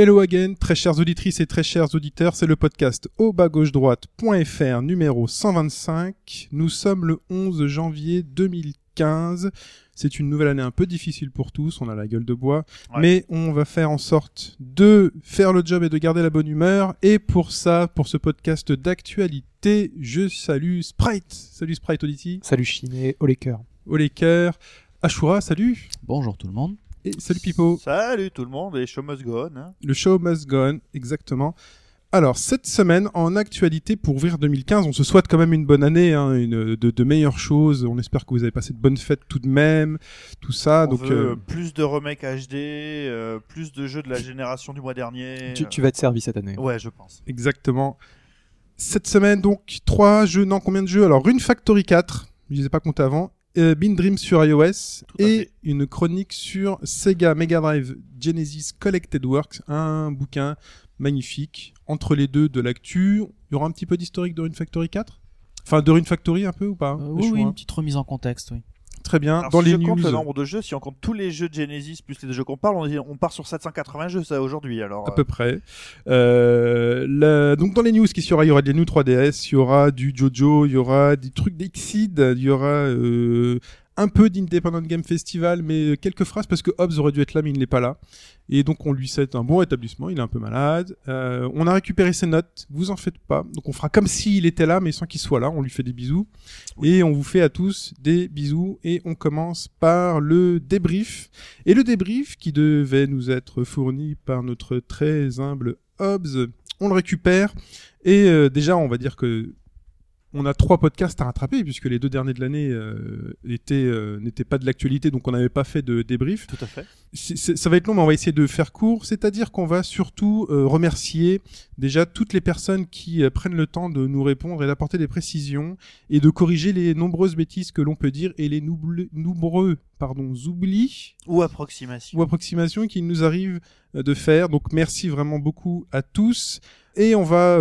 Hello again, très chères auditrices et très chers auditeurs, c'est le podcast au bas gauche droite.fr numéro 125. Nous sommes le 11 janvier 2015. C'est une nouvelle année un peu difficile pour tous, on a la gueule de bois, Ouais. mais on va faire en sorte de faire le job et de garder la bonne humeur. Et pour ça, pour ce podcast d'actualité, je salue Sprite. Salut Sprite Audity, Salut Chiné, au les cœurs. Oleker, Ashura, salut, Bonjour tout le monde. Et salut Pipo. Salut tout le monde et show must go on. hein. Le show must go on, exactement. Alors, cette semaine, en actualité pour ouvrir 2015, on se souhaite quand même une bonne année, hein, une, de, de meilleures choses. On espère que vous avez passé de bonnes fêtes tout de même, tout ça. On donc, veut euh, plus de remakes HD, euh, plus de jeux de la génération du mois dernier. Tu, tu vas être servi cette année. Ouais, je pense. exactement. Cette semaine, donc, trois jeux, non, combien de jeux? Alors, Rune Factory 4, je ne les ai pas comptés avant, euh, Bean Dream sur iOS, et fait. une chronique sur Sega Mega Drive Genesis Collected Works, un bouquin magnifique. Entre les deux, de l'actu. Il y aura un petit peu d'historique de Rune Factory 4 Enfin, de Rune Factory un peu ou pas? Euh, Je oui, une petite remise en contexte, oui. Très bien. Alors, Dans si les je compte news. le nombre de jeux, si on compte tous les jeux de Genesis plus les jeux qu'on parle, on, part sur 780 jeux ça aujourd'hui. Alors, à peu près. Euh, la- Donc dans les news qui sera, il y aura des news 3DS, il y aura du JoJo, il y aura des trucs d'Exid, il y aura euh, un peu d'Independent Game Festival, mais quelques phrases parce que Hobbs aurait dû être là mais il n'est pas là. Et donc on lui souhaite un bon rétablissement, il est un peu malade. Euh, on a récupéré ses notes, vous en faites pas. Donc on fera comme s'il était là mais sans qu'il soit là, on lui fait des bisous. Et on vous fait à tous des bisous et on commence par le débrief. Et le débrief qui devait nous être fourni par notre très humble Hobbs, on le récupère. Et euh, déjà, on va dire que on a trois podcasts à rattraper puisque les deux derniers de l'année euh, étaient euh, n'étaient pas de l'actualité, donc on n'avait pas fait de débrief. tout à fait. Ça va être long, mais on va essayer de faire court. C'est-à-dire qu'on va surtout euh, remercier déjà toutes les personnes qui prennent le temps de nous répondre et d'apporter des précisions et de corriger les nombreuses bêtises que l'on peut dire et les nombreux pardon, oublis Ou approximation. ou approximations qui nous arrivent euh, de faire. Donc merci vraiment beaucoup à tous. Et on va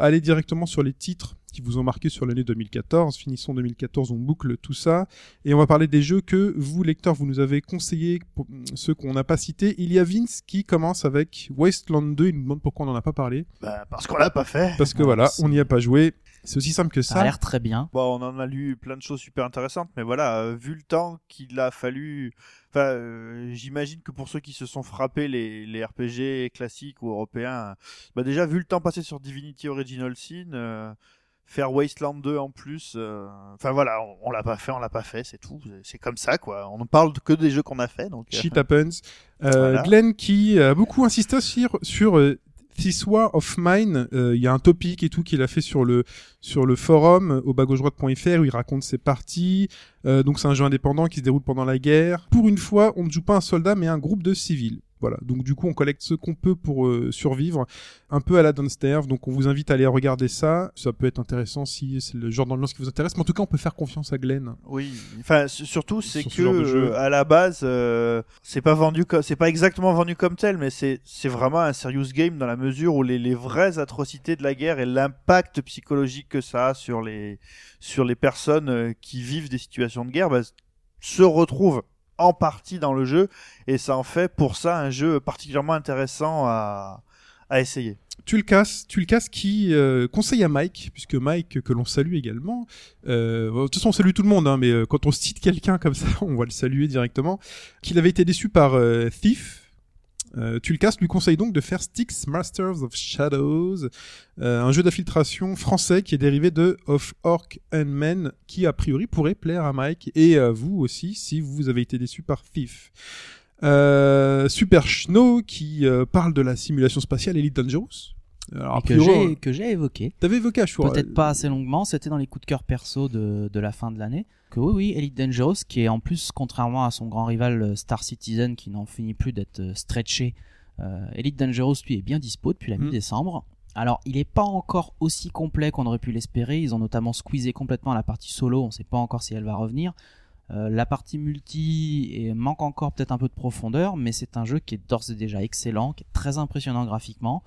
aller directement sur les titres qui vous ont marqué sur l'année 2014. Finissons 2014, on boucle tout ça. Et on va parler des jeux que vous, lecteurs, vous nous avez conseillés, pour- ceux qu'on n'a pas cités. Il y a Vince qui commence avec Wasteland 2. Il nous demande pourquoi on n'en a pas parlé. Bah, parce qu'on l'a pas fait. Parce que Ouais, voilà, on n'y a pas joué. C'est aussi simple que Ça, ça. a l'air très bien. Bon, on en a lu plein de choses super intéressantes, mais voilà, euh, vu le temps qu'il a fallu. Enfin, euh, j'imagine que pour ceux qui se sont frappés les, les RPG classiques ou européens, bah déjà, vu le temps passé sur Divinity Original Sin, euh, faire Wasteland 2 en plus, euh, enfin voilà, on, on l'a pas fait, on l'a pas fait, c'est tout. C'est comme ça, quoi. On ne parle que des jeux qu'on a fait, donc. euh, Shit happens. Euh, Voilà. Glenn qui a beaucoup insisté sur, sur euh, This War of Mine. Euh, Il y a un topic et tout qu'il a fait sur le sur le forum euh, au droite.fr où il raconte ses parties. Euh, donc c'est un jeu indépendant qui se déroule pendant la guerre. Pour une fois, on ne joue pas un soldat mais un groupe de civils. Voilà. Donc du coup, on collecte ce qu'on peut pour euh, survivre, un peu à la Downstairs. Donc on vous invite à aller regarder ça. Ça peut être intéressant si c'est le genre d'ambiance qui vous intéresse. Mais en tout cas, on peut faire confiance à Glenn. Oui, enfin surtout c'est ce que euh, à la base euh, c'est pas vendu c'est pas exactement vendu comme tel mais c'est c'est vraiment un serious game dans la mesure où les, les vraies atrocités de la guerre et l'impact psychologique que ça a sur les sur les personnes qui vivent des situations de guerre bah, se retrouvent en partie dans le jeu et ça en fait pour ça un jeu particulièrement intéressant à essayer. tu le casses, tu le casses qui euh, conseille à Mike, puisque Mike que l'on salue également. Euh, de toute façon, on salue tout le monde, hein, mais euh, quand on cite quelqu'un comme ça, on va le saluer directement. Qu'il avait été déçu par Thief. Euh, lui conseille donc de faire Styx Masters of Shadows, euh, un jeu d'infiltration français qui est dérivé de Of Orc and Men, qui a priori pourrait plaire à Mike et à vous aussi si vous avez été déçu par Thief. Euh, Super Schno qui euh, parle de la simulation spatiale Elite Dangerous. Alors, a et que priori, j'ai que j'ai évoqué. T'avais évoqué Ashura. Peut-être pas assez longuement, c'était dans les coups de cœur perso de, de la fin de l'année. Que oui, oui, Elite Dangerous, qui est en plus, contrairement à son grand rival euh, Star Citizen, qui n'en finit plus d'être euh, stretché, euh, Elite Dangerous, lui, est bien dispo depuis la Mm. mi-décembre. Alors, il n'est pas encore aussi complet qu'on aurait pu l'espérer. Ils ont notamment squeezé complètement la partie solo. On ne sait pas encore si elle va revenir. Euh, la partie multi et manque encore peut-être un peu de profondeur, mais c'est un jeu qui est d'ores et déjà excellent, qui est très impressionnant graphiquement.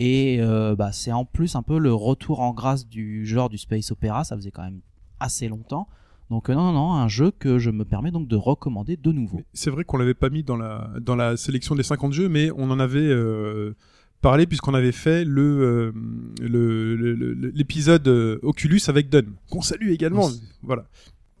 Et euh, bah, c'est en plus un peu le retour en grâce du genre du space opéra. Ça faisait quand même assez longtemps. Donc euh, non, non, non, un jeu que je me permets donc de recommander de nouveau. C'est vrai qu'on l'avait pas mis dans la dans la sélection des 50 jeux, mais on en avait euh, parlé puisqu'on avait fait le euh, le- le- le- l'épisode Oculus avec Dunn, qu'on salue également. Voilà.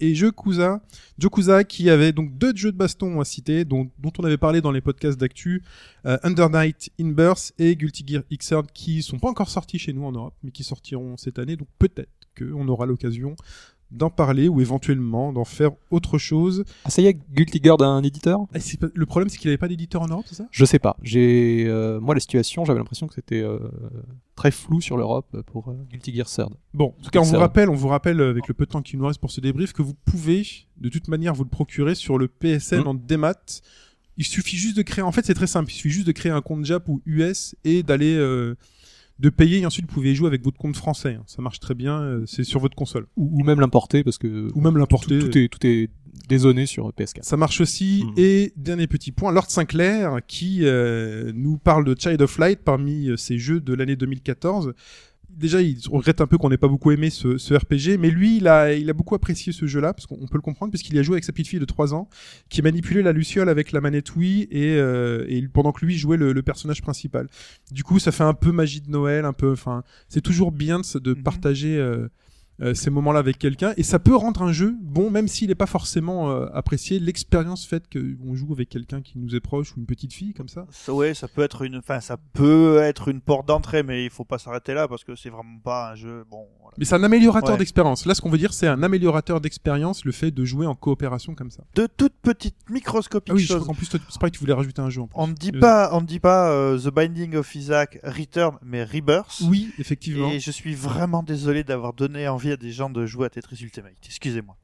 Et Jokuza, Jokuza qui avait donc deux jeux de baston à citer, dont, dont on avait parlé dans les podcasts d'actu, euh, Under Night in Burst et Guilty Gear Xrd qui sont pas encore sortis chez nous en Europe, mais qui sortiront cette année. Donc peut-être qu'on aura l'occasion d'en parler ou éventuellement d'en faire autre chose. Ah, ça y est, Guilty Gear d'un éditeur? Ah, pas- Le problème, c'est qu'il avait pas d'éditeur en Europe, c'est ça? Je sais pas. J'ai euh, moi la situation, j'avais l'impression que c'était euh, très flou sur l'Europe pour euh, Guilty Gear Third. Bon, en tout cas, on vous rappelle, on vous rappelle euh, avec le peu de temps qui nous reste pour ce débrief que vous pouvez, de toute manière, vous le procurer sur le PSN Mm. en démat. Il suffit juste de créer. En fait, c'est très simple. Il suffit juste de créer un compte Jap ou US et d'aller de payer. Et ensuite, vous pouvez y jouer avec votre compte français. hein. Ça marche très bien. euh, c'est sur votre console Ou, ou même l'importer parce que ou même tout, l'importer. tout est tout est dézoné sur PS4. Ça marche aussi. Mhm. Et dernier petit point, Lord Sinclair qui euh, nous parle de Child of Light parmi euh, ses jeux de l'année 2014. Déjà, il regrette un peu qu'on n'ait pas beaucoup aimé ce, ce RPG, mais lui, il a, il a beaucoup apprécié ce jeu-là, parce qu'on peut le comprendre, puisqu'il y a joué avec sa petite fille de 3 ans, qui manipulait la Luciole avec la manette Wii, et, euh, et pendant que lui jouait le, le personnage principal. Du coup, ça fait un peu magie de Noël, un peu, enfin, c'est toujours bien de, de Mhm. partager euh, euh, ces moments-là avec quelqu'un, et ça peut rendre un jeu bon, même s'il n'est pas forcément euh, apprécié. L'expérience faite qu'on joue avec quelqu'un qui nous est proche ou une petite fille comme ça. Ça, ouais, ça peut être une, enfin, ça peut être une porte d'entrée, mais il faut pas s'arrêter là parce que c'est vraiment pas un jeu. Bon, voilà. Mais c'est un améliorateur Ouais. d'expérience. Là, ce qu'on veut dire, c'est un améliorateur d'expérience, le fait de jouer en coopération comme ça. De toutes petites microscopiques Ah oui, choses. qu'en plus, toi, tu voulais rajouter un jeu en plus. On ne dit pas, on ne dit pas euh, The Binding of Isaac Return, mais Rebirth. Oui, effectivement. Et je suis vraiment désolé d'avoir donné envie à des gens de jouer à Tetris Ultimate. Excusez-moi.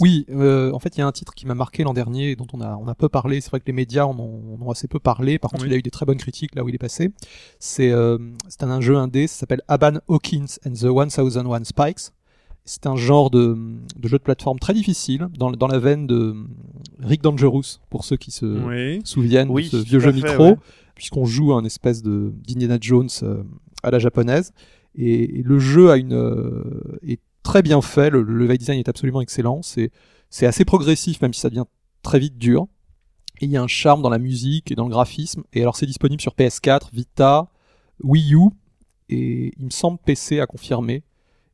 Oui, euh, en fait, il y a un titre qui m'a marqué l'an dernier, dont on a, on a peu parlé. C'est vrai que les médias en ont, en ont assez peu parlé. Par contre, Oui. il a eu des très bonnes critiques là où il est passé. C'est euh, c'est un, un jeu indé, ça s'appelle Aban Hawkins and the 1001 Spikes. C'est un genre de, de jeu de plateforme très difficile, dans, dans la veine de Rick Dangerous, pour ceux qui se Oui. souviennent Oui, de ce vieux jeu fait, micro, ouais. puisqu'on joue un espèce de d'Indiana Jones euh, à la japonaise. Et, et le jeu a une euh, est très bien fait. Le, le level design est absolument excellent. C'est c'est assez progressif, même si ça devient très vite dur. Et il y a un charme dans la musique et dans le graphisme. Et alors c'est disponible sur PS4, Vita, Wii U et il me semble PC à confirmer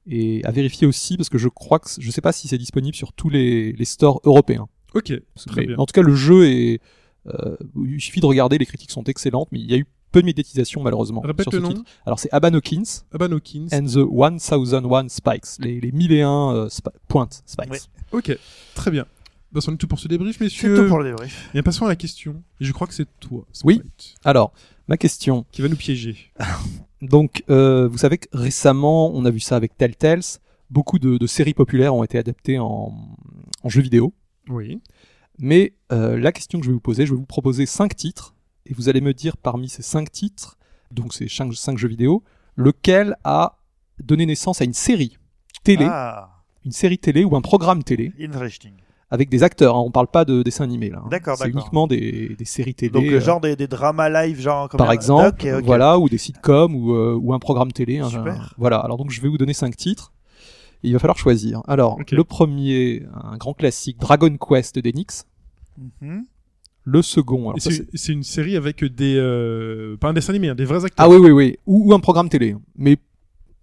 et à vérifier aussi parce que je crois que je sais pas si c'est disponible sur tous les, les stores européens. Ok, très Mais bien. en tout cas, le jeu est. euh, il suffit de regarder, les critiques sont excellentes, mais il y a eu peu de médiatisation malheureusement Répète sur le ce nom. titre. Alors c'est Aban Hawkins Aban Hawkins. and the 1001 Spikes, les, les 1001 euh, spi- pointes Spikes. Ok, très bien. Bah, c'en est tout pour ce débrief, C'est messieurs. tout pour le débrief. Bien, passons à la question. Et je crois que c'est toi, Oui. Alors, ma question. qui va nous piéger. Donc, euh, vous savez que récemment, on a vu ça avec Telltales. Beaucoup de, de séries populaires ont été adaptées en, en jeux vidéo. Oui. Mais euh, la question que je vais vous poser, je vais vous proposer cinq titres, et vous allez me dire parmi ces cinq titres, donc ces cinq, cinq jeux vidéo, lequel a donné naissance à une série télé, Ah, une série télé ou un programme télé interesting. avec des acteurs. Hein, on parle pas de dessins animés là. hein. D'accord, C'est uniquement des, des séries télé. Donc, euh, genre des, des dramas live, genre comme par exemple, voilà, ou des sitcoms ou, euh, ou un programme télé. un- Super. voilà. Alors donc je vais vous donner cinq titres. Et il va falloir choisir. Alors le premier, un grand classique, Dragon Quest d'Enix. Mhm. Le second, C'est une série avec des. euh, Pas un dessin animé, hein, des vrais acteurs. ah oui oui oui, ou, ou un programme télé. Mais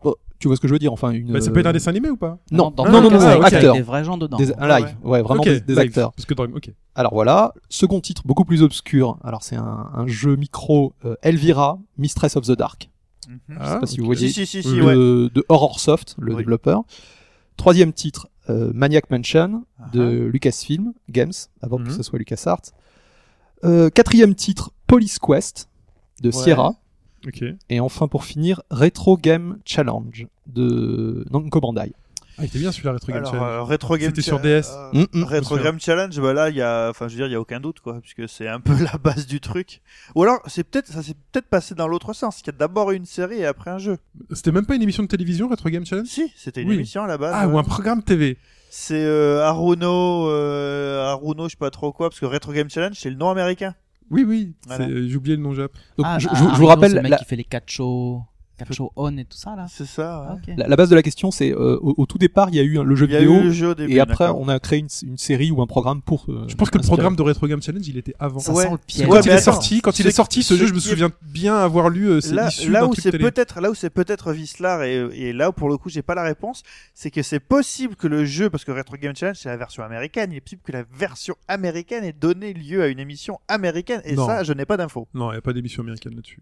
oh, tu vois ce que je veux dire, enfin une. Bah, ça peut être un dessin animé ou pas? Non, Dans non, tous non, non, non, c'est avec acteur. Des vrais gens dedans. Des- un live, ouais, vraiment des, des live. acteurs. Parce que Dragon- ok. Alors voilà, second titre beaucoup plus obscur. Alors c'est un, un jeu micro euh, Elvira, Mistress of the Dark. Mhm. Je sais Ah, pas si vous voyez. Si, si, si, si, de, ouais. de Horrorsoft, le Oui. développeur. Troisième titre, euh, Maniac Mansion de Ah. Lucasfilm Games, avant Mhm. que ce soit LucasArts. Euh, quatrième titre, Police Quest de Ouais. Sierra. Et enfin pour finir, Retro Game Challenge de Namco Bandai. Ah, il était bien celui-là, Retro Game Alors, Challenge. euh, Retro Game C'était sur DS. euh, Mm, mm. Retro. Game Challenge, bah là, il y a, enfin, je veux dire, il y a aucun doute, quoi, puisque c'est un peu la base du truc. Ou alors, c'est peut-être, ça s'est peut-être passé dans l'autre sens, qu'il y a d'abord une série et après un jeu. C'était même pas une émission de télévision, Retro Game Challenge? Si, c'était une Oui. émission à la base. Ah, ou un programme TV. C'est euh, Haruno, euh, Haruno, je sais pas trop quoi, parce que Retro Game Challenge, c'est le nom américain. Oui, oui. Voilà. c'est- J'ai oublié le nom Jap. Donc, Ah, je, ah, je- je Arino, vous rappelle c'est le mec la, qui fait les 4 shows, 4 shows on et tout ça là. C'est ça. Ah, la- la base de la question, c'est euh, au, au tout départ, il y a eu un- le jeu Il y a vidéo. eu le jeu au début. Et après, on a créé une, une série ou un programme pour. euh, Je pense que le programme de Retro Game Challenge, il était avant. Ça Ouais. sent le piège. Ouais, quand il est attends, sorti, quand il ce est sorti, ce jeu, je me souviens bien avoir lu, euh, là, là où truc c'est peut-être là où c'est peut-être Vislar et, et là où pour le coup j'ai pas la réponse c'est que c'est possible que le jeu parce que Retro Game Challenge c'est la version américaine il est possible que la version américaine ait donné lieu à une émission américaine et Non. ça je n'ai pas d'infos Non, il n'y a pas d'émission américaine là-dessus.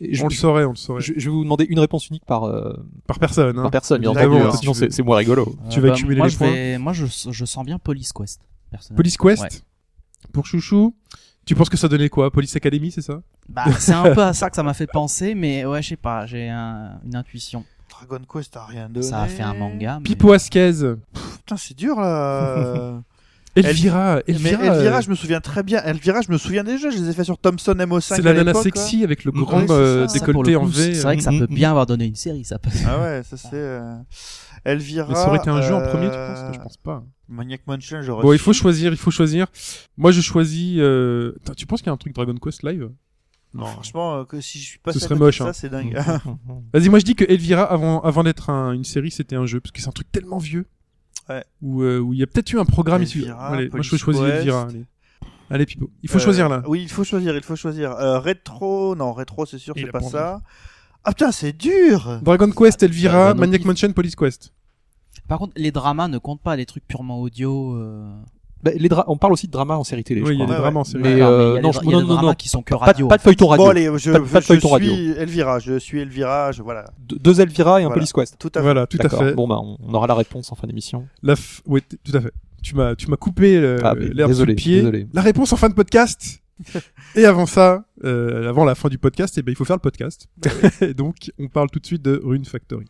Je, on le saurait, on le saurait. je- je vais vous demander une réponse unique par, euh, Par personne, hein. par personne, bien entendu. hein, sinon, c'est moins rigolo. Tu vas bah, accumuler moi, les je points. vais- Moi, je, je sens bien Police Quest. Police Quest Ouais. Pour Chouchou Tu penses que ça donnait quoi? Police Academy, c'est ça? Bah, c'est un peu à ça que ça m'a fait penser, mais ouais, je sais pas, j'ai un- une intuition. Dragon Quest a rien donné Ça a fait un manga. mais- Pipo Asquez putain c'est dur là Elvira mais Elvira, Elvira euh, je me souviens très bien Elvira je me souviens déjà je les ai fait sur Thompson MO5 c'est la nana sexy avec le Mm, grand ouais, euh, décolleté le en coup, V. C'est vrai que ça Mm, peut mm, bien avoir donné une série, ça peut. ah ouais ça c'est euh, Elvira Mais ça aurait été un jeu en euh, premier, tu penses? Je pense pas. Maniac Mansion j'aurais Bon, il faut choisir, il faut choisir. Moi, je choisis. Euh... Attends, tu penses qu'il y a un truc Dragon Quest live? Non. franchement euh, que si je suis pas Ce serait moche, ça hein. c'est dingue Vas-y, moi je dis que Elvira, avant, avant d'être un- une série, c'était un jeu, parce que c'est un truc tellement vieux. Ouais. Où euh, où il y a peut-être eu un programme issu. Elvira, Allez, moi je choisis Quest. Elvira. Allez, allez Pipo. Il faut Euh, choisir là. Oui, il faut choisir, il faut choisir. Euh, rétro, non, rétro, c'est sûr, c'est pas ça. Ah putain, c'est dur Dragon Quest, Elvira, Maniac. Mansion, Police Quest. Par contre, les dramas ne comptent pas, les trucs purement audio. euh, Bah, les dra- on parle aussi de drama en série télé. Oui, je il y a crois. des Ouais, dramas en série. Mais, d'accord, euh, il y a non, je- non, non, non, qui sont que Pas, radio. pas de feuilleton radio. Bon, allez, je, Pas de- pas de je feuilleton radio. Elvira, je suis Elvira, je, voilà, De- deux Elvira et un. Police Quest. tout à fait. Voilà, tout à fait. Bon, bah, on, aura la réponse en fin d'émission. La t- tout à fait. Tu m'as, tu m'as coupé euh, Ah, l'herbe sous le désolé, pied. désolé. La réponse en fin de podcast. et avant ça, euh, avant la fin du podcast, eh ben, il faut faire le podcast. Et donc, on parle tout de suite de Rune Factory.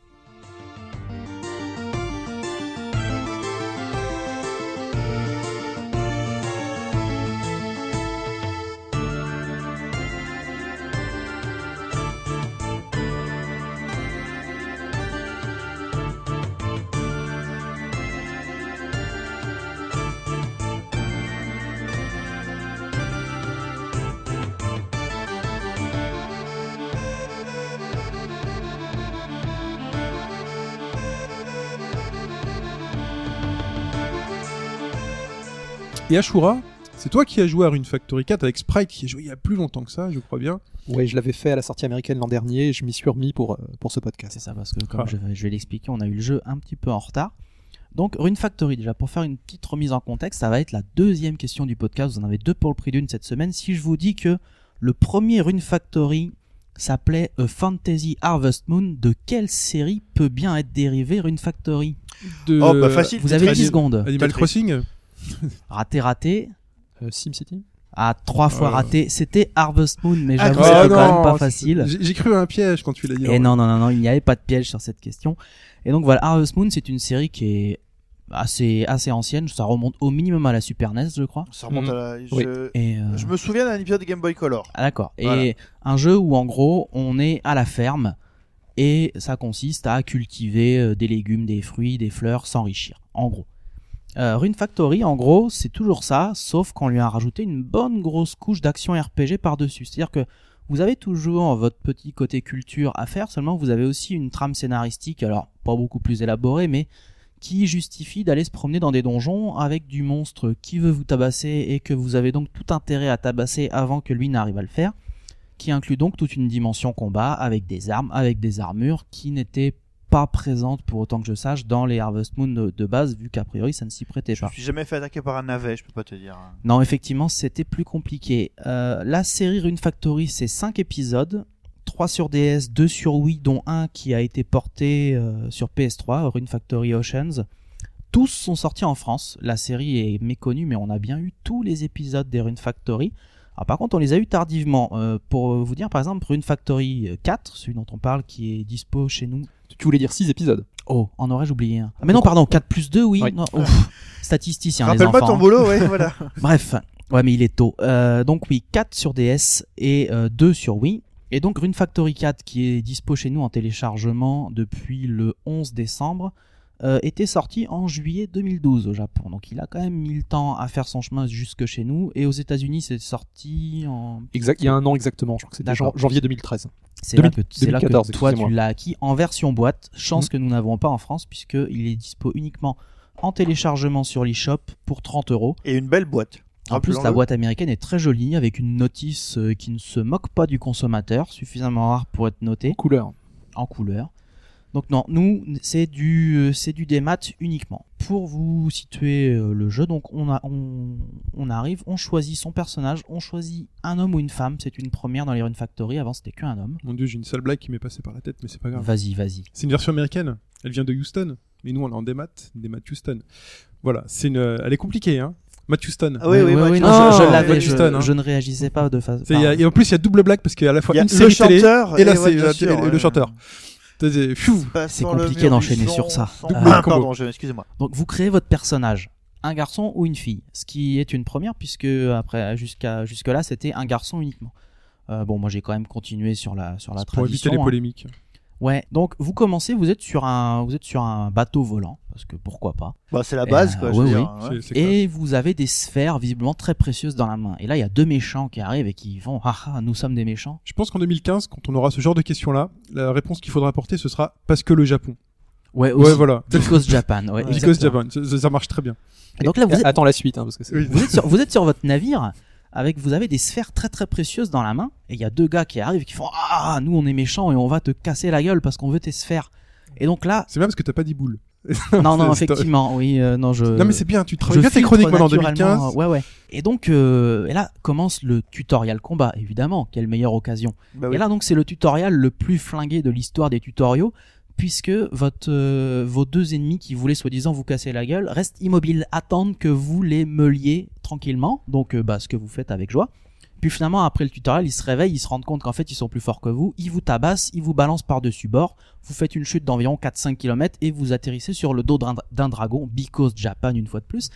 Et Ashura, c'est toi qui as joué à Rune Factory 4 avec Sprite, qui a joué il y a plus longtemps que ça, je crois bien. Ouais, je l'avais fait à la sortie américaine l'an dernier et je m'y suis remis pour, euh, pour ce podcast. C'est ça, parce que comme Ah. je, vais- je vais l'expliquer, on a eu le jeu un petit peu en retard. Donc, Rune Factory, déjà, pour faire une petite remise en contexte, ça va être la deuxième question du podcast. Vous en avez deux pour le prix d'une cette semaine. Si je vous dis que le premier Rune Factory s'appelait A Fantasy Harvest Moon, de quelle série peut bien être dérivé Rune Factory? De... Oh, bah, facile. Vous avez Tetris. 10 secondes. Animal. Crossing? Raté, raté. Euh, SimCity À trois fois Euh. raté. C'était Harvest Moon, mais Ah, j'avoue, oh c'était quand même pas facile. J'ai cru à un piège quand tu l'as dit. Et non, non, non, non, il n'y avait pas de piège sur cette question. Et donc voilà, Harvest Moon, c'est une série qui est assez, assez ancienne. Ça remonte au minimum à la Super NES, je crois. Ça remonte Mhm. à la... Oui. je... Et euh, je me souviens d'un épisode de Game Boy Color. ah, d'accord. Voilà. Et un jeu où en gros, on est à la ferme et ça consiste à cultiver euh, des légumes, des fruits, des fleurs, s'enrichir. En gros. Euh, Rune Factory, en gros, c'est toujours ça, sauf qu'on lui a rajouté une bonne grosse couche d'action RPG par-dessus. C'est-à-dire que vous avez toujours votre petit côté culture à faire, seulement vous avez aussi une trame scénaristique, alors pas beaucoup plus élaborée, mais qui justifie d'aller se promener dans des donjons avec du monstre qui veut vous tabasser et que vous avez donc tout intérêt à tabasser avant que lui n'arrive à le faire, qui inclut donc toute une dimension combat avec des armes, avec des armures qui n'étaient pas présentes pour autant que je sache dans les Harvest Moon de, de base, vu qu'a priori ça ne s'y prêtait Je pas. me suis jamais fait attaquer par un navet, je peux pas te dire. Non, effectivement, c'était plus compliqué. Euh, la série Rune Factory, c'est 5 épisodes, 3 sur DS, 2 sur Wii, dont un qui a été porté euh, sur PS3, Rune Factory Oceans. Tous sont sortis en France. La série est méconnue, mais on a bien eu tous les épisodes des Rune Factory. Alors, par contre, on les a eu tardivement. Euh, pour vous dire, par exemple, Rune Factory 4, celui dont on parle, qui est dispo chez nous. Tu, voulais dire 6 épisodes. Oh, en aurais-je oublié un. Ah, mais non, pardon, 4 plus 2, oui. Oui. Non, ouf. Statisticien, les Rappelle-moi enfants. ton boulot, ouais, voilà. Bref, ouais, mais il est tôt. Euh, donc oui, 4 sur DS et euh, 2 sur Wii. Et donc Rune Factory 4, qui est dispo chez nous en téléchargement depuis le 11 décembre, euh, était sorti en juillet 2012 au Japon. Donc il a quand même mis le temps à faire son chemin jusque chez nous. Et aux États-Unis, c'est sorti en. Exact, il y a un an exactement, je crois que c'était jan- janvier 2013. C'est là 2000 que, c'est là que 2014, toi tu l'as acquis en version boîte. Chance Mhm. que nous n'avons pas en France, puisqu'il est dispo uniquement en téléchargement sur l'eShop pour 30 euros. Et une belle boîte. En plus, la boîte américaine est très jolie avec une notice euh, qui ne se moque pas du consommateur, suffisamment rare pour être notée Couleur. en couleur. Donc non, nous c'est du euh, c'est du démat uniquement. Pour vous situer euh, le jeu, donc on a on, on arrive, on choisit son personnage, on choisit un homme ou une femme. C'est une première dans les Rune Factory. Avant c'était qu'un homme. Mon dieu, j'ai une sale blague qui m'est passée par la tête, mais c'est pas grave. Vas-y, vas-y. C'est une version américaine. Elle vient de Houston. Mais nous, on est en démat, démat Houston. Voilà, c'est une. Elle est compliquée, hein. Matt Houston. Ah oui, oui, bah, tu- non, Ah, je, je l'avais, Matt je, Houston, hein. je ne réagissais pas de y a- et en plus, il y a double blague parce qu'il y a à la fois Il y a une le série télé et là, et c'est ouais, et le chanteur. C'est- compliqué d'enchaîner sur ça. Euh, combo. pardon, excusez-moi. Donc vous créez votre personnage, un garçon ou une fille, ce qui est une première puisque après jusqu'à jusque là c'était un garçon uniquement. Euh, bon, moi j'ai quand même continué sur la sur la C'est pour éviter tradition. les hein. polémiques. Ouais. Donc vous commencez, vous êtes sur un vous êtes sur un bateau volant parce que pourquoi pas. Bah, c'est la base, Euh, quoi. oui, oui. dire, ouais. Classe. Et vous avez des sphères visiblement très précieuses dans la main. Et là il y a deux méchants qui arrivent et qui vont ah ah nous sommes des méchants. Je pense qu'en 2015, quand on aura ce genre de questions-là, la réponse qu'il faudra apporter, ce sera parce que le Japon. Ouais. Ouais, voilà. Because Japan. Ouais. Because. Japan. Ça, ça marche très bien. Et donc là vous êtes, Attends la suite, hein, parce que c'est. Oui. vous êtes sur, vous êtes sur votre navire avec vous avez des sphères très très précieuses dans la main et il y a deux gars qui arrivent qui font ah nous on est méchants et on va te casser la gueule parce qu'on veut tes sphères et donc là C'est bien parce que t'as pas dit boule. non non effectivement oui euh, non je Non mais c'est bien, tu travailles bien tes chroniques maintenant en naturellement, 2015. euh, ouais ouais et donc euh, et là commence le tutoriel combat évidemment quelle meilleure occasion Bah oui. et là donc c'est le tutoriel le plus flingué de l'histoire des tutoriaux puisque euh, vos deux ennemis qui voulaient soi-disant vous casser la gueule restent immobiles, attendent que vous les meuliez tranquillement. Donc euh, bah ce que vous faites avec joie. Puis finalement après le tutoriel, ils se réveillent, ils se rendent compte qu'en fait ils sont plus forts que vous, ils vous tabassent, ils vous balancent par-dessus bord, vous faites une chute d'environ 4-5 km et vous atterrissez sur le dos d'un dragon, because Japan une fois de plus.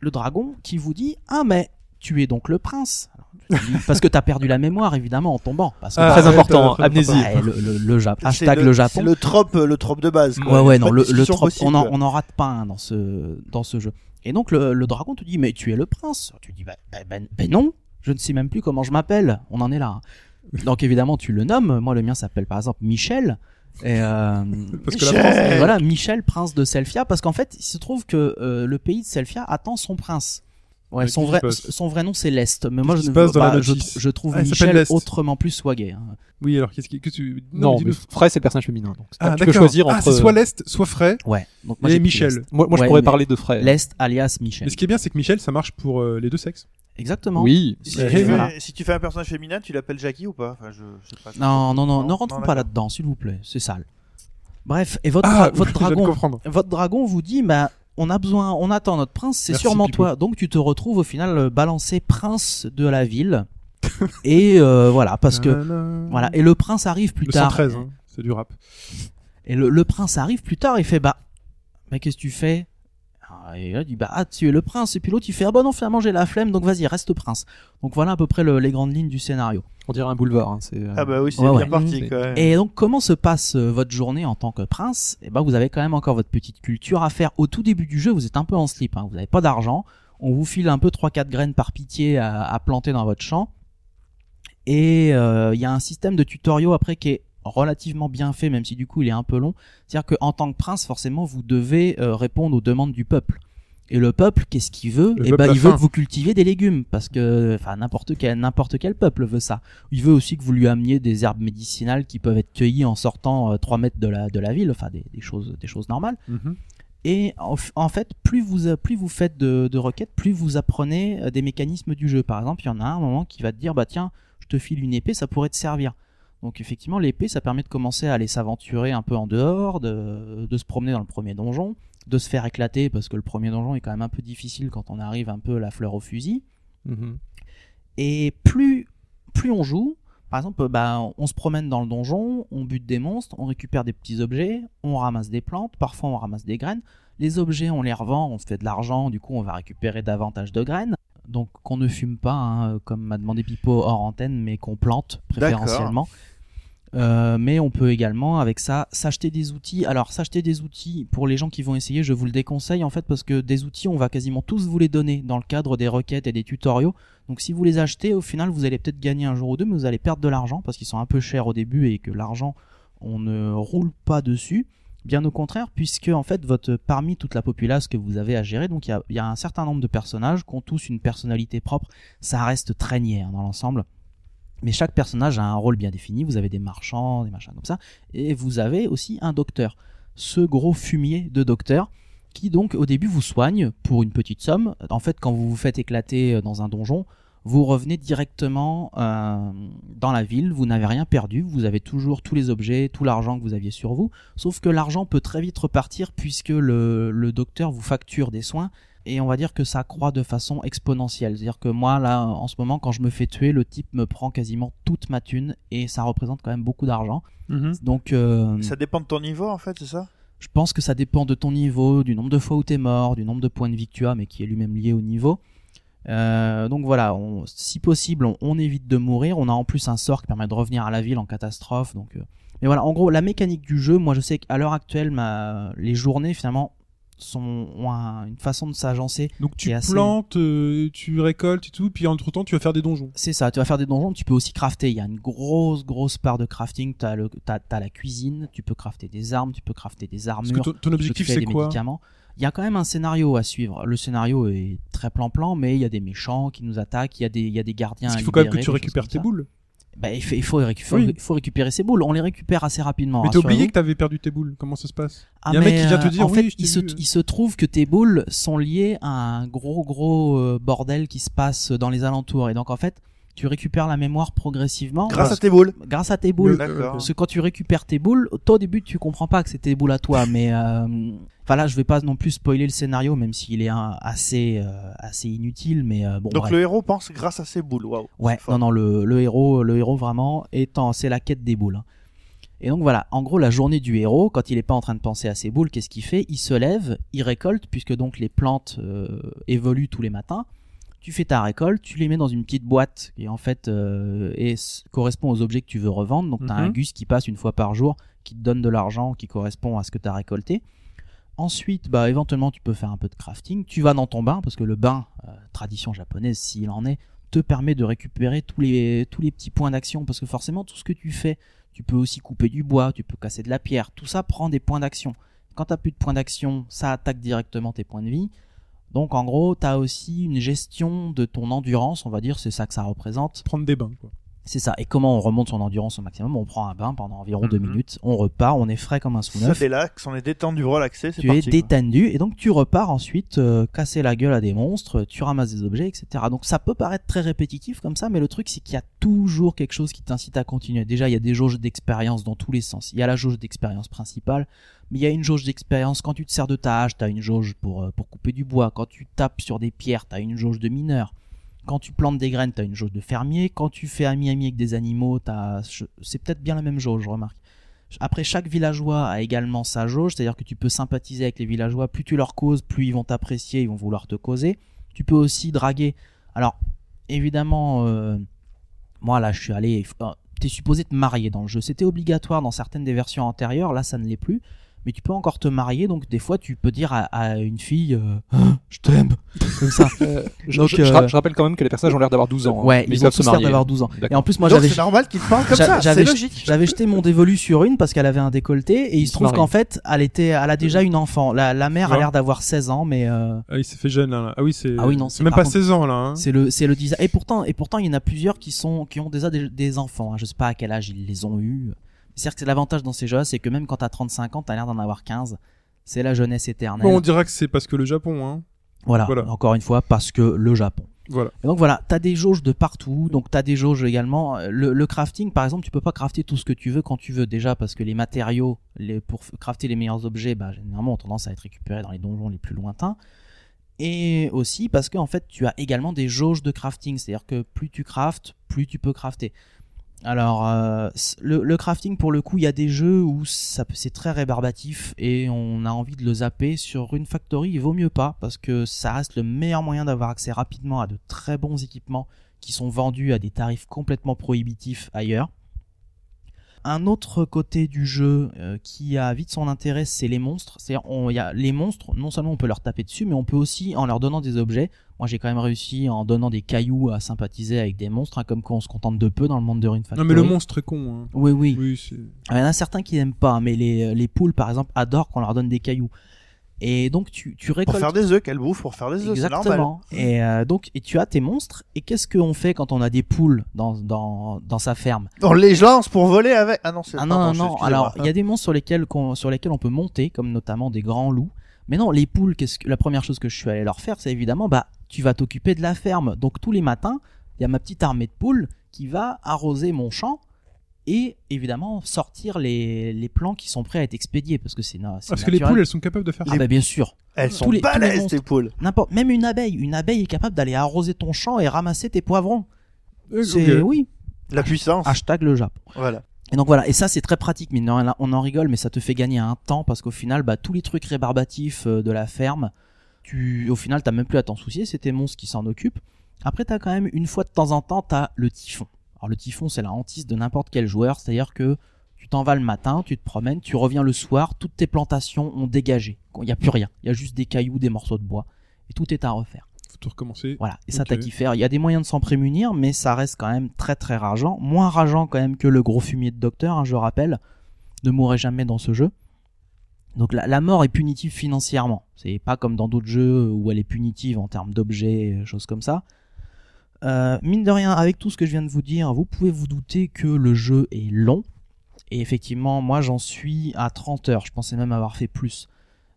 Le dragon qui vous dit "Ah mais tu es donc le prince." Parce que t'as perdu la mémoire évidemment en tombant. Parce que Ah, Très ouais, important, très amnésie. Ouais, le, le, le Jap- hashtag le, C'est Japon. le trope, le trope de base. Ouais, quoi. ouais, a non, le, le discussion trop, on en, on en rate pas un dans ce, dans ce jeu. Et donc le, le dragon te dit, mais tu es le prince. Tu dis, bah, bah, bah, bah non, je ne sais même plus comment je m'appelle. On en est là. hein. Donc évidemment, tu le nommes. Moi, le mien s'appelle par exemple Michel. Et euh, Parce que la Michel France. voilà, Michel, prince de Selfia, parce qu'en fait, il se trouve que euh, le pays de Selfia attend son prince. Ouais, son vrai, son vrai nom c'est l'Est, mais moi je ne bah, je, je trouve Ah, Michel autrement plus swagué. hein. Oui, alors qu'est-ce qui que tu Non, mais Frey c'est le personnage féminin. Donc Ah, tu peux choisir Ah, entre. c'est soit l'Est, soit Frey Ouais. Donc moi et Michel. l'Est. Moi, moi je pourrais parler de Frey. L'Est alias Michel. Mais ce qui est bien, c'est que Michel, ça marche pour euh, les deux sexes. Exactement. Oui. Si, Ouais, tu fais, voilà. si tu fais un personnage féminin, tu l'appelles Jackie ou pas? Enfin, je, je sais pas. Non, non, non, Non, ne rentrons non, pas là-dedans, s'il vous plaît. C'est sale. Bref, et votre, Ah, dra- votre dragon, comprendre. votre dragon vous dit, bah, on a besoin, on attend notre prince, c'est sûrement toi. Donc tu te retrouves au final euh, balancé prince de la ville. et euh, voilà, parce que voilà, et le prince arrive plus Le tard. 113, hein, c'est du rap. Et le, le prince arrive plus tard, il fait bah, mais qu'est-ce que tu fais? Et là, il dit bah ah, tu es le prince. Et puis l'autre il fait ah bah non finalement j'ai la flemme donc vas-y reste prince. Donc voilà à peu près le- les grandes lignes du scénario. On dirait un boulevard. hein, c'est, euh, Ah bah oui, c'est Ouais, bien ouais. parti même. Et donc, comment se passe euh, votre journée en tant que prince? Eh ben, vous avez quand même encore votre petite culture à faire. Au tout début du jeu, vous êtes un peu en slip. Hein. Vous n'avez pas d'argent. On vous file un peu 3-4 graines par pitié à, à planter dans votre champ. Et euh, il y a un système de tutoriaux après qui est relativement bien fait, même si du coup il est un peu long. C'est-à-dire qu'en tant que prince, forcément, vous devez euh, répondre aux demandes du peuple. Et le peuple, qu'est-ce qu'il veut? Eh ben, il veut que vous cultiviez des légumes, parce que, enfin, n'importe quel, n'importe quel peuple veut ça. Il veut aussi que vous lui ameniez des herbes médicinales qui peuvent être cueillies en sortant euh, 3 mètres de la, de la ville, enfin, des, des choses, des choses normales. Mhm. Et en, fait, plus vous, plus vous faites de, de requêtes, plus vous apprenez euh, des mécanismes du jeu. Par exemple, il y en a un moment qui va te dire, bah tiens, je te file une épée, ça pourrait te servir. Donc effectivement, l'épée, ça permet de commencer à aller s'aventurer un peu en dehors, de, de se promener dans le premier donjon, de se faire éclater, parce que le premier donjon est quand même un peu difficile quand on arrive un peu la fleur au fusil. mhm. Et plus, plus on joue, Par exemple, bah, on se promène dans le donjon, on bute des monstres, on récupère des petits objets, on ramasse des plantes, parfois on ramasse des graines. Les objets, on les revend, on se fait de l'argent, du coup on va récupérer davantage de graines. Donc qu'on ne fume pas, hein, comme m'a demandé Pipo hors antenne, mais qu'on plante préférentiellement. Euh, mais on peut également avec ça s'acheter des outils. Alors s'acheter des outils pour les gens qui vont essayer, je vous le déconseille en fait parce que des outils on va quasiment tous vous les donner dans le cadre des requêtes et des tutoriaux. Donc si vous les achetez, au final vous allez peut-être gagner un jour ou deux, mais vous allez perdre de l'argent parce qu'ils sont un peu chers au début et que l'argent on ne roule pas dessus. Bien au contraire, puisque en fait votre parmi toute la populace que vous avez à gérer, donc il y a, un certain nombre de personnages qui ont tous une personnalité propre. Ça reste très niais hein, dans l'ensemble. Mais chaque personnage a un rôle bien défini. Vous avez des marchands, des machins comme ça. Et vous avez aussi un docteur. Ce gros fumier de docteur qui donc au début vous soigne pour une petite somme. En fait, quand vous vous faites éclater dans un donjon, vous revenez directement euh, dans la ville, vous n'avez rien perdu, vous avez toujours tous les objets, tout l'argent que vous aviez sur vous, sauf que l'argent peut très vite repartir puisque le docteur vous facture des soins et on va dire que ça croît de façon exponentielle. C'est-à-dire que moi, là, en ce moment, quand je me fais tuer, le type me prend quasiment toute ma thune et ça représente quand même beaucoup d'argent. Mhm. Donc, euh, Ça dépend de ton niveau en fait, c'est ça? je pense que ça dépend de ton niveau, du nombre de fois où t'es mort, du nombre de points de vie que tu as, mais qui est lui-même lié au niveau. Euh, donc voilà, on- si possible, on, on évite de mourir. On a en plus un sort qui permet de revenir à la ville en catastrophe. Donc, euh, mais voilà, en gros, la mécanique du jeu, moi je sais qu'à l'heure actuelle, ma... les journées finalement sont ont un- une façon de s'agencer. Donc tu assez- plantes, euh, tu récoltes et tout, puis entre temps tu vas faire des donjons. C'est ça, tu vas faire des donjons, tu peux aussi crafter. Il y a une grosse, grosse part de crafting. Tu as, la cuisine, tu peux crafter des armes, tu peux crafter des Parce que armures. ton, ton tu peux objectif c'est des quoi médicaments. Il y a quand même un scénario à suivre. Le scénario est très plan-plan, mais il y a des méchants qui nous attaquent, il y a des, il y a des gardiens. Parce qu'il faut quand même que tu récupères tes boules. Bah, il, faut, il faut récupérer, Oui. il faut récupérer ses boules. On les récupère assez rapidement. Mais t'as oublié que t'avais perdu tes boules. Comment ça se passe? Ah, Il y a un mec qui vient te euh, dire, en oui, fait, je il se, vu. il se trouve que tes boules sont liées à un gros gros euh, bordel qui se passe dans les alentours. Et donc en fait, tu récupères la mémoire progressivement Grâce à tes boules. grâce à tes boules. D'accord. Parce que quand tu récupères tes boules, toi au début tu comprends pas que c'était tes boules à toi, mais euh, enfin là je vais pas non plus spoiler le scénario, même s'il est un- assez euh, assez inutile, mais euh, bon. Donc bref. le héros pense grâce à ses boules. Waouh. Ouais, c'est non, non, le, le héros, le héros vraiment étant, c'est la quête des boules. hein. Et donc voilà, en gros, la journée du héros, quand il est pas en train de penser à ses boules, qu'est-ce qu'il fait? Il se lève, il récolte, puisque donc les plantes euh, évoluent tous les matins. Tu fais ta récolte, tu les mets dans une petite boîte qui en fait euh, correspond aux objets que tu veux revendre. Donc tu as Mhm. un gus qui passe une fois par jour, qui te donne de l'argent qui correspond à ce que tu as récolté. Ensuite, bah éventuellement tu peux faire un peu de crafting. Tu vas dans ton bain parce que le bain, euh, tradition japonaise s'il en est, te permet de récupérer tous les tous les petits points d'action parce que forcément tout ce que tu fais, tu peux aussi couper du bois, tu peux casser de la pierre, tout ça prend des points d'action. Quand t'as plus de points d'action, ça attaque directement tes points de vie. Donc en gros, t'as aussi une gestion de ton endurance, on va dire, c'est ça que ça représente. Prendre des bains. Quoi. C'est ça. Et comment on remonte son endurance au maximum? On prend un bain pendant environ deux Mhm. minutes, on repart, on est frais comme un sous Ça neuf délaxe, on est détendu, relaxé, c'est tu parti. es quoi. détendu et donc tu repars ensuite euh, casser la gueule à des monstres, tu ramasses des objets, etc. Donc ça peut paraître très répétitif comme ça, mais le truc c'est qu'il y a toujours quelque chose qui t'incite à continuer. Déjà il y a des jauges d'expérience dans tous les sens. Il y a la jauge d'expérience principale, mais il y a une jauge d'expérience quand tu te sers de ta hache, t'as une jauge pour euh, pour couper du bois. Quand tu tapes sur des pierres, t'as une jauge de mineur. Quand tu plantes des graines, t'as une jauge de fermier. Quand tu fais ami-ami avec des animaux, c'est peut-être bien la même jauge, je remarque. Après, chaque villageois a également sa jauge, c'est-à-dire que tu peux sympathiser avec les villageois. Plus tu leur causes, plus ils vont t'apprécier, ils vont vouloir te causer. Tu peux aussi draguer. Alors, évidemment, euh, moi là, je suis allé. euh, T'es supposé te marier dans le jeu. C'était obligatoire dans certaines des versions antérieures. Là, ça ne l'est plus. Mais tu peux encore te marier. Donc, des fois, tu peux dire à, à une fille, euh, Ah, je t'aime, comme ça. Euh, je, Donc, je- je euh, je rappelle quand même que les personnages ont l'air d'avoir 12 ans. hein, Ouais, mais ils ont tous l'air marier. d'avoir 12 ans. Et en plus, moi, Donc j'avais c'est normal qu'il parle comme ça, c'est j'avais- logique. j'avais jeté mon dévolu sur une parce qu'elle avait un décolleté et il se trouve qu'en fait elle était elle a déjà une enfant la, la mère a l'air d'avoir 16 ans mais euh, Ah, il s'est fait jeune là. Ah oui, c'est. Ah oui, non, c'est c'est même pas contre- 16 ans là. Hein. c'est le c'est le design et pourtant et pourtant il y en a plusieurs qui sont qui ont déjà des, des enfants hein. je sais pas à quel âge ils les ont eu c'est à dire que l'avantage dans ces jeux c'est que même quand t'as 35 ans t'as l'air d'en avoir 15 c'est la jeunesse éternelle Bon, on dira que c'est parce que le Japon. Hein. voilà. voilà. encore une fois parce que le Japon Voilà. Et donc voilà, t'as des jauges de partout, donc t'as des jauges également. Le, le crafting, par exemple, tu peux pas crafter tout ce que tu veux quand tu veux déjà parce que les matériaux, les, pour crafter les meilleurs objets, bah, généralement ont tendance à être récupérés dans les donjons les plus lointains. Et aussi parce que en fait, tu as également des jauges de crafting, c'est-à-dire que plus tu craftes, plus tu peux crafter. Alors, euh, le, crafting, pour le coup, il y a des jeux où c'est très rébarbatif et on a envie de le zapper. Sur une factory, il vaut mieux pas parce que ça reste le meilleur moyen d'avoir accès rapidement à de très bons équipements qui sont vendus à des tarifs complètement prohibitifs ailleurs. Un autre côté du jeu euh, qui a vite son intérêt, c'est les monstres. C'est-à-dire, les monstres, non seulement on peut leur taper dessus, mais on peut aussi, en leur donnant des objets, moi j'ai quand même réussi en donnant des cailloux à sympathiser avec des monstres, hein, comme quoi on se contente de peu dans le monde de Rune Non, Factory. mais le monstre est con. Hein. Oui, oui. Oui, c'est. Il y en a certains qui n'aiment pas, mais les, les poules, par exemple, adorent qu'on leur donne des cailloux. Et donc tu, tu Pour récoltes... faire des œufs, qu'elle bouffe pour faire des œufs. Exactement. Et euh, donc, et tu as tes monstres. Et qu'est-ce qu'on fait quand on a des poules dans, dans, dans sa ferme? On les lance pour voler avec. Ah non, c'est Ah non, non, non. Alors, il y a des monstres sur lesquels, qu'on- sur lesquels on peut monter, comme notamment des grands loups. Mais non, les poules, qu'est-ce que, la première chose que je suis allé leur faire, c'est évidemment, bah, tu vas t'occuper de la ferme. Donc, tous les matins, il y a ma petite armée de poules qui va arroser mon champ et évidemment sortir les, les plants qui sont prêts à être expédiés parce que c'est na- Parce que les poules, elles sont capables de faire Ah ça. bah bien sûr. Elles tous sont les- balèzes, tes poules. N'importe, même une abeille, une abeille est capable d'aller arroser ton champ et ramasser tes poivrons. Euh, C'est oui. La puissance. Hashtag le Japon. Voilà. Et donc voilà, et ça c'est très pratique, mais on en rigole, mais ça te fait gagner un temps parce qu'au final, bah, tous les trucs rébarbatifs euh, de la ferme, tu, au final, t'as même plus à t'en soucier, c'est tes monstres qui s'en occupent. Après, t'as quand même une fois de temps en temps, t'as le typhon. Alors le typhon, c'est la hantise de n'importe quel joueur, c'est-à-dire que tu t'en vas le matin, tu te promènes, tu reviens le soir, toutes tes plantations ont dégagé. Il n'y a plus rien, il y a juste des cailloux, des morceaux de bois, et tout est à refaire. Faut tout recommencer. Voilà, et ça t'as kiffé. Il y a des moyens de s'en prémunir, mais ça reste quand même très très rageant. Moins rageant quand même que le gros fumier de docteur, hein, je rappelle. Ne mourrez jamais dans ce jeu. Donc la, mort est punitive financièrement. C'est pas comme dans d'autres jeux où elle est punitive en termes d'objets, choses comme ça. Euh, mine de rien, avec tout ce que je viens de vous dire, vous pouvez vous douter que le jeu est long. Et effectivement, moi j'en suis à 30 heures. Je pensais même avoir fait plus.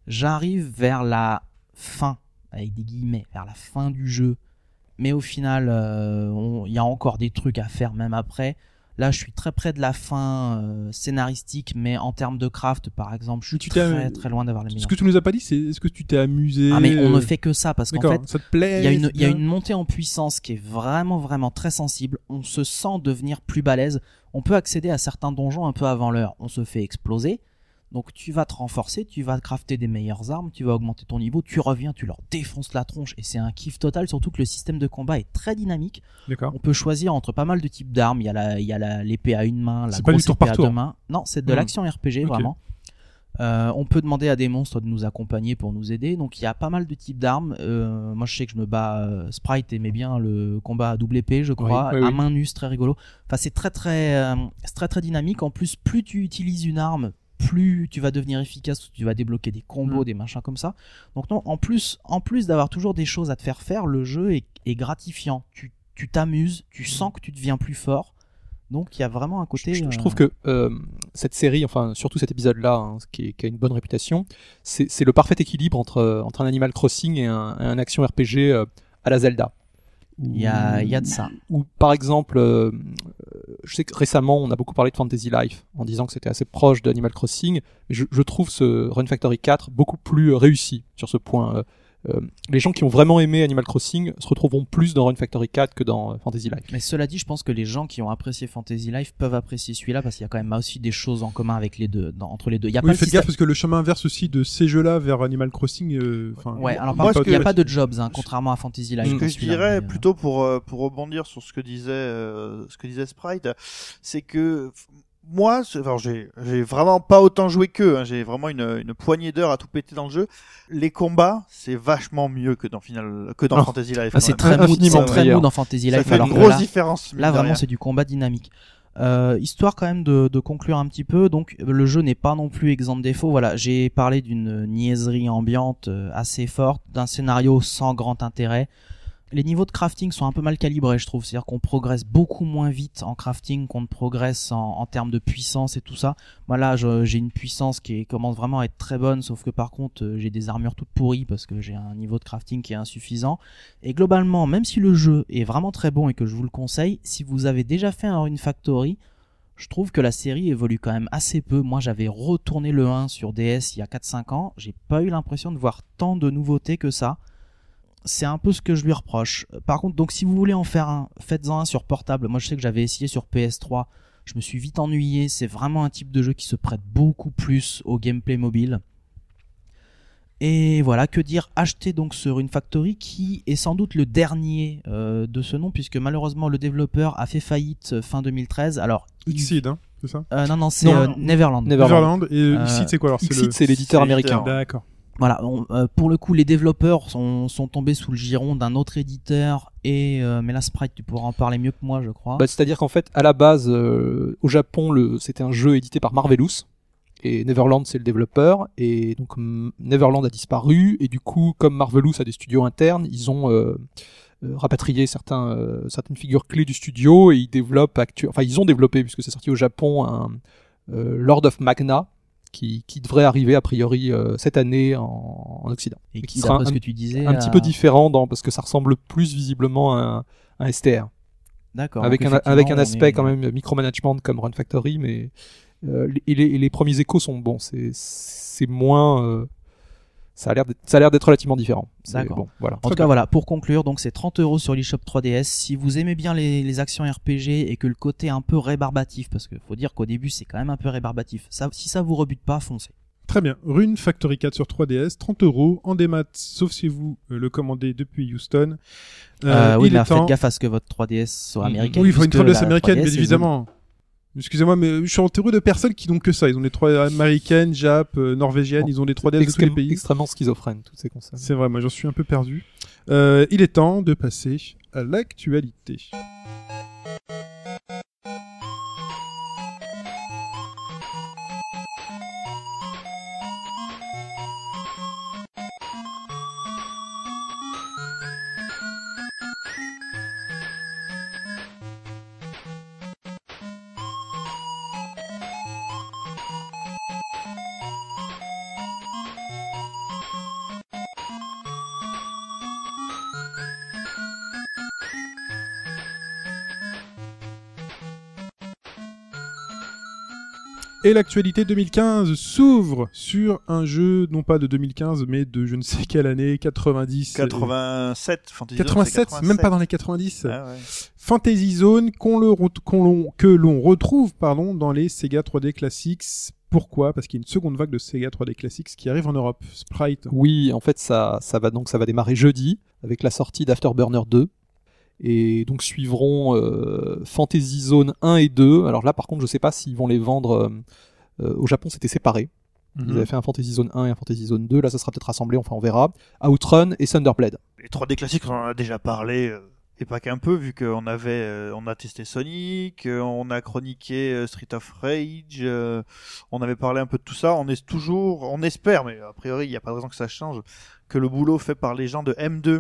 J'arrive vers la fin avec des guillemets, vers la fin du jeu. Mais au final, euh, il y a encore des trucs à faire même après. Là, je suis très près de la fin euh, scénaristique, mais en termes de craft, par exemple, je suis tu très très loin d'avoir les Ce meilleurs. que tu nous as pas dit, c'est est-ce que tu t'es amusé Ah, mais on ne euh, fait que ça parce qu'en fait, ça te plaît il y, y a une montée en puissance qui est vraiment, vraiment très sensible. On se sent devenir plus balèze. On peut accéder à certains donjons un peu avant l'heure. On se fait exploser. Donc tu vas te renforcer, tu vas crafter des meilleures armes, tu vas augmenter ton niveau, tu reviens, tu leur défonces la tronche et c'est un kiff total, surtout que le système de combat est très dynamique. On peut choisir entre pas mal de types d'armes. Il y a la, il y a la- l'épée à une main, la C'est pas du grosse tour épée par à deux mains. Non, c'est de l'action RPG vraiment. Euh, on peut demander à des monstres de nous accompagner pour nous aider. Donc il y a pas mal de types d'armes. Euh, moi je sais que je me bats. euh, Sprite aimait bien le combat à double épée, je crois, Oui, oui, à oui. main nue, c'est très rigolo. Enfin c'est très très très très dynamique. En plus, plus tu utilises une arme, plus tu vas devenir efficace, tu vas débloquer des combos, Mm. des machins comme ça. Donc non, en plus, en plus d'avoir toujours des choses à te faire faire, le jeu est, est gratifiant. Tu tu t'amuses, tu sens que tu deviens plus fort. Donc il y a vraiment un côté. Je, je euh, trouve que euh, cette série, enfin surtout cet épisode-là, hein, qui, a une bonne réputation, c'est le parfait équilibre entre, entre un Animal Crossing et un, un action RPG euh, à la Zelda. Il y a, y a de ça. Ou par exemple, euh, je sais que récemment on a beaucoup parlé de Fantasy Life en disant que c'était assez proche d'Animal Crossing, mais je, je trouve ce Run Factory 4 beaucoup plus euh, réussi sur ce point. Euh, les gens qui ont vraiment aimé Animal Crossing se retrouveront plus dans Run Factory 4 que dans euh, Fantasy Life. Mais cela dit, je pense que les gens qui ont apprécié Fantasy Life peuvent apprécier celui-là parce qu'il y a quand même aussi des choses en commun avec les deux, dans- entre les deux. Il y a pas Oui, le faites gaffe parce que le chemin inverse aussi de ces jeux-là vers Animal Crossing. euh, enfin, Ouais, alors Moi, par contre, il n'y a pas de jobs, hein, contrairement à Fantasy Life. Ce que je dirais mais, euh, plutôt pour pour rebondir sur ce que disait euh, ce que disait Sprite, c'est que moi, c'est- enfin, j'ai j'ai vraiment pas autant joué qu'eux. Hein, j'ai vraiment une, une poignée d'heures à tout péter dans le jeu. Les combats, c'est vachement mieux que dans Final que dans Ah. Fantasy Life. ah, c'est très mou, infiniment c'est très mou dans Fantasy Ça Life. fait alors une grosse là, différence. là vraiment, c'est du combat dynamique. Euh, histoire quand même de, de conclure un petit peu, donc le jeu n'est pas non plus exempt de défauts. Voilà, j'ai parlé d'une niaiserie ambiante euh, assez forte, d'un scénario sans grand intérêt. Les niveaux de crafting sont un peu mal calibrés, je trouve. C'est-à-dire qu'on progresse beaucoup moins vite en crafting qu'on ne progresse en, termes de puissance et tout ça. Moi là, j'ai une puissance qui commence vraiment à être très bonne, sauf que par contre, euh, j'ai des armures toutes pourries parce que j'ai un niveau de crafting qui est insuffisant. Et globalement, même si le jeu est vraiment très bon et que je vous le conseille, si vous avez déjà fait un Rune Factory, je trouve que la série évolue quand même assez peu. Moi, j'avais retourné le 1 sur DS il y a 4-5 ans. J'ai pas eu l'impression de voir tant de nouveautés que ça. C'est un peu ce que je lui reproche. Par contre, donc si vous voulez en faire un, faites-en un sur portable. Moi, je sais que j'avais essayé sur PS3. Je me suis vite ennuyé. C'est vraiment un type de jeu qui se prête beaucoup plus au gameplay mobile. Et voilà, que dire Acheter donc ce Rune Factory qui est sans doute le dernier euh, de ce nom puisque malheureusement le développeur a fait faillite euh, fin 2013. Alors il- Xseed, hein, c'est ça euh, non non c'est Non. euh, Neverland. Neverland. Neverland. Et Euh, Xseed, c'est quoi alors C'est Exit, le- c'est l'éditeur c'est américain. D'accord. Voilà, euh, pour le coup, les développeurs sont, tombés sous le giron d'un autre éditeur et euh, mais là Sprite, tu pourras en parler mieux que moi, je crois. Bah, C'est-à-dire qu'en fait, à la base, euh, au Japon, c'était un jeu édité par Marvelous. Et Neverland, c'est le développeur. Et donc, mm, Neverland a disparu. Et du coup, comme Marvelous a des studios internes, ils ont rapatrié certaines figures clés du studio. Et ils développent Enfin, ils ont développé, puisque c'est sorti au Japon, un Lord of Magna. Qui, qui devrait arriver a priori euh, cette année en, en Occident. et qui qui, sera un- ce que tu disais, Un petit peu différent dans, parce que ça ressemble plus visiblement à un, un STR D'accord. avec un, avec un aspect est- quand même micromanagement comme Run Factory, mais euh, et les, et les premiers échos sont bons. C'est c'est moins, euh, ça a l'air d'être- ça a l'air d'être relativement différent. D'accord. Bon, voilà. En tout cas, bien. voilà, pour conclure, donc c'est 30 euros sur l'eShop 3DS. Si vous aimez bien les, les actions RPG et que le côté un peu rébarbatif, parce qu'il faut dire qu'au début c'est quand même un peu rébarbatif, ça, si ça vous rebute pas, foncez. Très bien. Rune Factory 4 sur 3DS, 30 euros en démat, sauf si vous euh, le commandez depuis Houston. Euh, Euh, oui, il mais est temps. faites gaffe à ce que votre 3DS soit américaine. Oui, il faut une puisque 3DS la américaine, 3DS, bien évidemment. Excusez-moi, mais je suis entouré de personnes qui n'ont que ça. Ils ont des 3 américaines, Jap, euh, norvégiennes, ils ont des 3DS de tous les pays. extrêmement schizophrène toutes ces consoles. C'est vrai, moi j'en suis un peu perdu. Euh, il est temps de passer à l'actualité. Et l'actualité 2015 s'ouvre sur un jeu, non pas de 2015, mais de je ne sais quelle année, 90. 87, Fantasy Zone, 87, c'est même pas dans les 90. Ah ouais. Fantasy Zone qu'on le re- qu'on l'on- que l'on retrouve pardon dans les Sega 3D Classics. Pourquoi? Parce qu'il y a une seconde vague de Sega 3D Classics qui arrive en Europe. Sprite. Oui, en fait, ça, ça va donc ça va démarrer jeudi avec la sortie d'Afterburner 2. Et donc suivront euh, Fantasy Zone 1 et 2. Alors là, par contre, je sais pas s'ils vont les vendre. euh, euh, au Japon, c'était séparé. Ils Mhm. avaient fait un Fantasy Zone 1 et un Fantasy Zone 2. Là, ça sera peut-être rassemblé, enfin, on verra. Outrun et Thunderblade. Les 3D classiques, on en a déjà parlé, euh, et pas qu'un peu, vu qu'on avait, euh, on a testé Sonic, euh, on a chroniqué euh, Street of Rage, euh, on avait parlé un peu de tout ça. On est toujours, on espère, mais a priori, il n'y a pas de raison que ça change, que le boulot fait par les gens de M2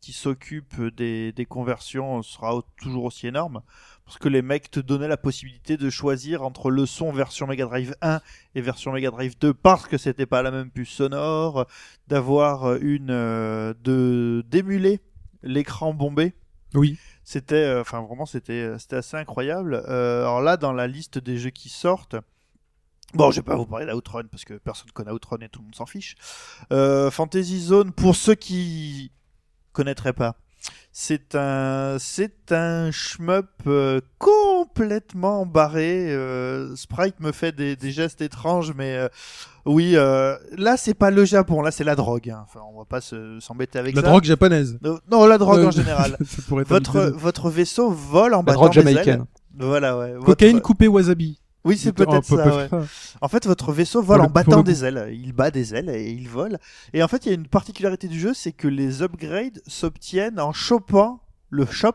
qui s'occupent des, des conversions sera toujours aussi énorme. Parce que les mecs te donnaient la possibilité de choisir entre le son version Mega Drive 1 et version Mega Drive 2 parce que c'était pas la même puce sonore, d'avoir une euh, de d'émuler l'écran bombé. Oui. C'était euh, enfin vraiment c'était c'était assez incroyable. Euh, alors là dans la liste des jeux qui sortent Bon, je vais pas vous parler d'Outrun parce que personne connaît Outrun et tout le monde s'en fiche. Euh, Fantasy Zone, pour ceux qui connaîtraient pas, c'est un c'est un shmup euh, complètement barré. Euh, Sprite me fait des, des gestes étranges, mais euh, oui, euh, là c'est pas le Japon, là c'est la drogue. hein. Enfin, on va pas se- s'embêter avec La ça. drogue japonaise. Non, non, la drogue Euh, en général. Votre votre vaisseau vole en La battant drogue des jamaïcaine. ailes. Voilà, ouais. Votre- Cocaïne coupée wasabi. Oui, c'est peut-être peu- ça. peu- ouais. En fait, votre vaisseau vole Pour en battant le des ailes. Il bat des ailes et il vole. Et en fait, il y a une particularité du jeu, c'est que les upgrades s'obtiennent en chopant le shop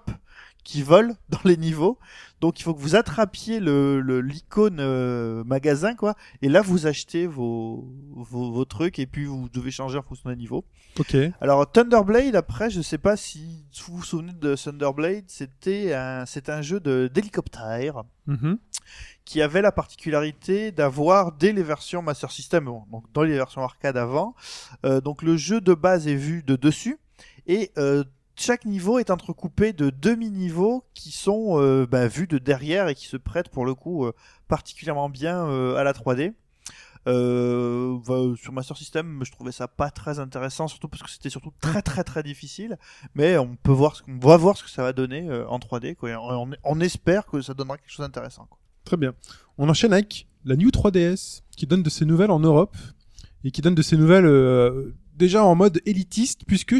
qui vole dans les niveaux. Donc, il faut que vous attrapiez le l'icône euh, magasin, quoi. Et là, vous achetez vos, vos vos trucs et puis vous devez changer en fonction des niveaux. Ok. Alors Thunderblade, après, je sais pas si vous vous souvenez de Thunderblade, c'était un, c'est un jeu de d'hélicoptère Mhm. Qui avait la particularité d'avoir dès les versions Master System, bon, donc dans les versions arcade avant, euh, donc le jeu de base est vu de dessus et euh, chaque niveau est entrecoupé de demi-niveaux qui sont euh, bah, vus de derrière et qui se prêtent pour le coup particulièrement bien à la 3D. Euh, bah, sur Master System, je trouvais ça pas très intéressant, surtout parce que c'était surtout très très très difficile. Mais on peut voir, ce qu'on va voir ce que ça va donner euh, en 3D. Quoi. Et On, on espère que ça donnera quelque chose d'intéressant. quoi. Très bien. On enchaîne avec la New 3DS qui donne de ses nouvelles en Europe et qui donne de ses nouvelles euh, déjà en mode élitiste puisque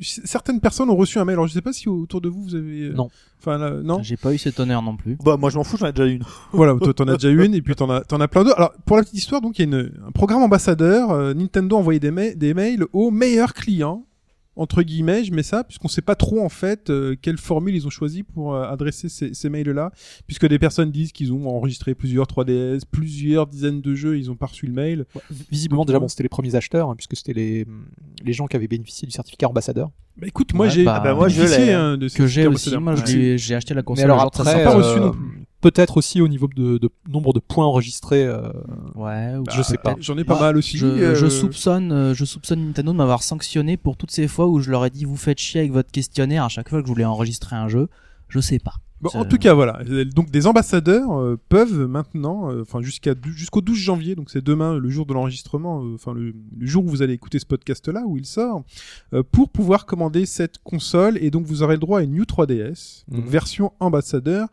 certaines personnes ont reçu un mail. Alors je sais pas si autour de vous vous avez euh, Non. Enfin là, non? J'ai pas eu cet honneur non plus. Bah moi je m'en fous, j'en ai déjà une. voilà, toi t'en as déjà une et puis t'en as t'en as plein d'autres. Alors pour la petite histoire, donc il y a une, un programme ambassadeur. euh, Nintendo a envoyé des, ma- des mails aux meilleurs clients entre guillemets, je mets ça puisqu'on sait pas trop en fait euh, quelle formule ils ont choisi pour euh, adresser ces, ces mails-là, puisque des personnes disent qu'ils ont enregistré plusieurs 3DS, plusieurs dizaines de jeux, ils ont pas reçu le mail. Visiblement, déjà, bon, c'était les premiers acheteurs, hein, puisque c'était les, les gens qui avaient bénéficié du certificat ambassadeur. Bah écoute, moi Ouais, j'ai bah, Ah bah, moi, je l'ai, hein, de ce Que j'ai aussi, moi j'ai acheté la console. Mais alors après, pas reçu non peut-être aussi au niveau de, de nombre de points enregistrés. euh, Ouais, ou je sais pas. J'en ai pas mal aussi. Je, euh, je soupçonne, euh, je soupçonne Nintendo de m'avoir sanctionné pour toutes ces fois où je leur ai dit vous faites chier avec votre questionnaire à chaque fois que je voulais enregistrer un jeu. Je sais pas. Bon, en tout cas, voilà. Donc, des ambassadeurs euh, peuvent maintenant, euh, enfin jusqu'à jusqu'au 12 janvier, donc c'est demain, le jour de l'enregistrement, euh, enfin le, le jour où vous allez écouter ce podcast-là, où il sort, euh, pour pouvoir commander cette console. Et donc, vous aurez le droit à une New 3DS, donc Mhm. version ambassadeur,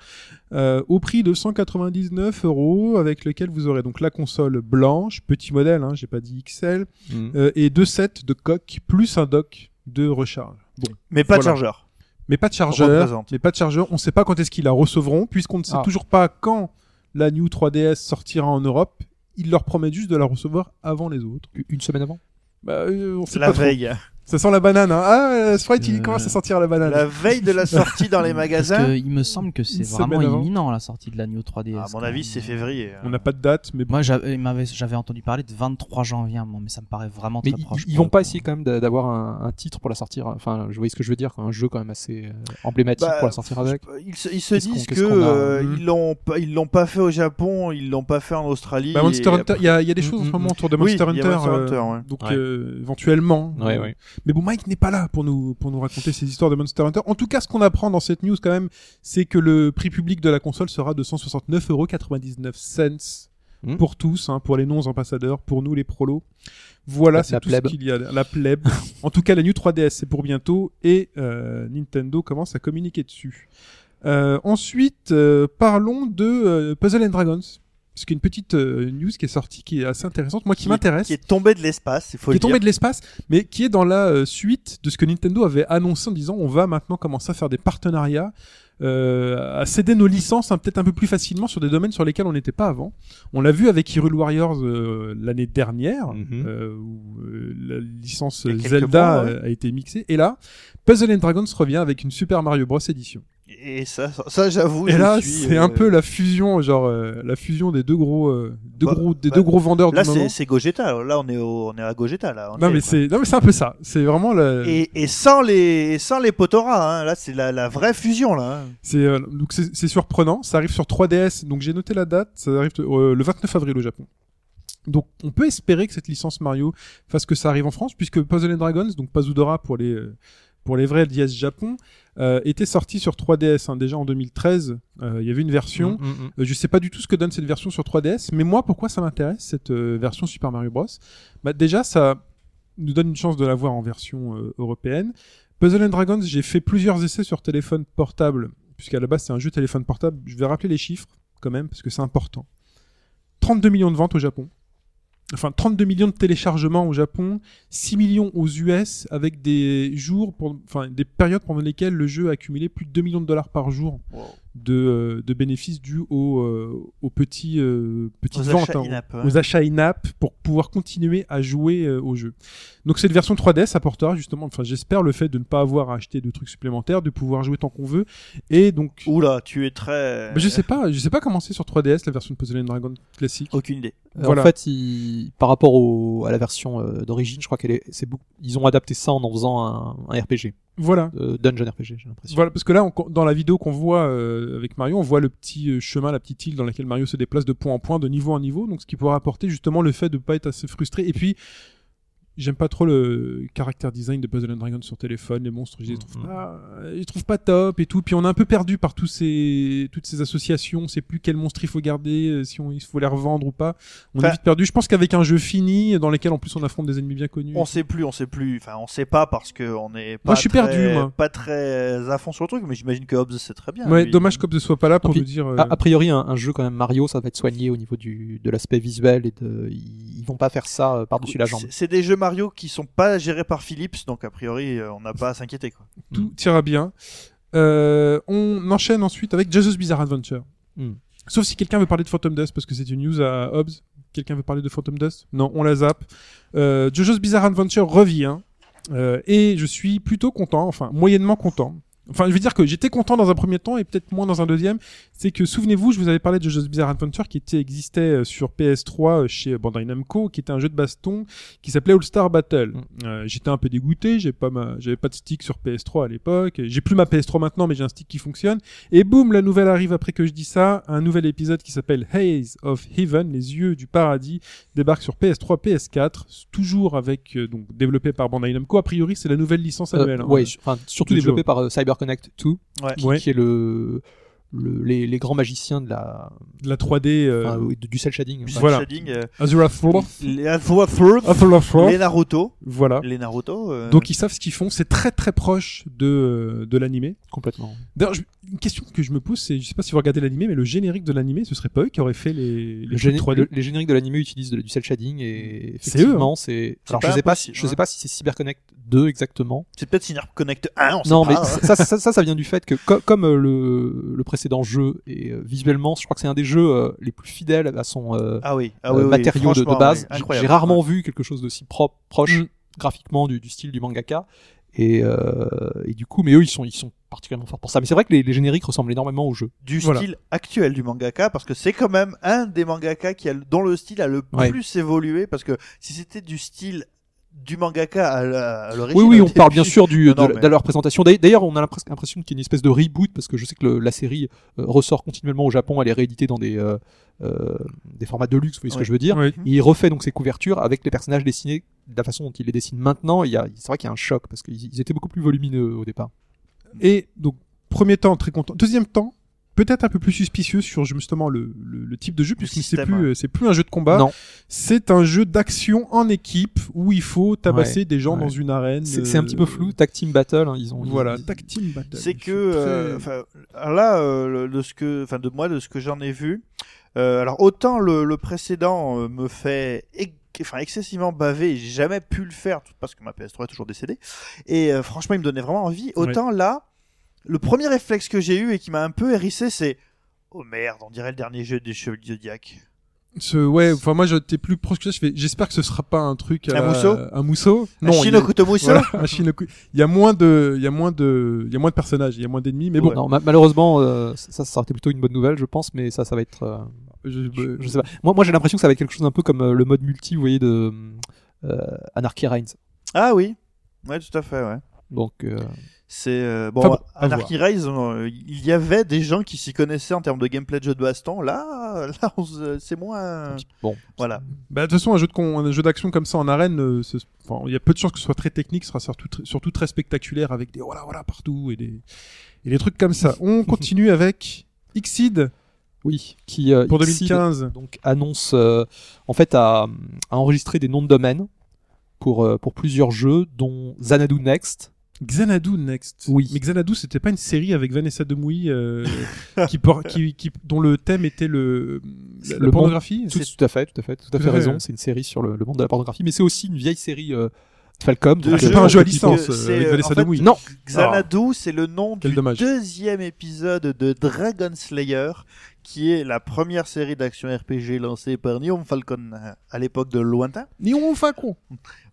euh, au prix de 199 euros, avec lequel vous aurez donc la console blanche, petit modèle, hein, j'ai pas dit XL, euh, et deux sets de coque plus un dock de recharge. Bon. Mais pas de chargeur. Mais pas de chargeur. Mais pas de chargeur. On sait pas quand est-ce qu'ils la recevront, puisqu'on ne sait Ah. toujours pas quand la New 3DS sortira en Europe. Ils leur promettent juste de la recevoir avant les autres. Une semaine avant? Bah, euh, on sait La pas trop. Ça sent la banane. Hein. Ah, euh, Sprite, il Euh, commence à sentir la banane. La veille de la sortie dans les Parce magasins. que il me semble que c'est vraiment imminent la sortie de la New 3DS. À mon avis, c'est février. On n'a pas de date, mais bon. Moi j'avais entendu parler de 23 janvier, mais ça me paraît vraiment Mais très ils, proche. ils vont pas essayer quand même d'a- d'avoir un, un titre pour la sortir. Enfin, je voyais ce que je veux dire, un jeu quand même assez euh, emblématique Bah, pour la sortir avec. Ils se, ils disent que a euh, Mhm. ils l'ont pas, ils l'ont pas fait au Japon, ils l'ont pas fait en Australie. Bah, Monster et Hunter, il y a, il y a des choses en Mm, ce moment autour de Oui, Monster a Hunter. Euh, ouais. Donc, Ouais. euh, éventuellement. Ouais, ouais. Mais bon, Mike n'est pas là pour nous, pour nous raconter ces histoires de Monster Hunter. En tout cas, ce qu'on apprend dans cette news quand même, c'est que le prix public de la console sera de 169,99€ Hmm. pour tous, hein, pour les non-ambassadeurs, pour nous les prolos. Voilà, c'est tout plèbe. ce qu'il y a. La plèbe. en tout cas, la New 3DS, c'est pour bientôt et euh, Nintendo commence à communiquer dessus. Euh, ensuite, euh, parlons de Puzzle and Dragons. Parce qu'une petite euh, news qui est sortie, qui est assez intéressante, moi qui, Qui- m'intéresse Qui est tombé de l'espace, il faut qui le est tombé dire. de l'espace, mais qui est dans la euh, suite de ce que Nintendo avait annoncé en disant on va maintenant commencer à faire des partenariats, euh, à céder nos licences hein, peut-être un peu plus facilement sur des domaines sur lesquels on n'était pas avant. On l'a vu avec Hyrule Warriors euh, l'année dernière, Mhm. euh, où euh, la licence Zelda mois, ouais. a été mixée, et là, Puzzle and Dragons revient avec une Super Mario Bros édition. Et ça, ça j'avoue. et là, c'est euh, un peu la fusion, genre euh, la fusion des deux gros, euh, deux Bah, gros, des bah, deux gros vendeurs Là, c'est c'est Gogeta. Là, on est, au, on est à Gogeta. Là. On Non est, mais quoi. c'est, non mais c'est un peu ça. C'est vraiment le. Et, et sans les, sans les Potora. Hein. Là, c'est la, la vraie fusion là. hein. C'est euh, donc c'est surprenant. Ça arrive sur 3DS. Donc j'ai noté la date. Ça arrive euh, le 29 avril au Japon. Donc on peut espérer que cette licence Mario fasse que ça arrive en France, puisque Puzzle and Dragons, donc Pazudora pour les euh, pour les vrais DS Japon, euh, était sorti sur 3DS hein, déjà en 2013. Euh, Il y avait une version. Mm, mm, mm. Euh, je sais pas du tout ce que donne cette version sur 3DS, mais moi, pourquoi ça m'intéresse cette version Super Mario Bros? Bah déjà, ça nous donne une chance de la voir en version européenne. Puzzle and Dragons, j'ai fait plusieurs essais sur téléphone portable, puisqu'à la base c'est un jeu téléphone portable. Je vais rappeler les chiffres quand même, parce que c'est important. 32 millions de ventes au Japon. Enfin, 32 millions de téléchargements au Japon, 6 millions aux US, avec des jours, des périodes pendant lesquelles le jeu a accumulé plus de 2 millions de dollars par jour de, euh, de bénéfices dus aux, euh, aux petits, euh, petites Aux ventes, achats hein, in-app, ouais. aux achats in-app pour pouvoir continuer à jouer euh, au jeu. Donc cette version 3DS apportera justement, enfin j'espère le fait de ne pas avoir à acheter de trucs supplémentaires, de pouvoir jouer tant qu'on veut, et donc Oula, tu es très. bah, je sais pas, je sais pas comment c'est sur 3DS la version de Puzzle and Dragon classique. Aucune idée. Euh, Voilà. En fait, ils- par rapport au, à la version euh, d'origine, je crois qu'elle est, c'est beaucoup- ils ont adapté ça en en faisant un, un RPG, Voilà. euh, dungeon RPG, j'ai l'impression. Voilà, parce que là, on- dans la vidéo qu'on voit euh, avec Mario, on voit le petit euh, chemin, la petite île dans laquelle Mario se déplace de point en point, de niveau en niveau, donc ce qui pourra apporter justement le fait de pas être assez frustré. Et puis, j'aime pas trop le caractère design de Puzzle and Dragon sur téléphone. Les monstres, je les trouve Mhm. pas, je les trouve pas top et tout. Puis on est un peu perdu par tous ces, toutes ces associations. On sait plus quel monstre il faut garder, euh, si on, il faut les revendre ou pas. On Enfin- est vite perdu. Je pense qu'avec un jeu fini, dans lequel en plus on affronte des ennemis bien connus. On sait plus, on sait plus. Enfin, on sait pas parce que on est pas Moi, je suis très- perdu, moi. pas très à fond sur le truc, mais j'imagine que Hobbs sait très bien. Ouais, lui. dommage qu'Hobbs ne soit pas là pour Tant pis. nous dire. euh, A, a priori, un, un jeu quand même Mario, ça va être soigné au niveau du, de l'aspect visuel et de, ils, vont pas faire ça euh, par-dessus la jambe. C'est- C'est des jeux Mario qui sont pas gérés par Philips, donc a priori, euh, on n'a pas à s'inquiéter. quoi. tout ira bien. Euh, on enchaîne ensuite avec JoJo's Bizarre Adventure. Hmm. Sauf si quelqu'un veut parler de Phantom Dust parce que c'est une news à Hobbs. Quelqu'un veut parler de Phantom Dust? Non, on la zappe. Euh, JoJo's Bizarre Adventure revient euh, et je suis plutôt content, enfin moyennement content. Enfin, je veux dire que j'étais content dans un premier temps et peut-être moins dans un deuxième. C'est que souvenez-vous, je vous avais parlé de JoJo's Bizarre Adventure qui était existait euh, sur PS3 euh, chez Bandai Namco, qui était un jeu de baston qui s'appelait All Star Battle. Mm. Euh, j'étais un peu dégoûté, j'ai pas ma, j'avais pas de stick sur PS3 à l'époque. J'ai plus ma PS3 maintenant, mais j'ai un stick qui fonctionne. Et boum, la nouvelle arrive après que je dis ça. Un nouvel épisode qui s'appelle Haze of Heaven, les yeux du paradis, débarque sur PS3, PS4, toujours avec euh, donc développé par Bandai Namco. A priori, c'est la nouvelle licence Euh, annuelle. hein. ouais, enfin, surtout développé par CyberConnect 2, Ouais. qui, Ouais. qui est le, le- les, les grands magiciens de la, De la 3D. Euh, enfin, du cell shading. Voilà. shading, euh, Azura Through. les Azura Third, Azura Through. les Naruto, Voilà. les Naruto. euh, Donc ils savent ce qu'ils font, c'est très très proche de, de l'animé. complètement. D'ailleurs, je- une question que je me pose, c'est, je sais pas si vous regardez l'animé, mais le générique de l'animé, ce serait pas eux qui auraient fait les, les Le trucs géné- 3D le- les génériques de l'anime utilisent de- du cell shading et C'est eux, hein. effectivement c'est. Alors pas je sais pas, si, je sais hein. pas si c'est CyberConnect 2 exactement. c'est peut-être Synerp Connect 1, on sait Non pas, mais hein. ça, ça, ça, ça vient du fait que co- comme euh, le, le précédent jeu et euh, visuellement, je crois que c'est un des jeux euh, les plus fidèles à son euh, Ah oui, ah euh, oui, oui, matériau de, base. J'ai rarement vu quelque chose d'aussi propre, proche Mm. graphiquement du, du style du mangaka. Et, euh, et du coup, mais eux, ils sont, ils sont particulièrement forts pour ça. Mais c'est vrai que les, les génériques ressemblent énormément au jeu. du Voilà. style actuel du mangaka parce que c'est quand même un des mangaka qui a le- dont le style a le Ouais. plus évolué parce que si c'était du style du mangaka à la- à l'origine Oui, oui, on parle bien sûr du, Non, de, non, de mais- leur présentation. D'ailleurs- on a l'impress- l'impression qu'il y a une espèce de reboot parce que je sais que le- la série euh, ressort continuellement au Japon. Elle est rééditée dans des, euh, euh, des formats de luxe, vous voyez ce que je veux dire. Ouais. Et il refait donc ses couvertures avec les personnages dessinés de la façon dont il les dessine maintenant. Il y a, c'est vrai qu'il y a un choc parce qu'ils ils étaient beaucoup plus volumineux au départ. Et donc, premier temps, très content. Deuxième temps, peut-être un peu plus suspicieux sur justement le, le, le type de jeu, puisque c'est plus, euh, c'est plus un jeu de combat. Non. C'est un jeu d'action en équipe où il faut tabasser des gens ouais. dans une arène. C'est c'est un euh, petit peu flou. Tag Team Battle, hein, ils ont. Voilà, ils- tag team battle. c'est que euh, très- là euh, le- de ce que enfin de moi de ce que j'en ai vu euh, alors autant le, le précédent euh, me fait enfin excessivement et j'ai jamais pu le faire parce que ma PS3 est toujours décédée et euh, franchement il me donnait vraiment envie autant là le premier réflexe que j'ai eu et qui m'a un peu hérissé c'est oh merde on dirait le dernier jeu des Chevaliers Zodiac Ce, ouais, enfin moi j'étais plus proche que ça. Je fais, j'espère que ce sera pas un truc. à Un mousseau Un mousseau? un Non. il y a- Shinokuto Voilà, un Shinoku- Il y a moins de, il y a moins de, il y a moins de personnages, il y a moins d'ennemis. Mais bon, Ouais. Non, ma- malheureusement, euh, ça, ça aurait été plutôt une bonne nouvelle, je pense, mais ça, ça va être. euh, je, je, je sais pas. Moi, moi j'ai l'impression que ça va être quelque chose un peu comme euh, le mode multi, vous voyez, de euh, Anarchy Reigns. ah oui ouais tout à fait ouais Donc, euh, C'est euh, bon, Enfin bon, Anarchy Rise, euh, il y avait des gens qui s'y connaissaient en termes de gameplay de jeu de baston. Là, là, c'est moins. bon. Voilà. Bah, de toute façon, un jeu de con- un jeu d'action comme ça en arène, euh, il y a peu de chances que ce soit très technique, ce sera surtout, tr- surtout très spectaculaire avec des voilà voilà partout et des et des trucs comme ça. On continue avec Xseed Oui, qui euh, pour Xseed, 2015. donc annonce euh, en fait à, à enregistrer des noms de domaine pour euh, pour plusieurs jeux, dont Xanadu Next. Xanadu Next. Oui. Mais Xanadu, c'était pas une série avec Vanessa Demouy euh, qui, por- qui, qui, dont le thème était le la, Le la pornographie? Tout, tout à fait, tout à fait, tout à fait raison. ouais. C'est une série sur le, le monde de la pornographie, mais c'est aussi une vieille série euh, Falcom. De Ah, donc, c'est jeu, pas un jeu à licence c'est, avec Vanessa en fait, Demouy. Non, Xanadu, c'est le nom Quel du dommage. deuxième épisode de Dragon Slayer, qui est la première série d'action RPG lancée par Neon Falcon à l'époque de Lointain. Ni on fait quoi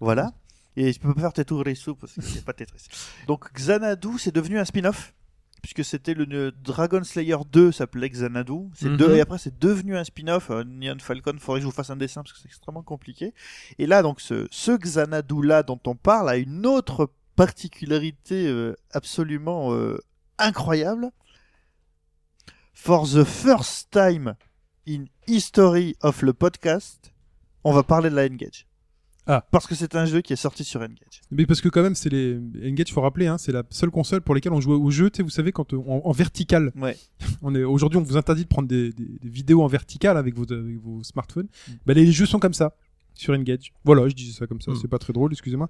Voilà. Et je peux pas faire Tetris parce que c'est pas Tetris. Donc Xanadu, c'est devenu un spin-off. Puisque c'était le Dragon Slayer 2 s'appelait Xanadu. C'est Mhm. deux, et après c'est devenu un spin-off. Euh, Neon Falcon, faudrait que je vous fasse un dessin parce que c'est extrêmement compliqué. Et là, donc ce, ce Xanadu là dont on parle a une autre particularité euh, absolument euh, incroyable. For the first time in history of le podcast, on va parler de la Engage. Ah. Parce que c'est un jeu qui est sorti sur Engage. Mais parce que quand même, c'est les Engage, faut rappeler, hein, c'est la seule console pour lesquelles on jouait au jeu. Tu sais, vous savez, quand euh, en, vertical. Ouais. On est aujourd'hui, on vous interdit de prendre des, des- des vidéos en vertical avec vos, avec vos smartphones. Mm. Bah, les jeux sont comme ça sur Engage. Voilà, je disais ça comme ça. Mm. C'est pas très drôle, excusez-moi.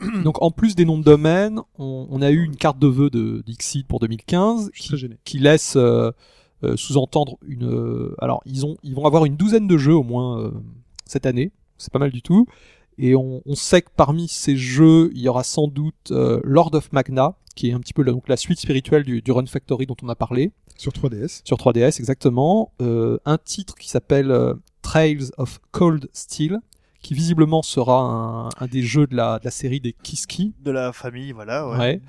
Donc en plus des noms de domaine, on, on a eu une carte de vœux de d'Ixid pour 2015 Je suis très qui, laisse euh, euh, sous-entendre une. euh, alors ils ont ils vont avoir une douzaine de jeux au moins cette année. C'est pas mal du tout. Et on, on sait que parmi ces jeux, il y aura sans doute Lord of Magna, qui est un petit peu la, donc la suite spirituelle du, du Run Factory dont on a parlé Sur 3DS. sur 3DS exactement. Un titre qui s'appelle Trails of Cold Steel, qui visiblement sera un, un des jeux de la, de la série des Kiski. De la famille, voilà. Ouais. Ouais.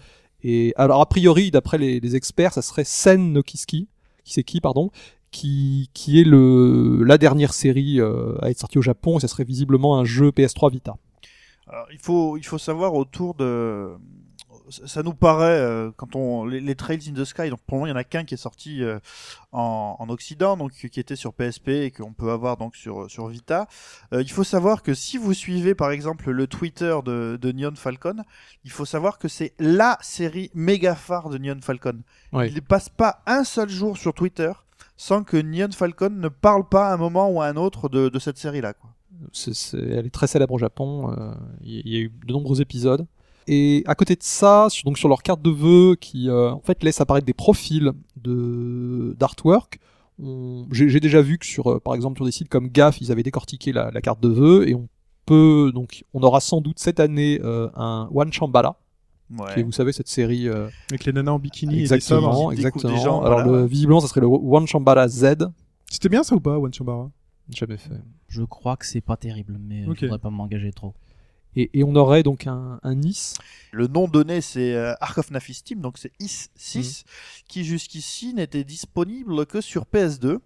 Et alors a priori, d'après les, les experts, ça serait Sen no Kiski, qui c'est qui pardon, qui qui est le la dernière série euh, à être sortie au Japon. Et ça serait visiblement un jeu PS3 Vita. Alors, il faut, il faut savoir autour de. Ça nous paraît euh, quand on les, les Trails in the Sky. Donc pour le moment, il y en a qu'un qui est sorti euh, en, en Occident, donc qui était sur PSP et qu'on peut avoir donc sur sur Vita. Euh, il faut savoir que si vous suivez par exemple le Twitter de, de Neon Falcon, il faut savoir que c'est la série méga phare de Neon Falcon. Ouais. Il ne passe pas un seul jour sur Twitter sans que Neon Falcon ne parle pas à un moment ou à un autre de, de cette. Quoi. C'est- c'est- elle est très célèbre au Japon. euh, il y, a eu de nombreux épisodes. Et à côté de ça, sur, donc sur leur carte de vœux, qui euh, en fait laisse apparaître des profils de d'artwork. on- J'ai déjà vu que sur, euh, par exemple, sur des sites comme GAF, ils avaient décortiqué la, la carte de vœux et on peut donc, on aura sans doute cette année euh, un One Shambhala, Ouais. qui est, vous savez, cette série. euh, Avec les nanas en bikini et des exactement, découpent des exactement. jambes, Alors voilà. le, visiblement, ça serait le One Shambhala Z. C'était bien ça ou pas, One Shambara Jamais fait. Je crois que c'est pas terrible, mais Ok. je voudrais pas m'engager trop. Et, et on aurait donc un, un Nice. Le nom donné, c'est euh, Ark of Naphistim, donc c'est IS 6, Mm. qui jusqu'ici n'était disponible que sur PS2.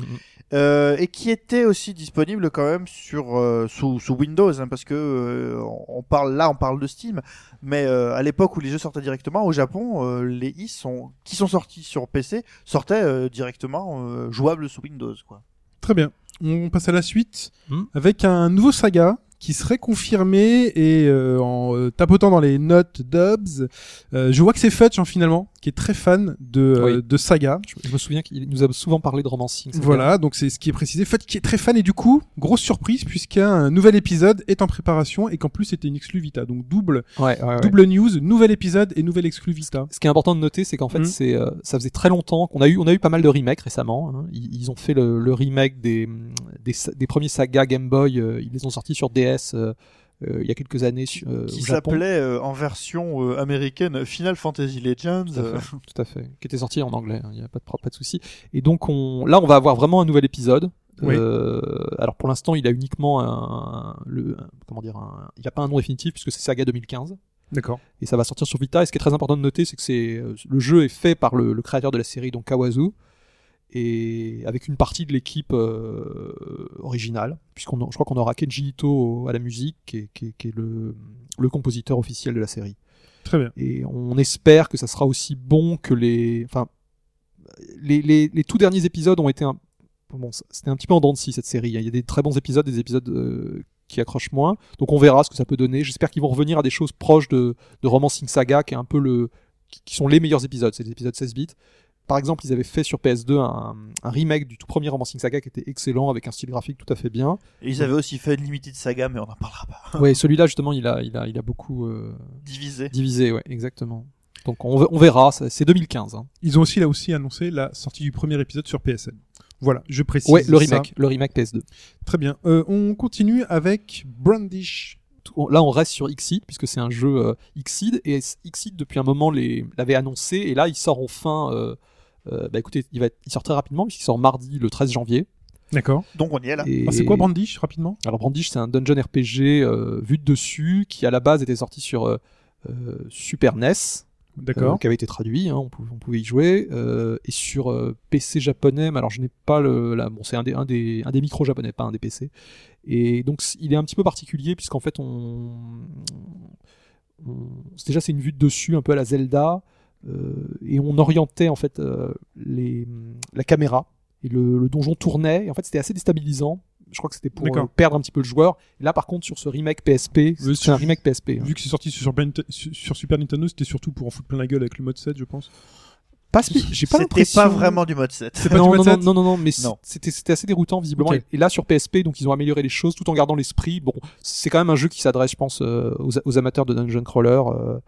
Mhm. Euh, et qui était aussi disponible quand même sur euh, sous, sous Windows hein, parce que euh, on parle là on parle de Steam mais euh, à l'époque où les jeux sortaient directement au Japon euh, les is sont qui sont sortis sur PC sortaient euh, directement euh, jouables sous Windows quoi Très bien. On passe à la suite Hmm. avec un nouveau saga qui serait confirmé et euh, en euh, tapotant dans les notes d'Obs, euh, je vois que c'est Fudge hein, finalement, qui est très fan de, euh, de saga. Je, je me souviens qu'il nous a souvent parlé de romancing. Voilà, donc c'est ce qui est précisé. Fudge qui est très fan et du coup, grosse surprise puisqu'un nouvel épisode est en préparation et qu'en plus c'était une exclu Vita. Donc double. Ouais, double news, nouvel épisode et nouvel exclu Vita. Ce qui est important de noter, c'est qu'en fait, Mhm. c'est, euh, ça faisait très longtemps qu'on a eu, on a eu pas mal de remakes récemment. hein. Ils, ils ont fait le, le remake des, des premiers sagas Game Boy. euh, ils les ont sortis sur DS euh, il y a quelques années euh, qui s'appelait euh, en version euh, américaine Final Fantasy Legends Tout à fait, tout à fait. Qui était sorti en anglais. hein, Il n'y a pas de, pas de souci. Et donc, on, là, on va avoir vraiment un nouvel épisode. Oui. Alors pour l'instant, il a uniquement un, le, un- comment dire, un- il n'y a pas un nom définitif puisque c'est Saga 2015. D'accord. et ça va sortir sur Vita. Et ce qui est très important de noter, c'est que c'est le jeu est fait par le, le créateur de la série, donc Kawazu, et avec une partie de l'équipe euh, originale, puisqu'on je crois qu'on aura Kenji Ito à la musique, qui est, qui est- qui est le, le compositeur officiel de la série. Très bien. Et on espère que ça sera aussi bon que les, enfin, les, les, les tout derniers épisodes ont été un, bon, c'était un petit peu en dents de scie cette série. hein. Il y a des très bons épisodes, des épisodes euh, qui accrochent moins. Donc on verra ce que ça peut donner. J'espère qu'ils vont revenir à des choses proches de, de Romancing Saga, qui est un peu le, qui sont les meilleurs épisodes. C'est les épisodes 16 bits. Par exemple, ils avaient fait sur PS2 un, un remake du tout premier Romancing Saga qui était excellent avec un style graphique tout à fait bien. et ils avaient aussi fait une Limited Saga mais on n'en parlera pas Ouais, celui-là justement, il a, il a, il a beaucoup euh, divisé divisé, ouais, exactement. Donc on, ve- on verra. C'est 2015. Hein. Ils ont aussi là aussi annoncé la sortie du premier épisode sur PSN. Voilà, je précise. Ouais, le ça. remake, le remake PS2. Très bien. Euh, on continue avec Brandish. Là, on reste sur Xseed puisque c'est un jeu euh, Xseed et Xseed depuis un moment les- l'avait annoncé et là il sort enfin. Euh, bah écoutez, il va être- il sort très rapidement puisqu'il sort mardi le 13 janvier. D'accord. donc on y est là Et- Ah, c'est quoi Brandish rapidement? Alors Brandish, c'est un dungeon RPG euh, vu de dessus qui à la base était sorti sur euh, euh, Super NES. D'accord. euh, qui avait été traduit, hein, on, pouvait, on pouvait y jouer, euh, et sur euh, PC japonais, mais alors je n'ai pas le, là, bon c'est un des, un des, un des micros japonais, pas un des PC, et donc il est un petit peu particulier puisqu'en fait on, on- déjà c'est une vue de dessus un peu à la Zelda, euh, et on orientait en fait euh, les, la caméra, et le, le donjon tournait, et en fait c'était assez déstabilisant. Je crois que c'était pour euh, perdre un petit peu le joueur. Et là, par contre, sur ce remake PSP, Oui, c'est un remake PSP. hein. Vu que c'est sorti sur Super, sur- Nintendo, c'était surtout pour en foutre plein la gueule avec le mode 7, je pense. Pas J'ai pas C'était pas vraiment du mode 7. C'est pas non, du non, mode non, 7 non, non, non, mais c'était c'était assez déroutant visiblement. Et là sur PSP, donc ils ont amélioré les choses tout en gardant l'esprit. Bon, c'est quand même un jeu qui s'adresse, je pense, euh, aux, aux amateurs de dungeon crawler. euh,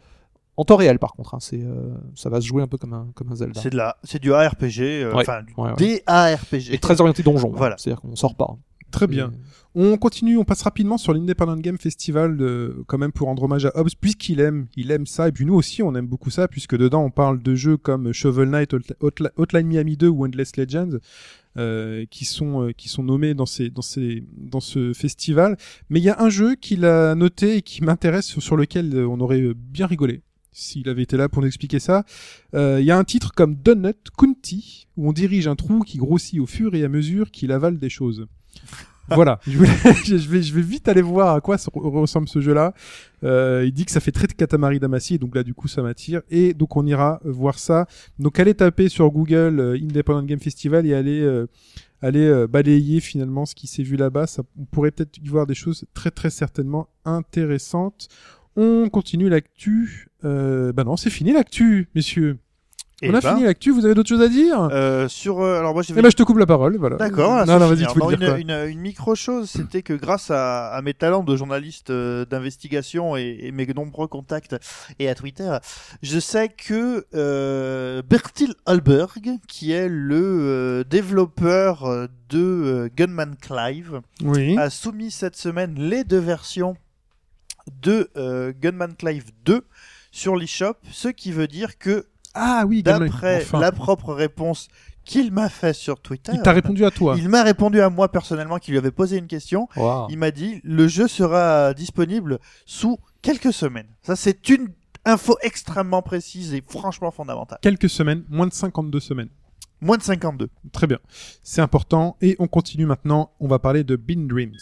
en temps réel, par contre, hein, c'est euh, ça va se jouer un peu comme un comme un Zelda. C'est de la, c'est du ARPG, euh, Ouais, enfin du ouais, ARPG. Et très orienté donjon. hein. Voilà. C'est-à-dire qu'on sort pas. Très bien. On continue, on passe rapidement sur l'Independent Game Festival, euh, quand même pour rendre hommage à Hobbs, puisqu'il aime, il aime ça, et puis nous aussi on aime beaucoup ça, puisque dedans on parle de jeux comme Shovel Knight, Hotli- Hotli- Hotline Miami 2 ou Endless Legends, euh, qui sont euh, qui sont nommés dans ces dans ces dans ce festival. Mais il y a un jeu qu'il a noté et qui m'intéresse sur, sur lequel euh, on aurait euh, bien rigolé s'il avait été là pour nous expliquer ça. Euh, Il y a un titre comme Donut County où on dirige un trou qui grossit au fur et à mesure qu'il avale des choses. voilà, je, voulais- je vais, je vais vite aller voir à quoi se- ressemble ce jeu-là. Euh, il dit que ça fait très de Katamari Damacy, donc là du coup ça m'attire. Et donc on ira voir ça. Donc allez taper sur Google euh, Independent Game Festival et allez, euh, allez euh, balayer finalement ce qui s'est vu là-bas. Ça, on pourrait peut-être y voir des choses très très certainement intéressantes. On continue l'actu. Euh, bah non, c'est fini l'actu, messieurs. Eh on a ben, fini l'actu. Vous avez d'autres choses à dire? Euh, sur, euh, alors moi Eh ben, je te coupe la parole. Voilà. D'accord. Non, non, vas-y, tu dire une, une, une micro chose, c'était que grâce à, à mes talents de journaliste euh, d'investigation et, et mes nombreux contacts et à Twitter, je sais que Bertil Hallberg, qui est le développeur de Gunman Clive, Oui. a soumis cette semaine les deux versions de euh, Gunman Clive 2 sur l'eShop, ce qui veut dire que Ah oui, d'après Enfin. la propre réponse qu'il m'a fait sur Twitter, Il t'a répondu à toi. il m'a répondu à moi personnellement qui lui avait posé une question. Wow. Il m'a dit le jeu sera disponible sous quelques semaines. Ça c'est une info extrêmement précise et franchement fondamentale. Quelques semaines, moins de 52 semaines. Moins de 52. Très bien. C'est important. Et on continue maintenant. On va parler de Bean Dreams.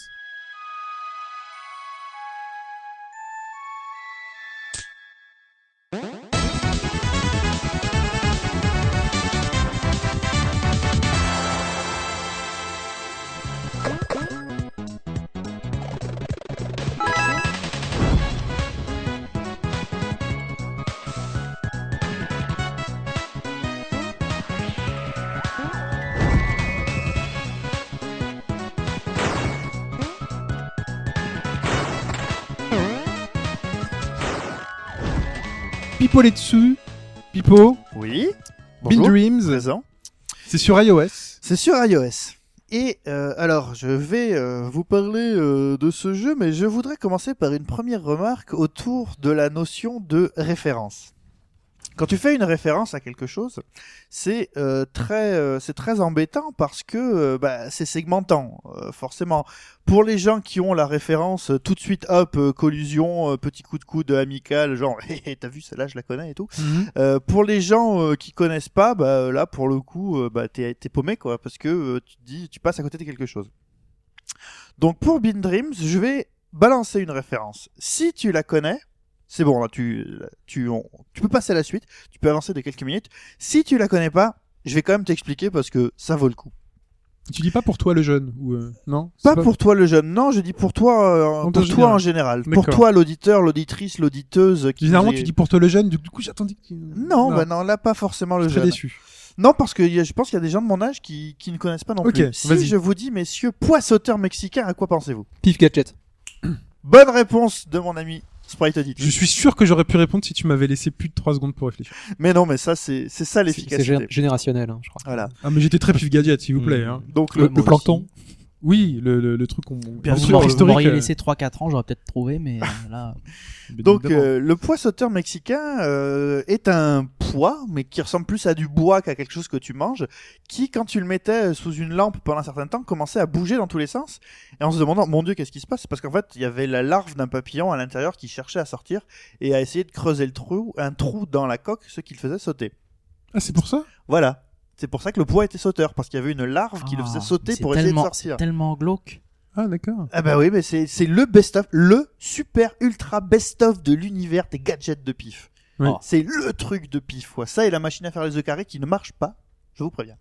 Pipo les dessus. Pipo, Oui. Bonjour. Dreams, c'est sur iOS. C'est sur iOS. Et euh, alors, je vais euh, vous parler euh, de ce jeu, mais je voudrais commencer par une première remarque autour de la notion de référence. Quand tu fais une référence à quelque chose, c'est euh, très, euh, c'est très embêtant parce que euh, bah, c'est segmentant, euh, forcément. Pour les gens qui ont la référence, euh, tout de suite, hop, collusion, petit coup de coude amical, genre, Hé, hé, t'as vu celle-là, je la connais et tout. Euh, pour les gens qui connaissent pas, bah, là pour le coup, bah, t'es paumé quoi, parce que euh, tu te dis, tu passes à côté de quelque chose. Donc pour Bean Dreams, je vais balancer une référence. Si tu la connais, c'est bon là, tu tu on- tu peux passer à la suite, tu peux avancer de quelques minutes. Si tu la connais pas, je vais quand même t'expliquer parce que ça vaut le coup. Tu dis pas pour toi le jeune ou euh, non? Pas pour toi le jeune, non, je dis pour toi, euh, En pour général. toi en général, pour toi l'auditeur, l'auditrice, l'auditeuse. qui Généralement, est- tu dis pour toi le jeune. Du coup, j'attendais. que tu- non, bah non, là pas forcément le Je suis très jeune. déçu. Non, parce que y a- je pense qu'il y a des gens de mon âge qui, qui ne connaissent pas non Ok, plus. Si vas-y. je vous dis, messieurs, poissoteur mexicain, à quoi pensez-vous? Pif Gadget. Bonne réponse de mon ami Sprite. Je suis sûr que j'aurais pu répondre si tu m'avais laissé plus de 3 secondes pour réfléchir. Mais non, mais ça, c'est c'est ça C'est c'est l'efficacité. gé- générationnel, hein, je crois. Voilà. Ah, mais j'étais très pif gadget, s'il vous plaît. Mm. Hein. Donc Le, le, le plancton. Oui, le, le, le truc qu'on. Bien sûr, Vous m'auriez euh, laissé 3-4 ans, j'aurais peut-être trouvé, mais euh, là. Donc euh, le poissoteur mexicain euh, est un pois, mais qui ressemble plus à du bois qu'à quelque chose que tu manges, qui quand tu le mettais sous une lampe pendant un certain temps commençait à bouger dans tous les sens. Et en se demandant, mon Dieu, qu'est-ce qui se passe? C'est parce qu'en fait, il y avait la larve d'un papillon à l'intérieur qui cherchait à sortir et à essayer de creuser le trou, un trou dans la coque, ce qui le faisait sauter. Ah, c'est pour ça? Voilà. C'est pour ça que le pois était sauteur, parce qu'il y avait une larve qui le faisait Ah, sauter pour essayer de tellement- sortir. C'est tellement glauque. Ah, d'accord. Ah bah oui, mais c'est c'est le best-of, le super ultra best-of de l'univers des gadgets de pif. Oui. C'est le truc de pif, quoi. Ça et la machine à faire les œufs carrés qui ne marche pas, je vous préviens.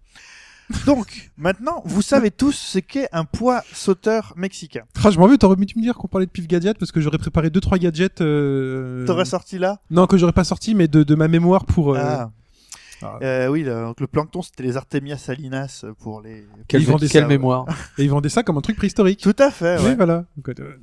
Donc, maintenant, vous savez tous ce qu'est un poids sauteur mexicain. Ah, je m'en veux, t'aurais dû me dire qu'on parlait de pif gadget parce que j'aurais préparé deux trois gadgets. Euh... T'aurais sorti là? Non, que j'aurais pas sorti, mais de, de ma mémoire pour. Euh... Ah. Ah. Euh, oui, le, donc le plancton, c'était les Artemia salinas pour les. Quelle, Ils vendaient quelle ça, mémoire. Et ils vendaient ça comme un truc préhistorique. Tout à fait, Oui, voilà. Donc, euh,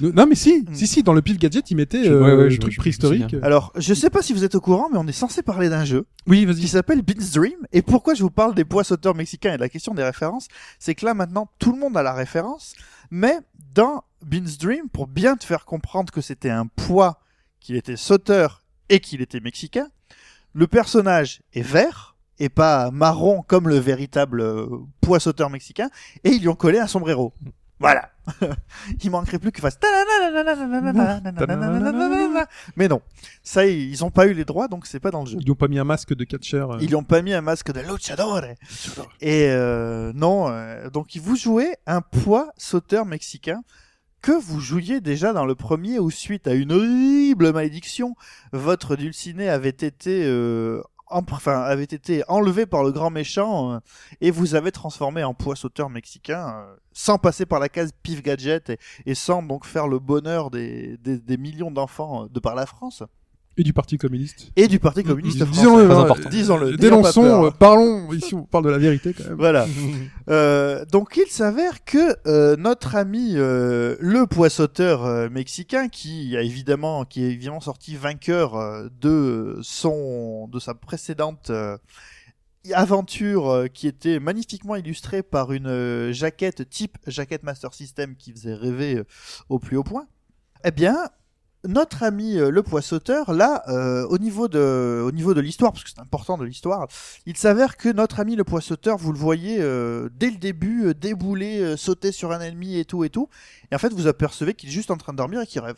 Non, mais si, Mm. si, si, dans le pif gadget, ils mettaient Je- euh, ouais, ouais, le je- truc je préhistorique. Alors, je sais pas si vous êtes au courant, mais on est censé parler d'un jeu Oui, qui vas-y. s'appelle Beans Dream. Et pourquoi je vous parle des poids sauteurs mexicains et de la question des références, c'est que là maintenant tout le monde a la référence, mais dans Beans Dream, pour bien te faire comprendre que c'était un poids, qu'il était sauteur et qu'il était mexicain, le personnage est vert et pas marron comme le véritable euh, poids sauteur mexicain, et ils lui ont collé un sombrero. Voilà. Il manquerait plus qu'il fasse. Mais non, ça ils ont pas eu les droits, donc c'est pas dans le jeu. Ils lui ont pas mis un masque de catcher. euh. Ils lui ont pas mis un masque de luchador. Et euh, non, euh, donc vous jouez un poids sauteur mexicain que vous jouiez déjà dans le premier où suite à une horrible malédiction, votre dulciné avait été euh, enfin avait été enlevé par le grand méchant euh, et vous avez transformé en poids sauteur mexicain euh, sans passer par la case pif gadget et, sans donc faire le bonheur des, des, millions d'enfants de par la France Et du Parti communiste. et du Parti communiste français. Disons-le, hein. Disons-le, n'ayons pas Dénonçons, euh, parlons. Ici, on parle de la vérité quand même. Voilà. Euh, donc il s'avère que euh, notre ami euh, le poissauteur euh, mexicain qui a évidemment qui est évidemment sorti vainqueur euh, de son de sa précédente euh, aventure euh, qui était magnifiquement illustrée par une euh, jaquette type jaquette Master System qui faisait rêver euh, au plus haut point. Eh bien, notre ami euh, le poissauteur, là, euh, au niveau de, au niveau de l'histoire, parce que c'est important de l'histoire, il s'avère que notre ami le poissauteur, vous le voyez euh, dès le début euh, débouler, sauter sur un ennemi et tout et tout, et en fait vous apercevez qu'il est juste en train de dormir et qu'il rêve.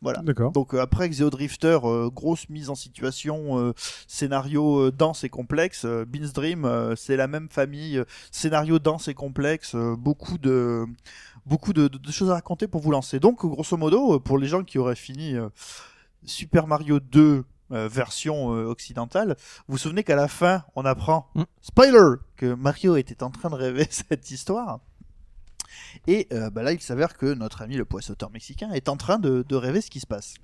Voilà. D'accord. Donc après Xeo Drifter, grosse mise en situation, scénario dense et complexe. Beans Dream, c'est la même famille, scénario dense et complexe, beaucoup de beaucoup de, de- de choses à raconter pour vous lancer. Donc grosso modo, euh, pour les gens qui auraient fini euh, Super Mario 2 euh, version euh, occidentale, vous vous souvenez qu'à la fin, on apprend Mm. spoiler que Mario était en train de rêver cette histoire. Et bah là, il s'avère que notre ami le poissauteur mexicain est en train de, de rêver ce qui se passe.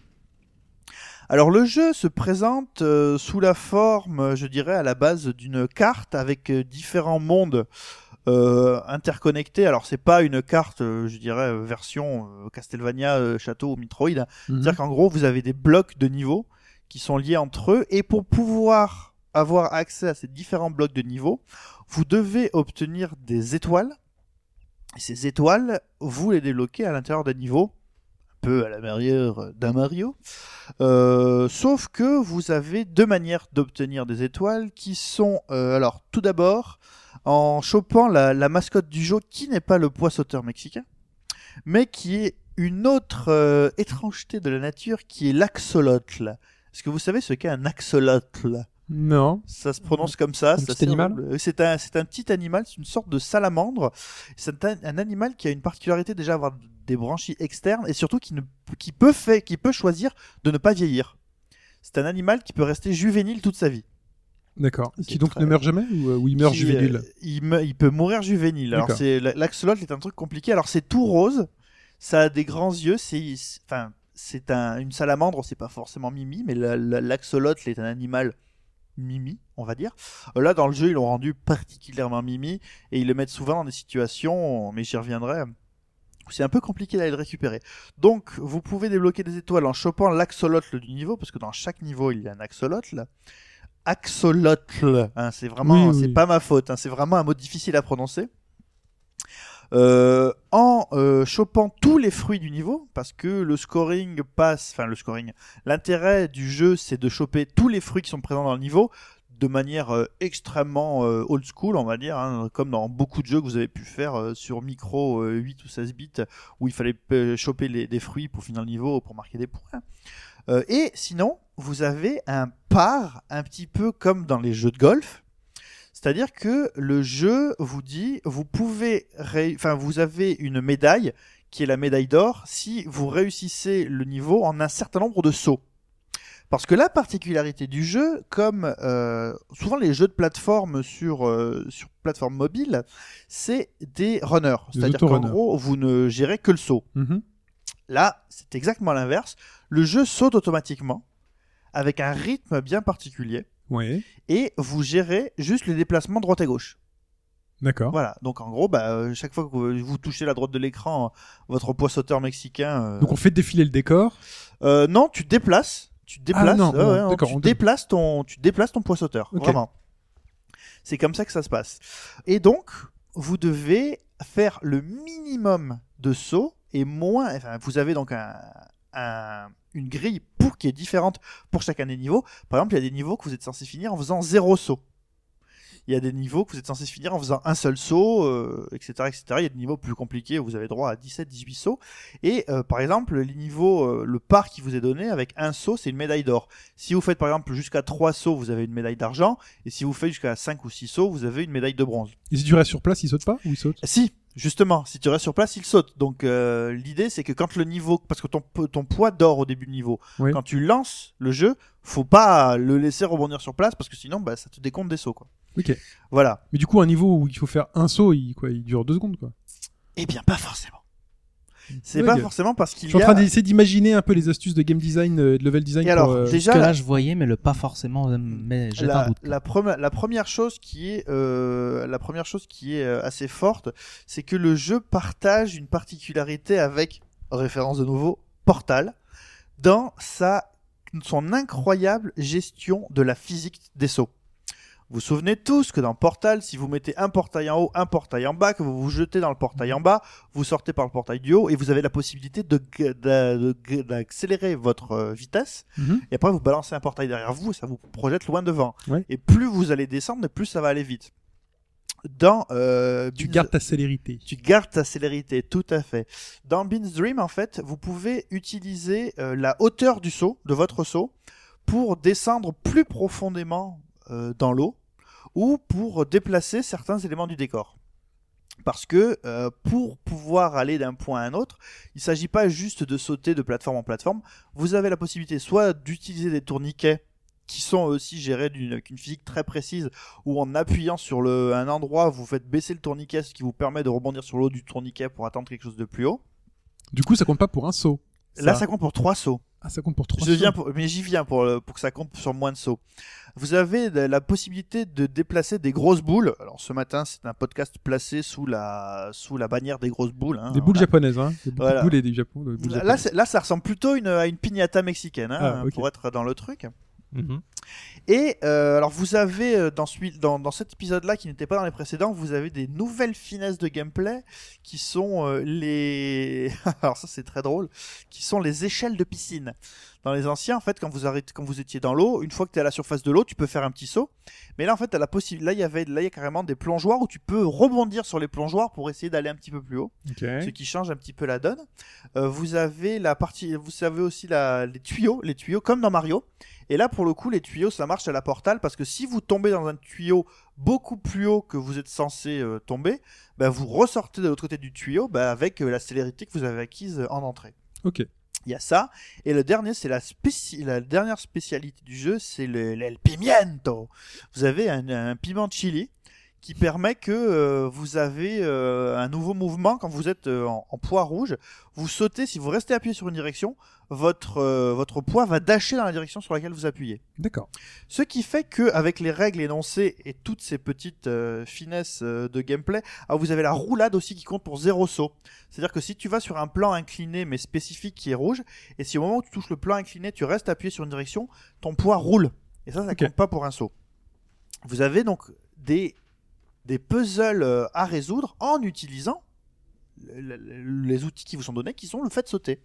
Alors le jeu se présente sous la forme, je dirais, à la base d'une carte avec différents mondes euh, interconnectés. Alors c'est pas une carte, euh, je dirais, euh, version euh, Castlevania, Château ou Metroid. Mhm. C'est-à-dire qu'en gros, vous avez des blocs de niveaux qui sont liés entre eux, et pour pouvoir avoir accès à ces différents blocs de niveaux, vous devez obtenir des étoiles. Et ces étoiles, vous les débloquez à l'intérieur d'un niveau, un peu à la manière d'un Mario. Euh, sauf que vous avez deux manières d'obtenir des étoiles qui sont, euh, alors tout d'abord, en chopant la, la mascotte du jeu qui n'est pas le poissauteur mexicain, mais qui est une autre euh, étrangeté de la nature qui est l'axolotl. Est-ce que vous savez ce qu'est un axolotl? Non. Ça se prononce comme ça. Un petit animal? C'est un, c'est un petit animal, c'est une sorte de salamandre. C'est un, un animal qui a une particularité déjà avoir des branchies externes et surtout qui, ne, qui, peut fait, qui peut choisir de ne pas vieillir. C'est un animal qui peut rester juvénile toute sa vie. D'accord. Qui donc très- ne meurt jamais ou, euh, ou il meurt Qui, juvénile euh, il, me- il peut mourir juvénile. Alors c'est l'axolotl est un truc compliqué. Alors c'est tout rose, ça a des grands yeux. C'est enfin c'est un, une salamandre, c'est pas forcément Mimi, mais la- la- l'axolotl est un animal Mimi, on va dire. Euh, Là dans le jeu ils l'ont rendu particulièrement Mimi et ils le mettent souvent dans des situations, mais j'y reviendrai. C'est un peu compliqué d'aller le récupérer. Donc, vous pouvez débloquer des étoiles en chopant l'axolotl du niveau, parce que dans chaque niveau, il y a un axolotl axolotl. hein, c'est vraiment, Oui, oui, c'est pas ma faute. hein, c'est vraiment un mot difficile à prononcer. Euh, en euh, chopant tous les fruits du niveau, parce que le scoring passe, enfin le scoring, l'intérêt du jeu c'est de choper tous les fruits qui sont présents dans le niveau de manière euh, extrêmement euh, old school, on va dire, hein, comme dans beaucoup de jeux que vous avez pu faire sur micro euh, 8 ou 16 bits, où il fallait choper les, des fruits pour finir le niveau, pour marquer des points. Et sinon, vous avez un par un petit peu comme dans les jeux de golf. C'est-à-dire que le jeu vous dit, vous pouvez, ré- enfin, vous avez une médaille qui est la médaille d'or si vous réussissez le niveau en un certain nombre de sauts. Parce que la particularité du jeu, comme euh, souvent les jeux de plateforme sur euh, sur plateforme mobile, c'est des runners. C'est-à-dire qu'en gros, vous ne gérez que le saut. Mhm. Là, c'est exactement l'inverse. Le jeu saute automatiquement avec un rythme bien particulier Ouais, et vous gérez juste les déplacements droite et gauche. d'accord. Voilà. Donc en gros, bah, euh, chaque fois que vous, vous touchez la droite de l'écran, euh, votre poids sauteur mexicain. euh, Donc on fait défiler le décor. euh, non, tu déplaces. Tu déplaces. non, ouais, non, ouais, non, d'accord, tu on déplaces ton, tu déplaces ton poids sauteur. Ok. Vraiment. C'est comme ça que ça se passe. Et donc, vous devez faire le minimum de sauts et moins. Enfin, vous avez donc un, un- une grille pour qui est différente pour chacun des niveaux. Par exemple, il y a des niveaux que vous êtes censé finir en faisant zéro saut. Il y a des niveaux que vous êtes censé finir en faisant un seul saut, euh, etc., etc. Il y a des niveaux plus compliqués où vous avez droit à 17, 18 sauts. Et euh, par exemple, les niveaux, euh, le par qui vous est donné avec un saut, c'est une médaille d'or. Si vous faites par exemple jusqu'à 3 sauts, vous avez une médaille d'argent. Et si vous faites jusqu'à 5 ou 6 sauts, vous avez une médaille de bronze. Et si tu restes sur place, il saute pas ou il saute? Si, justement, si tu restes sur place, il saute. Donc euh, l'idée, c'est que quand le niveau, parce que ton, ton poids dort au début du niveau, Oui. quand tu lances le jeu, faut pas le laisser rebondir sur place parce que sinon, bah, ça te décompte des sauts. Quoi. Ok. Voilà. Mais du coup, un niveau où il faut faire un saut, il, quoi, il dure deux secondes, quoi. Eh bien, pas forcément. C'est Ouais, pas forcément parce Je qu'il suis y en train a... d'essayer d'imaginer un peu les astuces de game design, euh, de level design. Et alors, pour, euh, déjà, que la- là je voyais, mais le pas forcément euh, mais un la, doute. la, premi- la première chose qui est euh, la première chose qui est assez forte, c'est que le jeu partage une particularité avec référence de nouveau Portal dans sa son incroyable gestion de la physique des sauts. Vous vous souvenez tous que dans Portal, si vous mettez un portail en haut, un portail en bas, que vous vous jetez dans le portail en bas, vous sortez par le portail du haut et vous avez la possibilité de g- de- de g- d'accélérer votre euh, vitesse Mhm. et après vous balancez un portail derrière vous et ça vous projette loin devant. Ouais. Et plus vous allez descendre, plus ça va aller vite. Dans euh, Tu Beans- gardes ta célérité. tu gardes ta célérité, tout à fait. Dans Bean's Dream, en fait, vous pouvez utiliser euh, la hauteur du saut, de votre saut, pour descendre plus profondément euh, dans l'eau ou pour déplacer certains éléments du décor. Parce que euh, pour pouvoir aller d'un point à un autre, il ne s'agit pas juste de sauter de plateforme en plateforme. Vous avez la possibilité soit d'utiliser des tourniquets qui sont aussi gérés d'une avec une physique très précise, où en appuyant sur le, un endroit, vous faites baisser le tourniquet, ce qui vous permet de rebondir sur l'eau du tourniquet pour atteindre quelque chose de plus haut. Du coup, ça compte pas pour un saut. Là, ça compte pour trois sauts. Ah, ça compte pour trois Je viens pour, mais j'y viens pour, le- pour que ça compte sur moins de sauts. Vous avez la possibilité de déplacer des grosses boules. Alors ce matin, c'est un podcast placé sous la sous la bannière des grosses boules. hein. Des boules Voilà. japonaises, hein. Des Voilà. boules et des Japon. des boules Là, japonaises. c'est- là, ça ressemble plutôt une- à une piñata mexicaine, hein, Ah, pour être dans le truc. Mhm. Et euh, alors vous avez euh, dans, celui- dans, dans cet épisode-là qui n'était pas dans les précédents, vous avez des nouvelles finesses de gameplay qui sont euh, les alors ça c'est très drôle, qui sont les échelles de piscine. Dans les anciens, en fait, quand vous arrêtez, quand vous étiez dans l'eau, une fois que tu es à la surface de l'eau, tu peux faire un petit saut. Mais là, en fait, t'as la possibilité. Là, il y avait, là, il y a carrément des plongeoires où tu peux rebondir sur les plongeoires pour essayer d'aller un petit peu plus haut ce qui change un petit peu la donne. Euh, vous avez la partie, vous savez aussi la, les tuyaux, les tuyaux comme dans Mario. Et là, pour le coup, les tuyaux, ça marche à la portale parce que si vous tombez dans un tuyau beaucoup plus haut que vous êtes censé euh, tomber, bah, vous ressortez de l'autre côté du tuyau bah, avec euh, la célérité que vous avez acquise euh, en entrée. Ok. Il y a ça. Et le dernier, c'est la, spéci- la dernière spécialité du jeu, c'est le, le pimiento. Vous avez un, un piment de chili qui permet que euh, vous avez euh, un nouveau mouvement quand vous êtes euh, en, en poids rouge. Vous sautez, si vous restez appuyé sur une direction, votre, euh, votre poids va dasher dans la direction sur laquelle vous appuyez. D'accord. Ce qui fait que avec les règles énoncées et toutes ces petites euh, finesses euh, de gameplay, ah, vous avez la roulade aussi qui compte pour zéro saut. C'est-à-dire que si tu vas sur un plan incliné mais spécifique qui est rouge, et si au moment où tu touches le plan incliné, tu restes appuyé sur une direction, ton poids roule. Et ça, ça Ok. compte pas pour un saut. Vous avez donc des, des puzzles euh, à résoudre en utilisant le- le- les outils qui vous sont donnés, qui sont le fait de sauter.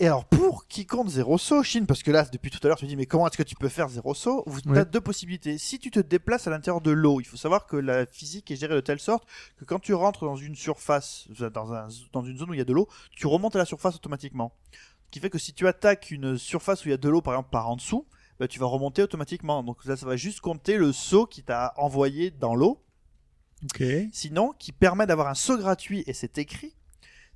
Et alors, pour qui compte zéro saut, Shin, parce que là, depuis tout à l'heure, tu te dis, mais comment est-ce que tu peux faire zéro saut Vous Ouais. as deux possibilités. Si tu te déplaces à l'intérieur de l'eau, il faut savoir que la physique est gérée de telle sorte que quand tu rentres dans une surface, dans, un, dans une zone où il y a de l'eau, tu remontes à la surface automatiquement. Ce qui fait que si tu attaques une surface où il y a de l'eau, par exemple par en dessous, bah, tu vas remonter automatiquement. Donc là, ça va juste compter le saut qui t'a envoyé dans l'eau. Sinon, qui permet d'avoir un saut gratuit, et c'est écrit,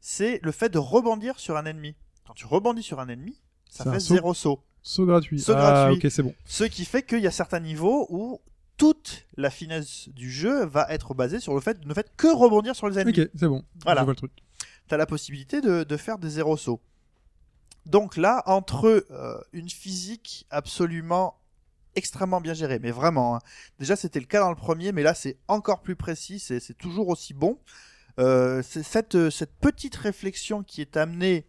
c'est le fait de rebondir sur un ennemi. Quand tu rebondis sur un ennemi, ça fait saut. zéro saut. Saut gratuit. Saut ah, gratuit. ok, c'est bon. Ce qui fait qu'il y a certains niveaux où toute la finesse du jeu va être basée sur le fait de ne fait que rebondir sur les ennemis. Ok, c'est bon. Voilà. Je vois le truc. tu as la possibilité de, de faire des zéro sauts. Donc là, entre euh, une physique absolument extrêmement bien gérée, mais vraiment, hein. déjà c'était le cas dans le premier, mais là c'est encore plus précis, c'est toujours aussi bon. Euh, cette, cette petite réflexion qui est amenée,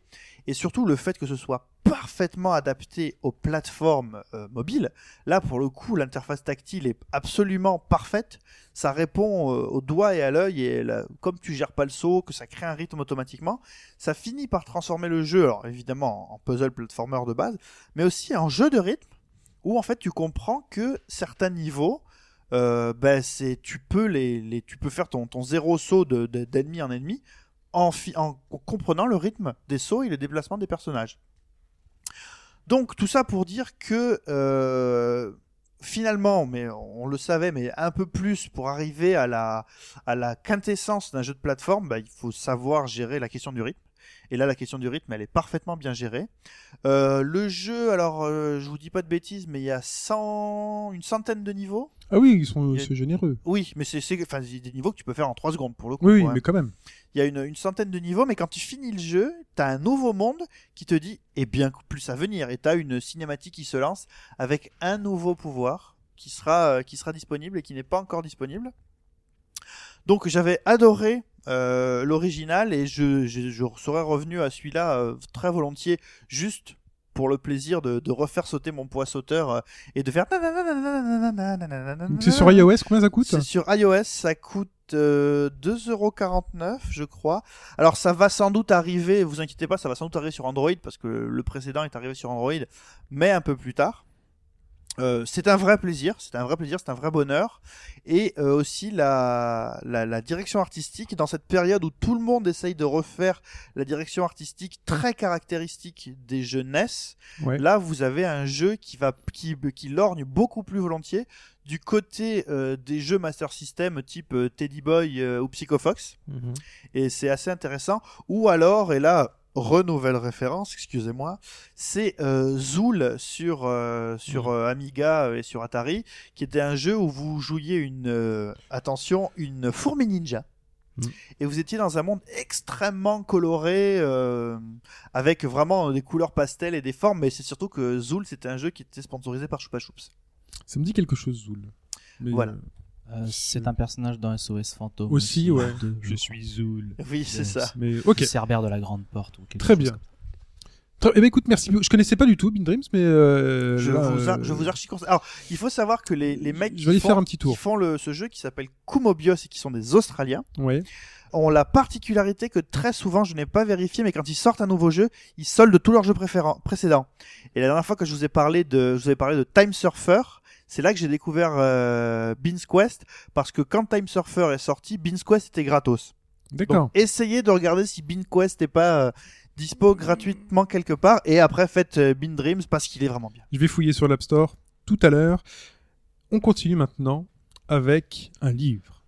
et surtout le fait que ce soit parfaitement adapté aux plateformes euh, mobiles. Là, pour le coup, l'interface tactile est absolument parfaite. Ça répond euh, au doigt et à l'œil, et comme tu gères pas le saut, que ça crée un rythme automatiquement, ça finit par transformer le jeu, alors évidemment en puzzle platformer de base, mais aussi en jeu de rythme, où en fait tu comprends que certains niveaux, euh, ben, c'est tu peux les, tu peux faire ton, zéro saut de- de- d'ennemi en ennemi en, en comprenant le rythme des sauts et le déplacement des personnages. Donc tout ça pour dire que euh, finalement, mais on le savait, mais un peu plus pour arriver à la, à la quintessence d'un jeu de plateforme, bah, il faut savoir gérer la question du rythme. Et là, la question du rythme, elle est parfaitement bien gérée. Euh, le jeu, alors, euh, je vous dis pas de bêtises, mais il y a 100, une centaine de niveaux. Ah oui, ils sont a- c'est généreux. Oui, mais c'est c'est- enfin, c'est des niveaux que tu peux faire en 3 secondes pour le coup. Oui, mais quand même. Il y a une, centaine de niveaux, mais quand tu finis le jeu, t'as un nouveau monde qui te dit, et bien plus à venir. Et t'as une cinématique qui se lance avec un nouveau pouvoir qui sera, euh, qui sera disponible et qui n'est pas encore disponible. Donc j'avais adoré euh, l'original et je, serais revenu à celui-là euh, très volontiers, juste pour le plaisir de, refaire sauter mon poids sauteur euh, et de faire. C'est sur iOS, combien ça coûte C'est sur iOS, ça coûte euh, 2,49€, je crois. Alors ça va sans doute arriver, vous inquiétez pas, ça va sans doute arriver sur Android parce que le précédent est arrivé sur Android, mais un peu plus tard. Euh, c'est un vrai plaisir, c'est un vrai plaisir, c'est un vrai bonheur. Et euh, aussi la, la, la direction artistique, dans cette période où tout le monde essaye de refaire la direction artistique très caractéristique des jeux NES, Ouais. là vous avez un jeu qui, va, qui, qui lorgne beaucoup plus volontiers du côté euh, des jeux Master System type euh, Teddy Boy euh, ou Psycho Fox Mhm. et c'est assez intéressant. Ou alors, et là, renouvelle référence, excusez-moi, c'est euh, Zool sur, euh, sur euh, Amiga et sur Atari, qui était un jeu où vous jouiez une, attention, une fourmi ninja. Mm. Et vous étiez dans un monde extrêmement coloré, euh, avec vraiment des couleurs pastel et des formes, mais c'est surtout que Zool, c'était un jeu qui était sponsorisé par Chupa Chups. Ça me dit quelque chose, Zool. Mais, Voilà. euh, Euh, c'est un personnage dans SOS Fantôme. Aussi, ouais. de- Je suis Zool. Oui, c'est Yes. ça. Mais ok, Le Cerbère de la Grande Porte. Ou quelque très chose bien. comme ça. Très- Eh ben écoute, merci. beaucoup. Je connaissais pas du tout Bean Dreams, mais euh, Je, là, vous, ar- euh, je vous archi conseille. Alors, il faut savoir que les, les mecs Je qui vais font, faire un petit tour. qui font le, ce jeu qui s'appelle Kumobios et qui sont des Australiens Ouais. ont la particularité que très souvent, je n'ai pas vérifié, mais quand ils sortent un nouveau jeu, ils soldent tous leurs jeux préférents- précédents. Et la dernière fois que je vous ai parlé de, je vous ai parlé de Time Surfer, c'est là que j'ai découvert euh, Beans Quest, parce que quand Time Surfer est sorti, Beans Quest était gratos. D'accord. Essayez de regarder si Bean Quest n'est pas euh, dispo gratuitement quelque part, et après faites euh, Bean Dreams parce qu'il est vraiment bien. Je vais fouiller sur l'App Store tout à l'heure. On continue maintenant avec un livre.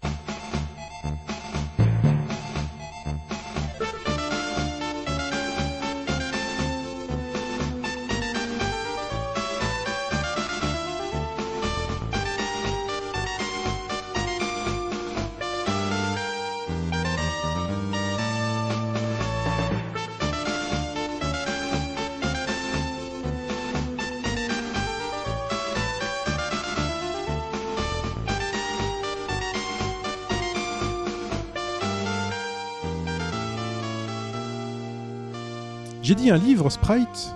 J'ai dit un livre, Sprite,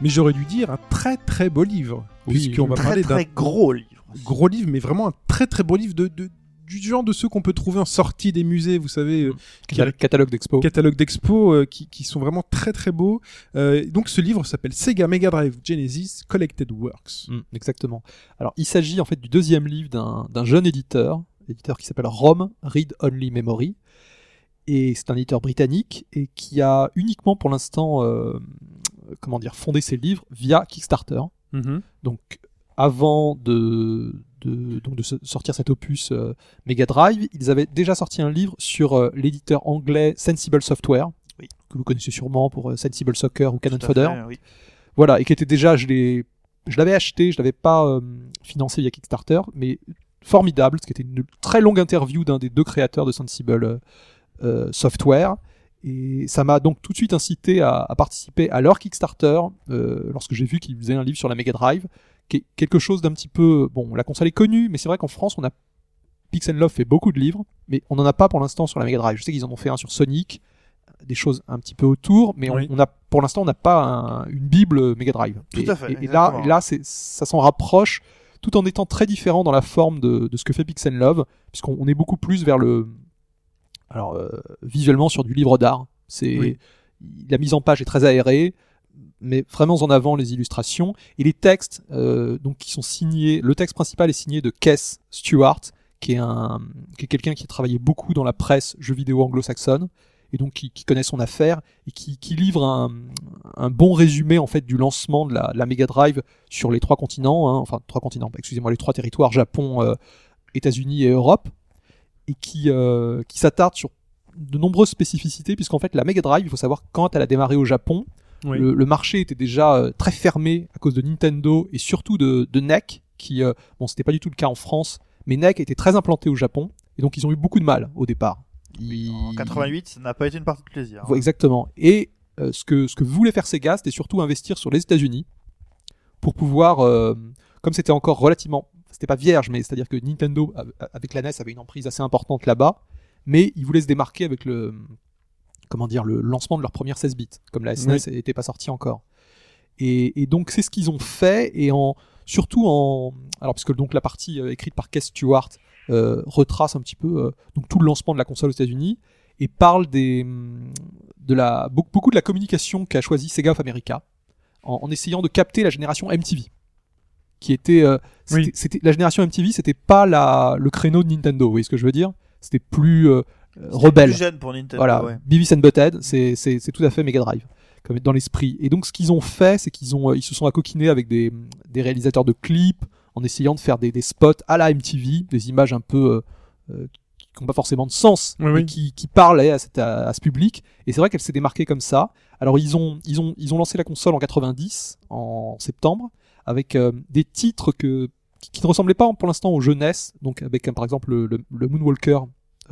mais j'aurais dû dire un très très beau livre. Oui, puisqu'on va très parler d'un très gros livre. gros livre, mais vraiment un très très beau livre de, de- du genre de ceux qu'on peut trouver en sortie des musées, vous savez, euh, Cata- Catalogue d'expo. catalogue d'expo euh, qui, qui sont vraiment très très beaux. Euh, donc ce livre s'appelle Sega Mega Drive Genesis Collected Works. Mm, exactement. Alors, il s'agit en fait du deuxième livre d'un d'un jeune éditeur, éditeur qui s'appelle ROM, Read Only Memory. Et c'est un éditeur britannique et qui a uniquement pour l'instant, euh, comment dire, fondé ses livres via Kickstarter. Mhm. Donc, avant de, de, donc de sortir cet opus euh, Mega Drive, ils avaient déjà sorti un livre sur euh, l'éditeur anglais Sensible Software, Oui. que vous connaissez sûrement pour euh, Sensible Soccer ou Cannon Fodder. fait, oui. Voilà, et qui était déjà, je l'ai, je l'avais acheté, je l'avais pas financé via Kickstarter, mais formidable, ce qui était une très longue interview d'un des deux créateurs de Sensible euh, Software. Et ça m'a donc tout de suite incité à, à participer à leur Kickstarter euh, lorsque j'ai vu qu'ils faisaient un livre sur la Mega Drive, qui est quelque chose d'un petit peu bon. La console est connue, mais c'est vrai qu'en France on a Pix Love fait beaucoup de livres, mais on n'en a pas pour l'instant sur la Mega Drive. Je sais qu'ils en ont fait un sur Sonic, des choses un petit peu autour, mais on, Oui. on a pour l'instant on n'a pas un- une bible Mega Drive. Tout et, à fait, Et, et là, et là ça s'en rapproche, tout en étant très différent dans la forme de, de ce que fait Pix Love, puisqu'on on est beaucoup plus vers le alors euh, visuellement sur du livre d'art. C'est Oui. la mise en page est très aérée, mais vraiment en avant les illustrations et les textes euh, donc qui sont signés. Le texte principal est signé de Kess Stewart, qui est un qui est quelqu'un qui a travaillé beaucoup dans la presse jeux vidéo anglo-saxonne et donc qui, qui connaît son affaire et qui, qui livre un, un bon résumé en fait du lancement de la, la Mega Drive sur les trois continents, hein, enfin trois continents, excusez-moi, les trois territoires Japon, euh, États-Unis et Europe, et qui euh, qui s'attarde sur de nombreuses spécificités puisqu'en fait la Mega Drive, il faut savoir quand elle a démarré au Japon, Oui. le, le marché était déjà euh, très fermé à cause de Nintendo et surtout de, de NEC, qui, euh, bon, c'était pas du tout le cas en France, mais NEC était très implanté au Japon, et donc ils ont eu beaucoup de mal au départ. Ils- En 88, ça n'a pas été une partie de plaisir. Voilà, Exactement. Et euh, ce que ce que voulait faire Sega, c'était surtout investir sur les États-Unis pour pouvoir, euh, comme c'était encore relativement, c'était pas vierge, mais c'est-à-dire que Nintendo av- avec la NES avait une emprise assez importante là-bas, mais ils voulaient se démarquer avec le comment dire le lancement de leur première 16 bits, comme la SNES n'était pas sortie encore. Et, et donc c'est ce qu'ils ont fait et en surtout en alors puisque donc la partie euh, écrite par Kess Stewart euh, retrace un petit peu euh, donc tout le lancement de la console aux États-Unis et parle des hum, de la beaucoup, beaucoup de la communication qu'a choisi Sega of America en, en essayant de capter la génération MTV qui était euh, c'était, Oui. c'était- la génération MTV c'était pas la le créneau de Nintendo vous voyez ce que je veux dire? C'était plus euh, euh, rebelle Plus jeune pour Nintendo. voilà, ouais. Beavis and Butthead, c'est c'est c'est tout à fait Mega Drive, comme dans l'esprit. Et donc ce qu'ils ont fait, c'est qu'ils ont euh, ils se sont accoquinés avec des des réalisateurs de clips en essayant de faire des des spots à la MTV, des images un peu euh, qui n'ont pas forcément de sens, Oui, mais oui. qui qui parlaient à, cette- à, à ce public. Et c'est vrai qu'elle s'est démarquée comme ça. Alors ils ont ils ont ils ont lancé la console en 90 en septembre avec euh, des titres que qui, qui ne ressemblaient pas pour l'instant aux jeunesses, donc avec par exemple le, le, le Moonwalker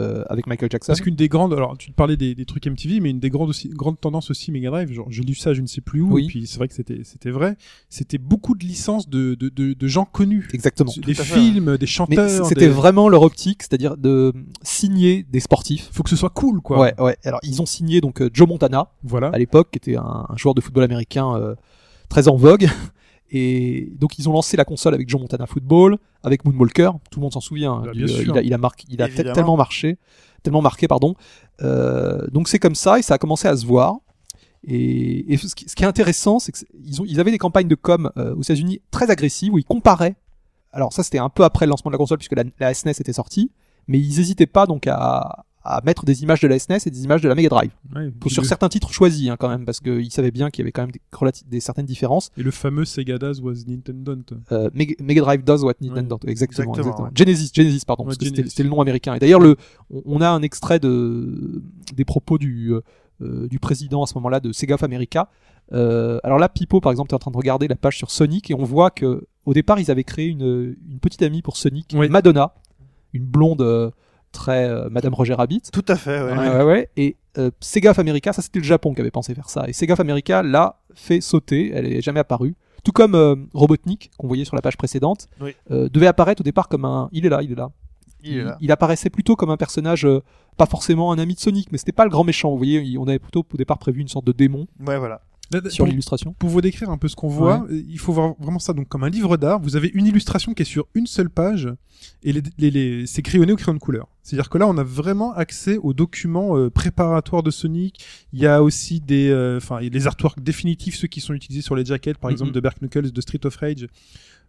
euh, avec Michael Jackson. Parce qu'une des grandes, alors tu parlais des, des trucs MTV, mais une des grandes aussi, grandes tendances aussi Mega Drive, genre j'ai lu ça, je ne sais plus où, Oui. et puis c'est vrai que c'était c'était vrai, c'était beaucoup de licences de, de, de, de gens connus, Exactement. des films, des Mais chanteurs. c'était des- vraiment leur optique, c'est-à-dire de signer des sportifs. Faut que ce soit cool, quoi. Ouais, ouais. Alors ils ont signé donc euh, Joe Montana Voilà. à l'époque, qui était un, un joueur de football américain euh, très en vogue. Et donc ils ont lancé la console avec Joe Montana Football, avec Moonwalker. Tout le monde s'en souvient. hein, Bah, du- euh, il a, il a marqué, il a tellement marché, tellement marqué, pardon. Euh, donc c'est comme ça et ça a commencé à se voir. Et, et ce, qui, ce qui est intéressant, c'est qu'ils ils avaient des campagnes de com euh, aux États-Unis très agressives où ils comparaient. Alors ça, c'était un peu après le lancement de la console puisque la, la SNES était sortie, mais ils n'hésitaient pas donc à, à mettre des images de la SNES et des images de la Mega Drive Ouais, sur le- certains titres choisis hein, quand même parce qu'ils savaient bien qu'il y avait quand même des, certaines différences. Et le fameux Sega Daz was Nintendo. Euh, Mega, Mega Drive does what Nintendo exactement, Exactement, exactement. ouais. Genesis Genesis pardon Ouais, parce que c'était le nom américain. Et d'ailleurs le on, a un extrait de des propos du euh, du président à ce moment-là de Sega of America. Euh, alors là Pipo par exemple est en train de regarder la page sur Sonic et on voit que au départ ils avaient créé une une petite amie pour Sonic. Madonna, une blonde euh, très euh, Madame Roger Rabbit. Tout à fait, ouais. Ouais, ouais, ouais. Et euh, Sega of America, ça c'était le Japon qui avait pensé faire ça. Et Sega of America l'a fait sauter, elle est jamais apparue. Tout comme euh, Robotnik, qu'on voyait sur la page précédente, Oui. euh, devait apparaître au départ comme un... Il est là, il est là. Il est là. il apparaissait plutôt comme un personnage, euh, pas forcément un ami de Sonic, mais c'était pas le grand méchant. Vous voyez, il- on avait plutôt au départ prévu une sorte de démon Ouais, voilà. Là, là, sur l'illustration. pour vous décrire un peu ce qu'on voit, il faut voir vraiment ça donc comme un livre d'art. Vous avez une illustration qui est sur une seule page et les, les, les- c'est crayonné au crayon de couleur. C'est-à-dire que là, on a vraiment accès aux documents euh, préparatoires de Sonic. Il y a aussi des, euh, enfin, les artworks définitifs, ceux qui sont utilisés sur les jackets, par Mhm. exemple de Berk Knuckles, de Street of Rage.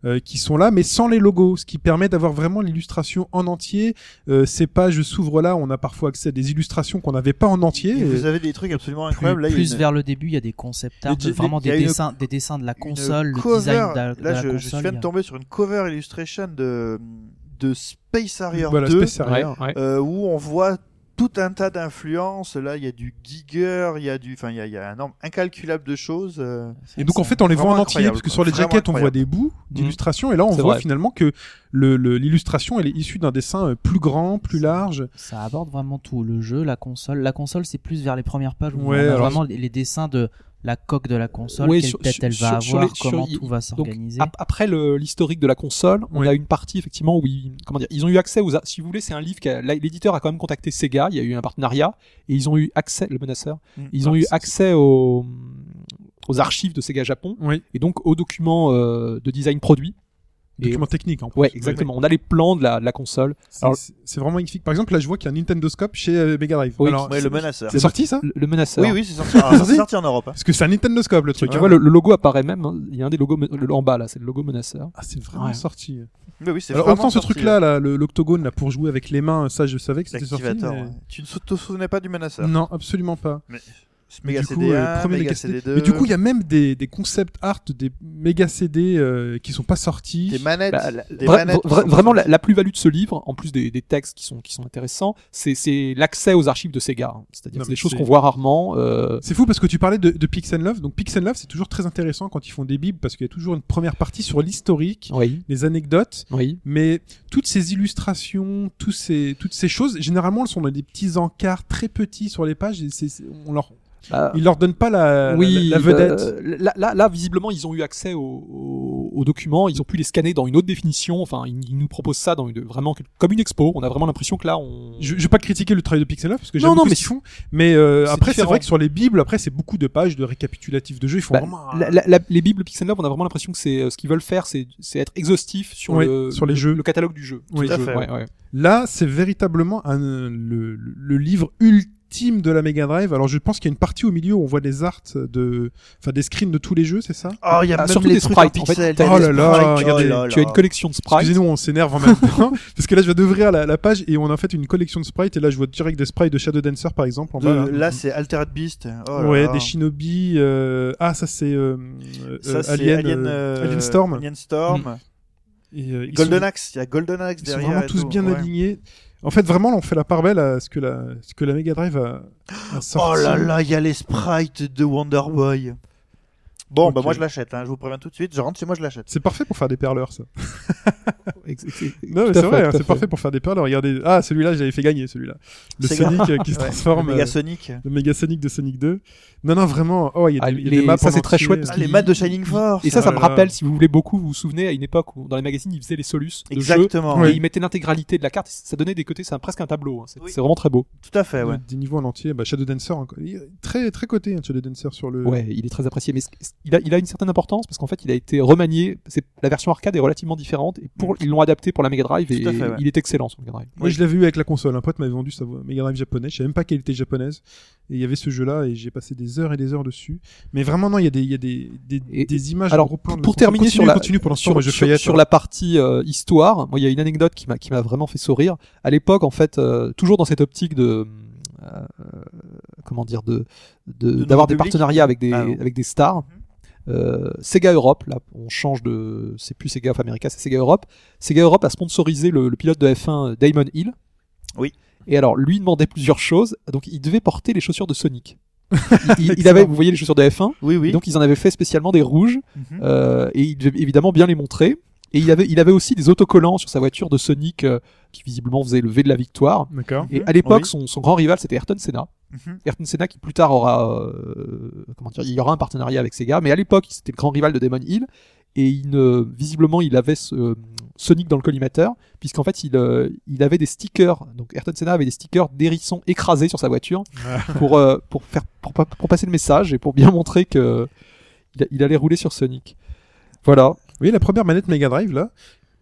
euh, qui sont là, mais sans les logos, ce qui permet d'avoir vraiment l'illustration en entier. Euh, ces pages s'ouvrent là, on a parfois accès à des illustrations qu'on n'avait pas en entier. Et vous avez des trucs absolument Plus, incroyables. Là, il y a plus une- vers le début, il y a des concept art, vraiment des une- dessins, des dessins de la console, le cover- design de la, de Là, la je, viens de tomber sur une cover illustration de, de Space Harrier voilà, 2, Space Harrier. Ouais, ouais. euh, où on voit tout un tas d'influences. Là, il y a du Giger, il y a du, enfin, il y a, il y a un nombre incalculable de choses. euh. Et donc en fait on les voit en entier parce que quoi. sur les jaquettes on voit des bouts d'illustration et là on voit vrai. finalement que le- le- l'illustration elle est issue d'un dessin euh, plus grand, plus large. Ça aborde vraiment tout, le jeu, la console. La console, c'est plus vers les premières pages où Ouais, on a alors- vraiment les les dessins de la coque de la console, Ouais, quelle sur- tête sur- elle va sur avoir, les- comment tout va s'organiser. ap- après l'historique de la console, on Oui. a une partie effectivement où ils, comment dire, ils ont eu accès aux, si vous voulez, c'est un livre que l'éditeur a quand même contacté Sega, il y a eu un partenariat et ils ont eu accès, le menaceur, Mm. ils ont Ah, eu accès aux, aux archives de Sega Japon Oui, et donc aux documents euh, de design produit. Et- document technique en plus. Ouais, exactement. On a les plans de la, de la console. C'est- Alors- C'est c'est vraiment magnifique. Par exemple là je vois qu'il y a un Nintendo Scope chez euh, Mega Drive. Oui. Alors, Ouais, c'est- le menaceur. c'est sorti ça Le, le menaceur. Oui, oui, c'est sorti. Ah, c'est sorti en Europe. hein. Parce que c'est un Nintendo Scope le truc. tu hein. vois, le, le logo apparaît même. hein. Il y a un des logos le- en bas là, c'est le logo menaceur. Ah c'est vraiment Ouais. sorti. Oui, oui, c'est Alors vraiment autant ce sorti, truc là, là le- l'octogone là pour jouer avec les mains, ça je savais que c'était sorti. Mais-. Tu ne te souvenais pas du menaceur Non, absolument pas. Mais Mais Mega du coup, CD1, euh, premier Mega Mega CD. CD2. Mais du coup, il y a même des, des concept art des méga CD euh, qui sont pas sortis. des manettes. Bah, la- des vra- manettes vra- qui sont vraiment, la, plus-value de ce livre, en plus des, des textes qui sont, qui sont intéressants, c'est, c'est l'accès aux archives de Sega. hein. C'est-à-dire des choses qu'on voit rarement. euh, C'est fou parce que tu parlais de, de Pix and Love. Donc Pix and Love, c'est toujours très intéressant quand ils font des bibles parce qu'il y a toujours une première partie sur l'historique, Oui, les anecdotes. oui. Mais toutes ces illustrations, tous ces, toutes ces choses, généralement, elles sont dans des petits encarts très petits sur les pages. Et on leur, Bah, ils leur donnent pas la, oui, la, la vedette. euh, là, là, là, visiblement, ils ont eu accès aux, aux- aux documents. Ils ont pu les scanner dans une autre définition. Enfin, ils, ils nous proposent ça dans une, vraiment comme une expo. On a vraiment l'impression que là, on. Je, je vais pas critiquer le travail de Pixel Love parce que Non, j'aime non, beaucoup mais ce qu'ils font. Mais euh, après, c'est vrai que sur les bibles, après, c'est beaucoup de pages de récapitulatifs de jeux. Ils font Bah, vraiment. la- la- la- les bibles Pixel Love, on a vraiment l'impression que c'est euh, ce qu'ils veulent faire, c'est, c'est être exhaustif sur le sur les le- jeux. le catalogue du jeu. Oui. Tout à jeu, fait, ouais, ouais. Là, c'est véritablement un, le, le- le livre ultime de la Mega Drive. Alors, je pense qu'il y a une partie au milieu où on voit des arts de, enfin, des screens de tous les jeux, c'est ça? Oh, il y a Ah, même les des trucs sprites, en fait. Oh là là, regardez. oh là Tu as une collection de sprites. Excusez-nous, on s'énerve en même temps parce que là, je viens d'ouvrir la, la page et on a en fait une collection de sprites et là, je vois direct des sprites de Shadow Dancer par exemple. En De- bas, là. là, c'est Altered Beast. Oh ouais, là. des Shinobi. euh, Ah, ça c'est euh, euh, Alien, Alien, euh, euh, Alien Storm. Alien Storm. Et, euh, ils Golden sont- Axe. Il y a Golden Axe Ils sont derrière. vraiment et tous tout, bien ouais. alignés. En fait, vraiment, on fait la part belle à ce que la, ce que la Mega Drive a, a sorti. Oh là là, il y a les sprites de Wonder Boy. Bon, bah Ok. moi je l'achète, hein, je vous préviens tout de suite, je rentre chez moi, je l'achète. C'est parfait pour faire des perleurs, ça. Non, mais c'est vrai, hein, c'est fait. parfait pour faire des perleurs. Regardez. Ah, celui-là, je l'avais fait gagner, celui-là. Le. Sonic euh, qui se Ouais, transforme. le Mega euh, Sonic. le Méga Sonic de Sonic 2. Non, non, vraiment. Oh, il y a Ah, des, il y a les- des maps ça, c'est très chouette parce Ah, les maths de Shining Force. Et ça, ça Oh me rappelle, si vous voulez beaucoup, vous vous souvenez, à une époque où dans les magazines, ils faisaient les solus de jeux. Exactement. Et ils mettaient l'intégralité de la carte. Ça donnait des côtés, c'est presque un tableau. hein. C'est Oui. vraiment très beau. Tout à fait, ouais. Des niveaux en entier. Bah, Shadow Dancer, très, très coté, hein, Shadow Dancer sur le. Ouais, il est très apprécié. Mais il a, il a une certaine importance parce qu'en fait, il a été remanié. C'est la version arcade est relativement différente et pour ils l'ont adapté pour la Mega Drive et fait, ouais. il est excellent sur Mega Drive. Moi, je l'avais eu avec la console. Un pote m'avait vendu sa Mega Drive japonaise. Je savais même pas qu'elle était japonaise. Et il y avait ce jeu-là et j'ai passé des heures et des heures dessus. Mais vraiment, non, il y a des, il y a des, des, Et- des images. alors, pour terminer continue, sur la- continue pour l'instant. sur, je sur- sur hein. la partie euh, histoire, moi il y a une anecdote qui m'a qui m'a vraiment fait sourire. À l'époque, en fait, euh, toujours dans cette optique de euh, comment dire de de- De d'avoir des public partenariats avec des Ah avec des stars. Euh, Sega Europe, là, on change de, c'est plus Sega of America, c'est Sega Europe. Sega Europe a sponsorisé le, le pilote de F1 Damon Hill. Oui. Et alors, lui demandait plusieurs choses. Donc, il devait porter les chaussures de Sonic. il, avait, vous voyez les chaussures de F1. Oui, oui. Donc, ils en avaient fait spécialement des rouges. Mhm. Euh, et il devait évidemment bien les montrer. Et il avait, il avait aussi des autocollants sur sa voiture de Sonic euh, qui visiblement faisait le V de la victoire. D'accord. Et à l'époque, Oui. son, son grand rival, c'était Ayrton Senna. Mhm. Ayrton Senna qui plus tard aura, euh, comment dire, il y aura un partenariat avec Sega. Mais à l'époque, c'était le grand rival de Damon Hill. Et il visiblement, il avait ce, euh, Sonic dans le collimateur, puisqu'en fait, il, euh, il avait des stickers. Donc Ayrton Senna avait des stickers d'hérissons écrasés sur sa voiture pour, euh, pour faire, pour, pour passer le message et pour bien montrer que il, a- il allait rouler sur Sonic. Voilà. Vous voyez, la première manette Mega Drive, là,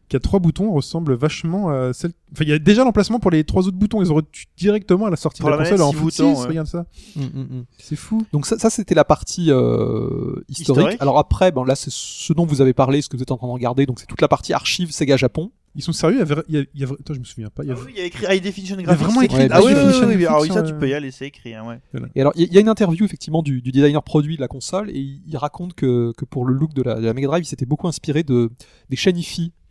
qui a trois boutons, ressemble vachement à celle. Enfin, il y a déjà l'emplacement pour les trois autres boutons. Ils auraient dû directement à la sortie Pour de la, la console en six foot boutons, 6, ouais. regarde ça. Mm, mm, mm. C'est fou. Donc ça, ça c'était la partie euh, historique. Historique. Alors après, bon là c'est ce dont vous avez parlé, ce que vous êtes en train de regarder. Donc c'est toute la partie archive Sega Japon. Ils sont sérieux, il y a, il y a- attends, je me souviens pas. Il y Ah a- oui, il y a écrit High Definition Graphics. vraiment écrit Ouais, Ah oui, oui, oui. Alors ça, tu peux y aller, c'est écrit. hein, ouais. Et alors il y, a une interview effectivement du, du designer produit de la console et il, raconte que, que pour le look de la, de la Mega Drive, il s'était beaucoup inspiré de des chaînes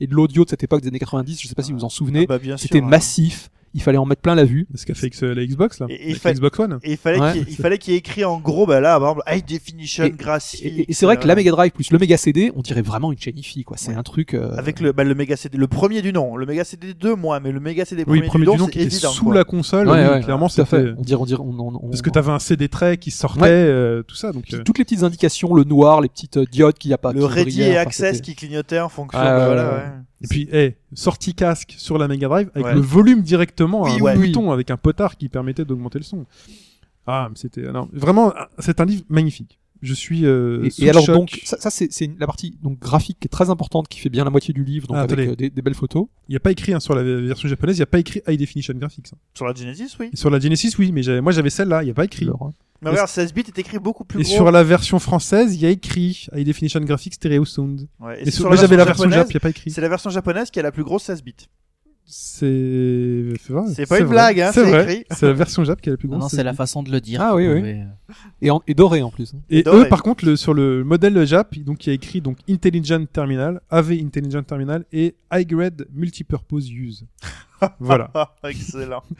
et de l'audio de cette époque des années 90. Je sais pas si vous vous en souvenez. Ah bah, C'était massif. Il fallait en mettre plein la vue. Ce qu'a fait avec euh, la Xbox là, Et- fa- Xbox One. Et il fallait Ouais. qu'il il fallait qu'il y ait écrit en gros, bah là, par exemple, High Definition Et- graphique. Et, et c'est vrai que la Mega Drive plus le Mega CD, on dirait vraiment une chaîne IFI, quoi. C'est un truc. euh, Avec le, bah, le Mega CD, le premier du nom. Le Mega CD 2, moi, mais le Mega CD Oui, premier, premier du du nom, c'est qui était évident. sous quoi. la console. Ouais, oui, ouais, clairement, tout à fait. c'était On dirait, on dirait, on, on- parce que t'avais un CD trait qui sortait, euh, tout ça. Donc Puis euh, toutes les petites indications, le noir, les petites euh, diodes qu'il n'y a pas. Le Ready et Access qui clignotait en fonction. Et puis, hey, sortie casque sur la Mega Drive avec Ouais. le volume directement, Oui, un ouais. bouton avec un potard qui permettait d'augmenter le son. Ah, mais c'était vraiment, c'est un livre magnifique. Je suis. Euh, Et, sous et alors choc. donc ça, ça, c'est c'est la partie donc graphique qui est très importante qui fait bien la moitié du livre donc Ah, avec euh, des, des belles photos. il n'y a pas écrit hein, sur la version japonaise, il n'y a pas écrit High Definition Graphics. hein. Sur la Genesis, oui. Et sur la Genesis, oui, mais moi j'avais celle-là, il n'y a pas écrit. Alors, hein. Mais regarde, 16 bits est écrit beaucoup plus Et gros. sur la version française, il y a écrit High Definition Graphics Stereo Sound. Ouais, et Et sur- sur moi j'avais la version japonaise, Jap, il n'y a pas écrit. C'est la version japonaise qui a la plus grosse 16 bits. C'est c'est vrai. C'est pas une vrai. blague, hein, c'est écrit. C'est la version Jap qui est la plus Non, grosse. non, c'est la façon de le dire. Ah oui, oui. pouvez, euh, et, en- et doré en plus. hein. Et Doré. eux, par contre, le, sur le modèle Jap, donc il y a écrit donc Intelligent Terminal, AV Intelligent Terminal et High Grade Multipurpose Use. voilà. Excellent.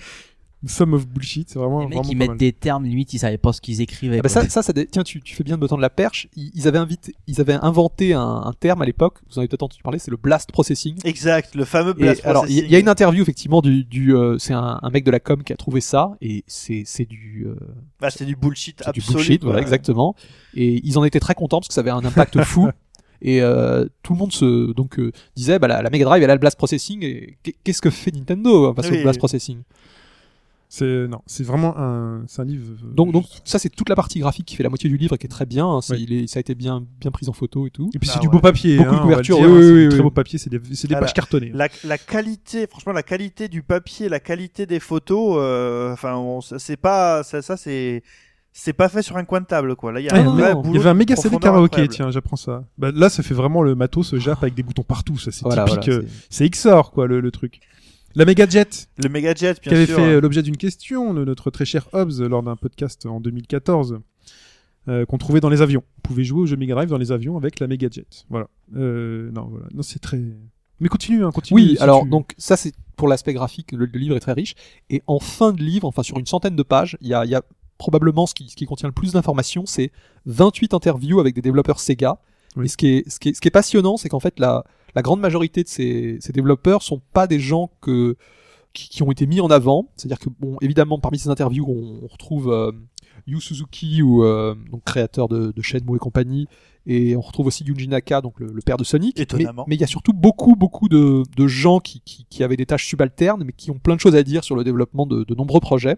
Some of bullshit, c'est vraiment Les mecs, vraiment ils pas mettent mal. des termes, limite, ils savaient pas ce qu'ils écrivaient. Ah bah ça, ça, tiens, tu, tu fais bien de me tendre la perche. Ils, ils avaient invité, ils avaient inventé un, un terme à l'époque. Vous en avez peut-être entendu parler, c'est le blast processing. Exact, le fameux Et blast alors, il y, processing. a une interview effectivement du, du euh, c'est un, un mec de la com qui a trouvé ça et c'est c'est du, euh, Bah, c'est du bullshit c'est du absolu. bullshit, voilà exactement. Et ils en étaient très contents parce que ça avait un impact fou. Et euh, tout le monde se donc euh, disait bah la, la Mega Drive elle a le blast processing et qu'est- qu'est-ce que fait Nintendo hein, face Oui. au blast processing? C'est non, c'est vraiment un, c'est un livre. euh, Donc donc ça c'est toute la partie graphique qui fait la moitié du livre et qui est très bien. hein. C'est- Oui. il est- ça a été bien bien pris en photo et tout. Et puis Ah c'est du ouais. beau papier. Beaucoup de hein, on va le couverture, dire, oui, hein, oui, c'est oui, du très beau papier, c'est des, c'est des Ah, pages la- cartonnées. La, la qualité, franchement, la qualité du papier, la qualité des photos, euh, enfin, on- c'est pas, ça, ça c'est, c'est pas fait sur un coin de table, quoi. Là, il y a Ah, un non, vrai non, Il y avait un de méga CD profondeur karaoké, incroyable. tiens, j'apprends ça. Bah, là, ça fait vraiment le matos Jap avec des boutons partout, ça c'est Voilà, typique. voilà, euh, c'est- c'est XOR quoi le, le truc. La Mega Jet, Le Mega Jet, qui bien avait sûr. fait euh, l'objet d'une question de notre très cher Hobbs lors d'un podcast en 2014 euh, qu'on trouvait dans les avions. On pouvait jouer au jeu Mega Drive dans les avions avec la Mega Jet. Voilà. Euh, non, voilà. Non, c'est très. Mais continue, hein, continue. Oui, si alors tu- donc ça c'est pour l'aspect graphique, le, le livre est très riche. Et en fin de livre, enfin sur une centaine de pages, il y a, il y a probablement ce qui, ce qui contient le plus d'informations, c'est 28 interviews avec des développeurs Sega. Oui. Et ce qui est, ce qui est, ce qui est passionnant, c'est qu'en fait la, la grande majorité de ces, ces développeurs sont pas des gens que qui, qui ont été mis en avant. C'est-à-dire que bon, évidemment parmi ces interviews, on, on retrouve euh, Yu Suzuki ou euh, donc créateur de, de Shenmue et compagnie, et on retrouve aussi Yuji Naka, donc le, le père de Sonic. Étonnamment. Mais il y a surtout beaucoup, beaucoup de, de gens qui, qui, qui avaient des tâches subalternes, mais qui ont plein de choses à dire sur le développement de, de nombreux projets.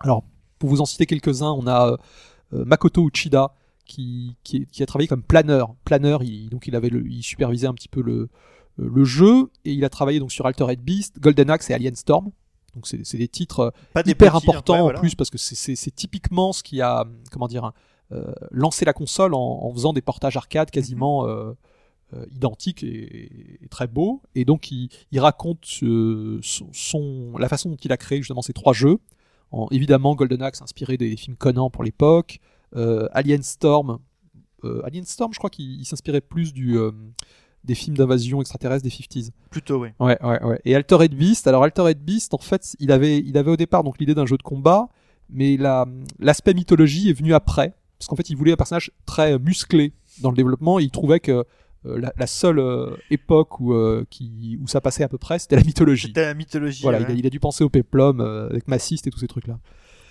Alors, pour vous en citer quelques-uns, on a euh, Makoto Uchida, qui, qui, qui a travaillé comme planeur. Planeur, il, donc il avait le, il supervisait un petit peu le, euh, le jeu, et il a travaillé donc sur Altered Beast, Golden Axe et Alien Storm. Donc c'est c'est des titres euh, Pas des hyper petits, importants ouais, en plus parce que c'est- c'est c'est typiquement ce qui a comment dire euh, lancé la console en, en faisant des portages arcade quasiment Mhm. euh, euh, identiques et, et très beaux et donc il, il raconte son, son- la façon dont il a créé justement ces trois jeux en, évidemment Golden Axe inspiré des films Conan pour l'époque Alien Storm euh, Alien Storm je crois qu'il il s'inspirait plus du euh, des films d'invasion extraterrestre des 50s Plutôt, oui. Ouais, ouais, ouais. Et Altered Beast, alors Altered Beast, en fait, il avait, il avait au départ donc l'idée d'un jeu de combat, mais la, l'aspect mythologie est venu après, parce qu'en fait, il voulait un personnage très musclé dans le développement, et il trouvait que euh, la, la seule euh, époque où, euh, qui, où ça passait à peu près, c'était la mythologie. C'était la mythologie. Voilà, ouais. il a, il a dû penser au péplum euh, avec Massiste et tous ces trucs-là.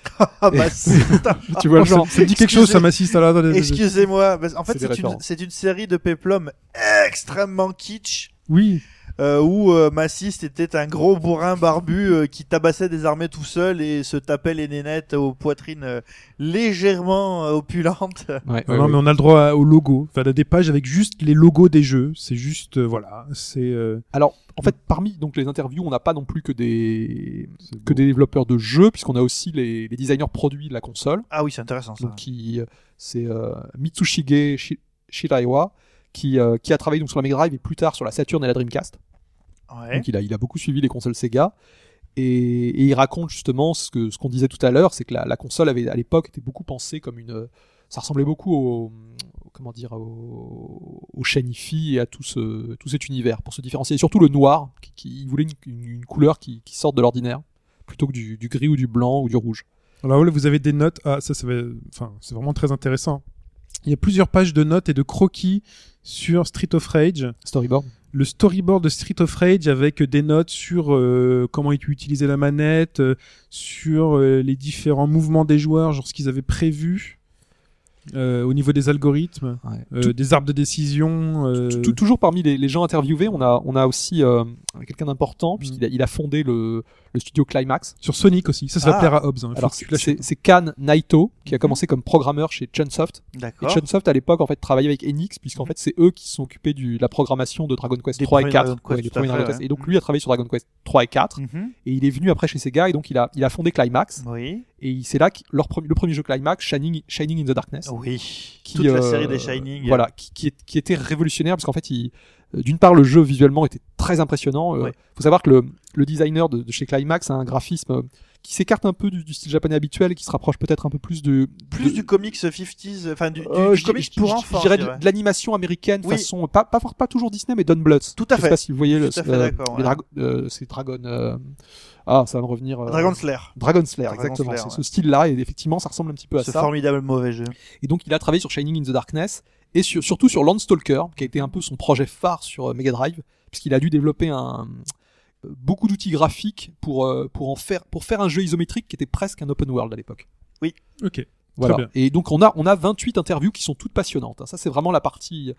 Ah bah, c'est- tu vois le genre Ça me dit quelque chose, ça m'assiste à la. Excusez-moi, en fait C'est une, une série de péplums extrêmement kitsch. Oui. Euh, où euh, Massiste était un gros bourrin barbu euh, qui tabassait des armées tout seul et se tapait les nénettes aux poitrines euh, légèrement euh, opulentes. Ouais, Non, ouais, non, ouais. mais on a le droit au logo. Enfin, on a des pages avec juste les logos des jeux. C'est juste, euh, voilà, c'est. euh, Alors, en fait, parmi donc les interviews, on n'a pas non plus que des que des développeurs de jeux, puisqu'on a aussi les, les designers produits de la console. Ah oui, c'est intéressant ça. donc qui c'est euh, Mitsushige Shi- Shiraiwa qui euh, qui a travaillé donc sur la Mega Drive et plus tard sur la Saturn et la Dreamcast. Ouais. Donc il a il a beaucoup suivi les consoles Sega et, et il raconte justement ce que ce qu'on disait tout à l'heure, c'est que la, la console avait à l'époque était beaucoup pensée comme une ça ressemblait beaucoup au comment dire, au, au shiny et à tout, ce, tout cet univers pour se différencier. Et surtout le noir, qui, qui il voulait une, une- une couleur qui, qui sorte de l'ordinaire plutôt que du, du gris ou du blanc ou du rouge. Alors là, vous avez des notes. Ah, ça, ça va... enfin, c'est vraiment très intéressant. Il y a plusieurs pages de notes et de croquis sur Street of Rage. Storyboard. Le storyboard de Street of Rage avec des notes sur euh, comment utiliser la manette, euh, sur euh, les différents mouvements des joueurs, genre ce qu'ils avaient prévu euh, au niveau des algorithmes, Ouais. Tout- des arbres de décision. euh, Tou- toujours parmi les, les gens interviewés, on a, on a aussi quelqu'un d'important, Mm. puisqu'il a, il a fondé le, le studio Climax. Sur Sonic aussi. Ça, ça va Ah. plaire à Hobbs. hein. Faut Alors, que tu lâches- c'est c'est Kan Naito, qui a Mhm. commencé comme programmeur chez Chunsoft. Et D'accord. Chunsoft, à l'époque, en fait, travaillait avec Enix, puisqu'en fait, c'est eux qui se sont occupés de la programmation de Dragon Quest Des 3 et premiers 4. Dragon Quest, Ouais, des tout à premiers fait, Dragon Quest. ouais. Et donc, lui a travaillé sur Dragon Quest 3 et 4. Mhm. Et il est venu après chez Sega, et donc, il a, il a fondé Climax. Oui. Et il- c'est là que leur premier, le premier jeu Climax, Shining, Shining in the Darkness. Oui. qui, Toute la euh, série des Shining. Voilà, qui, qui, est- qui était révolutionnaire parce qu'en fait, il, d'une part, le jeu visuellement était très impressionnant. Il Ouais. faut savoir que le, le designer de, de chez Climax a un graphisme euh, qui s'écarte un peu du, du style japonais habituel et qui se rapproche peut-être un peu plus de Plus de- du comics 50s, enfin du, du, euh, du je- comics je- pour je- enfants. Je dirais je de, l'animation américaine Oui. façon pas, pas pas toujours Disney mais Don Bluth. Tout à Je fait. sais pas si vous voyez le, Tout euh, ouais. drago- euh, c'est Dragon euh, ah ça va me revenir euh, Dragon Slayer. Dragon Slayer exactement c'est ouais. ce style là et effectivement ça ressemble un petit peu à Ce ça formidable mauvais jeu. et donc il a travaillé sur Shining in the Darkness et sur- surtout sur Landstalker, qui a été un peu son projet phare sur euh, Mega Drive, puisqu'il a dû développer un beaucoup d'outils graphiques pour euh, pour en faire pour faire un jeu isométrique qui était presque un open world à l'époque. Ok. Voilà. bien. Et donc on a on a 28 interviews qui sont toutes passionnantes. hein. Ça c'est vraiment la partie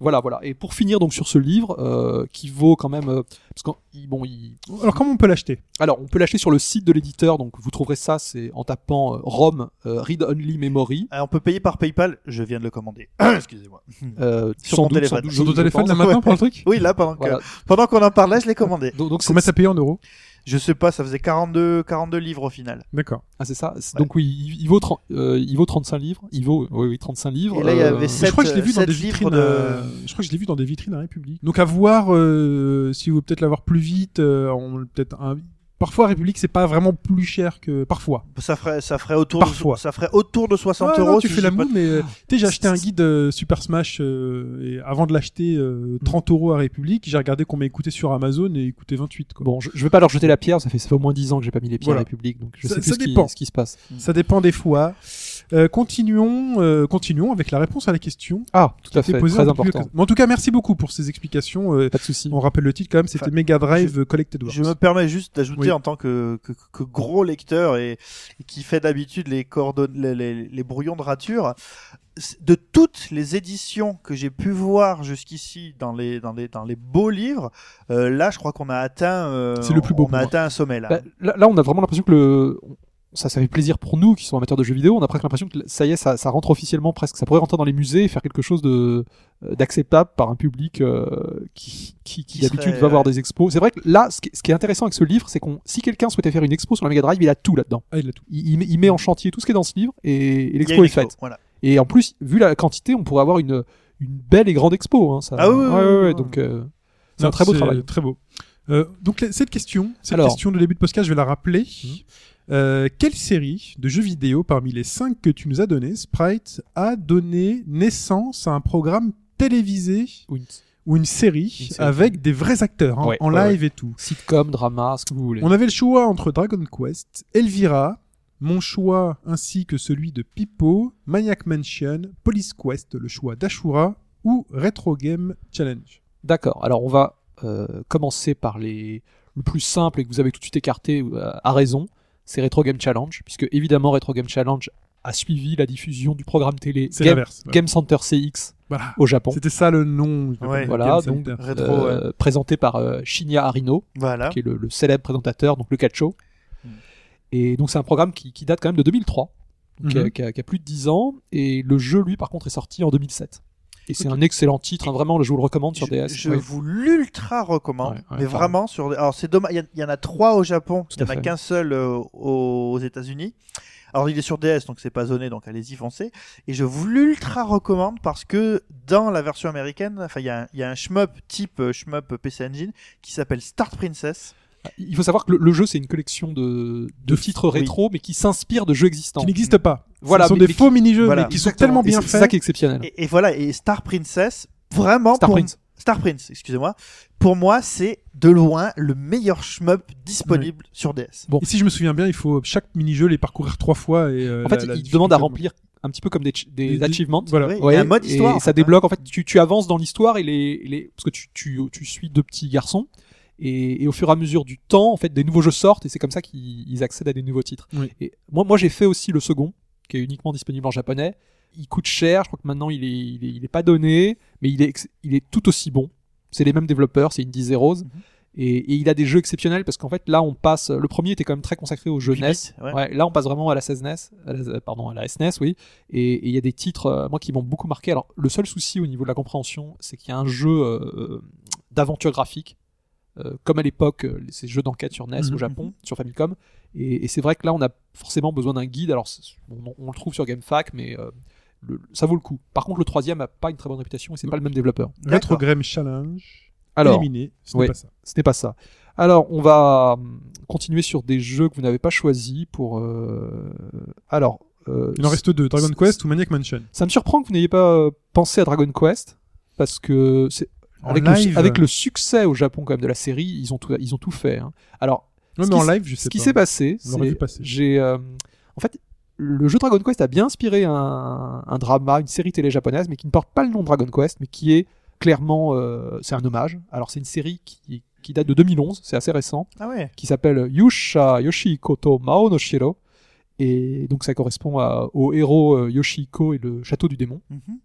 voilà voilà. Et pour finir donc sur ce livre euh, qui vaut quand même euh, parce qu'on il- bon il Alors comment on peut l'acheter? Alors, on peut l'acheter sur le site de l'éditeur, donc vous trouverez ça, c'est en tapant euh, ROM, euh, Read Only Memory. Ah, on peut payer par PayPal? Je viens de le commander. Excusez-moi. Euh, Sur sans mon doute, téléphone. doute, Sur ton je téléphone là maintenant pour le truc? Oui, là pendant que Voilà. pendant qu'on en parlait, je l'ai commandé. Donc, donc c'est Combien t'as payé en euros Je sais pas, ça faisait 42 42 livres au final. D'accord. Ah, c'est ça. Ouais. Donc oui, il, il vaut 30, euh, il vaut 35 livres. Il vaut oui, oui 35 livres. Et là, il y Euh, avait Mais sept- je crois que je l'ai vu dans des vitrines. de- euh, Je crois que je l'ai vu dans des vitrines à République. Donc à voir euh, si vous peut-être l'avoir plus vite. euh, on peut-être un... Parfois République c'est pas vraiment plus cher que parfois. Ça ferait ça ferait autour Parfois. de ça ferait autour de 60 Ouais, non, euros. tu si fais la moue, mais euh, tu sais, j'ai acheté un guide euh, Super Smash euh, et avant de l'acheter euh, 30 euros à République, j'ai regardé combien il coûtait sur Amazon et il coûtait 28. Quoi. Bon, je, je vais pas leur jeter la pierre. Ça fait, ça fait au moins 10 ans que j'ai pas mis les pieds Voilà. à République, donc je Ça- sais plus ça ce qui, dépend. ce qui se passe. Ça dépend des fois. Euh, continuons, euh, continuons avec la réponse à la question. Ah, tout à fait, posée très plus important. que- Mais en tout cas, merci beaucoup pour ces explications. euh, Pas de souci. on rappelle le titre quand même, c'était Enfin, Mega Drive Collected Works. Je me permets juste d'ajouter Oui. en tant que, que, que gros lecteur et, et qui fait d'habitude les, coordonnées, les, les, les brouillons de rature, de toutes les éditions que j'ai pu voir jusqu'ici dans les, dans les, dans les beaux livres, euh, là je crois qu'on a atteint, euh, C'est le plus beau on a moi. atteint un sommet là. Bah, là, là, on a vraiment l'impression que le ça, ça fait plaisir pour nous qui sommes amateurs de jeux vidéo. On a presque l'impression que ça y est, ça, ça rentre officiellement presque. Ça pourrait rentrer dans les musées et faire quelque chose de euh, d'acceptable par un public euh, qui, qui, qui Qui d'habitude va voir ouais. des expos. C'est vrai que là, ce qui, ce qui est intéressant avec ce livre, c'est qu'on, si quelqu'un souhaitait faire une expo sur la Mega Drive, il a tout là-dedans. Ah, il a tout. Il, il met, il met en chantier tout ce qui est dans ce livre et, et l'expo est expo, faite. Voilà. Et en plus, vu la quantité, on pourrait avoir une une belle et grande expo. Hein, ça. Ah oui, ouais, ouais, oui. Donc euh, c'est un très beau travail. Très beau. Euh, donc la- cette question, cette Alors. question de début de podcast, je vais la rappeler. Mhm. Euh, quelle série de jeux vidéo parmi les cinq que tu nous as donné, Sprite, a donné naissance à un programme télévisé Ou une ou une série, Une série. avec des vrais acteurs hein, Ouais, en ouais, live et tout sitcom, drama, ce que vous voulez. On avait le choix entre Dragon Quest, Elvira, mon choix ainsi que celui de Pipo, Maniac Mansion, Police Quest, le choix d'Ashura ou Retro Game Challenge. D'accord. Alors on va euh, commencer par les le plus simple et que vous avez tout de suite écarté euh, à raison, c'est Retro Game Challenge, puisque évidemment Retro Game Challenge a suivi la diffusion du programme télé Game, Center CX Voilà. au Japon, C'était ça le nom. Ouais. Voilà, Game donc. Rétro, euh, présenté par euh, Shinya Arino, Voilà. qui est le, le célèbre présentateur, donc le Cacho. Mm. Et donc c'est un programme qui, qui date quand même de 2003, donc qui, a, Mhm. qui a- qui a plus de 10 ans, et le jeu lui par contre est sorti en 2007. Et c'est un excellent titre, hein, vraiment, je vous le recommande sur Je, DS. je vous l'ultra recommande, Ouais, ouais, mais vraiment sur. Alors c'est dommage, il y en a trois au Japon, il n'y en a qu'un seul euh, aux États-Unis. Alors il est sur DS, donc c'est pas zoné, donc allez-y foncez. Et je vous l'ultra recommande parce que dans la version américaine, enfin il y, a un- il y a un shmup type euh, shmup PC Engine qui s'appelle Start Princess. Il faut savoir que le, le jeu c'est une collection de, de, titres oui. rétro, mais qui s'inspirent de jeux existants. Qui n'existent pas. Voilà, Ce sont mais- des mais faux mini-jeux, Voilà, mais qui sont tellement Et bien c'est- C'est faits. ça qui est exceptionnel. Et, et voilà, et Star Princess, vraiment Star pour Prince. Star Prince, excusez-moi. Pour moi, c'est de loin le meilleur shmup disponible sur DS. Bon. Et si je me souviens bien, il faut chaque mini-jeu les parcourir trois fois et. euh, En fait, la- il demande à remplir un petit peu comme des, des, achievements. Voilà. Oui, il y Ouais, a un mode et histoire. en ça fait, hein. débloque. En fait, tu, tu avances dans l'histoire et les, et les parce que tu, tu, tu suis deux petits garçons. Et, et au fur et à mesure du temps, en fait, des nouveaux jeux sortent et c'est comme ça qu'ils ils accèdent à des nouveaux titres. Oui. Et moi, moi, j'ai fait aussi le second, qui est uniquement disponible en japonais. Il coûte cher. Je crois que maintenant il est, il est, il est pas donné, mais il est, il est tout aussi bon. C'est les mêmes développeurs, c'est Indie Zeros. Mhm. Et, et il a des jeux exceptionnels parce qu'en fait là on passe le premier était quand même très consacré aux jeux NES ouais. Ouais, là on passe vraiment à la 16 NES, à la- euh, pardon, à la SNES, oui. Et il y a des titres, euh, moi, qui m'ont beaucoup marqué. Alors, le seul souci au niveau de la compréhension, c'est qu'il y a un jeu euh, d'aventure graphique, euh, comme à l'époque, euh, ces jeux d'enquête sur NES Mhm. au Japon, sur Famicom. Et, et c'est vrai que là, on a forcément besoin d'un guide. Alors, on, on le trouve sur GameFAQ, mais euh, le- ça vaut le coup. Par contre, le troisième a pas une très bonne réputation et c'est pas le même développeur. Retro Game Challenge. Alors, éliminé. Ce n'est ouais. pas ça. ce n'est pas ça. Alors, on va hum, continuer sur des jeux que vous n'avez pas choisis pour. euh, Alors. euh, Il en reste deux Dragon Quest ou Maniac Mansion. Ça me surprend que vous n'ayez pas euh, pensé à Dragon Quest parce que c'est avec, live, le, avec le succès au Japon quand même de la série, ils ont tout, ils ont tout fait. hein. Alors, Ouais, ce mais qui en s- live, je sais ce qui pas. s'est passé, passer. j'ai euh, en fait le jeu Dragon Quest a bien inspiré un, un drama, une série télé japonaise, mais qui ne porte pas le nom Dragon Quest, mais qui est clairement euh, c'est un hommage. Alors c'est une série qui, qui date de 2011, c'est assez récent Ah ouais. qui s'appelle Yusha Yoshikoto Mao no Shiro. Et donc ça correspond à- au héros euh, Yoshiko et le château du démon. Mhm.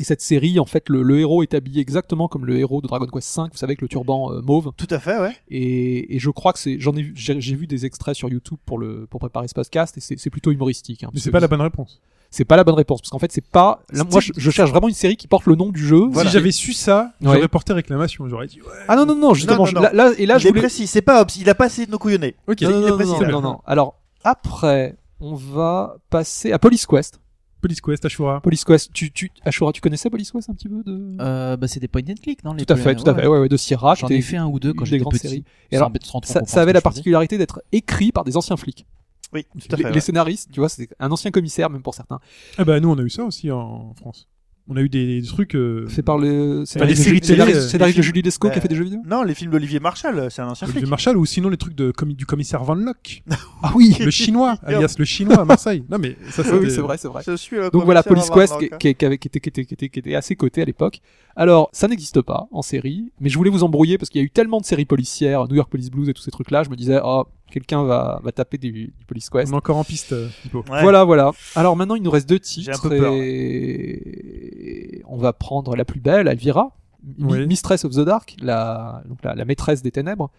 Et cette série, en fait, le, le héros est habillé exactement comme le héros de Dragon Quest V, vous savez, avec le turban euh, mauve. Tout à fait, ouais. Et, et je crois que c'est, j'en ai, vu- j'ai, j'ai vu des extraits sur YouTube pour le, pour préparer ce podcast, et c'est, c'est plutôt humoristique. hein, Mais c'est pas la bonne réponse. c'est pas la bonne réponse, parce qu'en fait, c'est pas. Là, moi, je, je cherche vraiment une série qui porte le nom du jeu. Voilà. Si j'avais su ça, Ouais. j'aurais porté réclamation. J'aurais dit, ouais. Ah non non non, justement, non, non. je- Là, là- et là, il je est voulais. précis, c'est pas Hobbs, il a pas essayé de nous couillonner. Ok. Non, non, il est non, précis, non, non, non. Alors après, on va passer à Police Quest. Police Quest, Ashura. Police Quest, tu, tu, Ashura, tu connaissais Police Quest un petit peu de... Euh, bah, c'est des point and click, non les Tout à fait, tout à fait, ouais, ouais, de Sierra. J'en ai fait un ou deux quand j'étais grandes petit. séries. Et alors, Ça, avait la particularité d'être écrit par des anciens flics. Oui, tout à les, fait. les ouais. scénaristes, tu vois, c'est un ancien commissaire même pour certains. Ah bah nous on a eu ça aussi en France. On a eu des, des trucs. euh, Fait par le les scénariste, séries de, télé, euh, de Julie Lescaut qui a euh, fait des jeux vidéo. Non, les films d'Olivier Marshall, c'est un ancien Olivier flic. Marshall ou sinon les trucs de du commissaire Van Locke. Ah oui, le chinois, alias le chinois à Marseille. Non mais ça c'était- oui, c'est vrai, c'est vrai. Je suis le Donc voilà, Police Quest Lock, qui, qui- qui avait- qui était, qui, était, qui, était, qui était assez coté à l'époque. Alors, ça n'existe pas en série, mais je voulais vous embrouiller parce qu'il y a eu tellement de séries policières, New York Police Blues et tous ces trucs-là, je me disais, oh, quelqu'un va, va taper du, du Police Quest. On est encore en piste. euh. Ouais. Voilà, voilà. Alors maintenant, il nous reste deux titres un peu peur, et on va prendre la plus belle, Elvira, Oui. Mistress of the Dark, la, donc la, la maîtresse des ténèbres.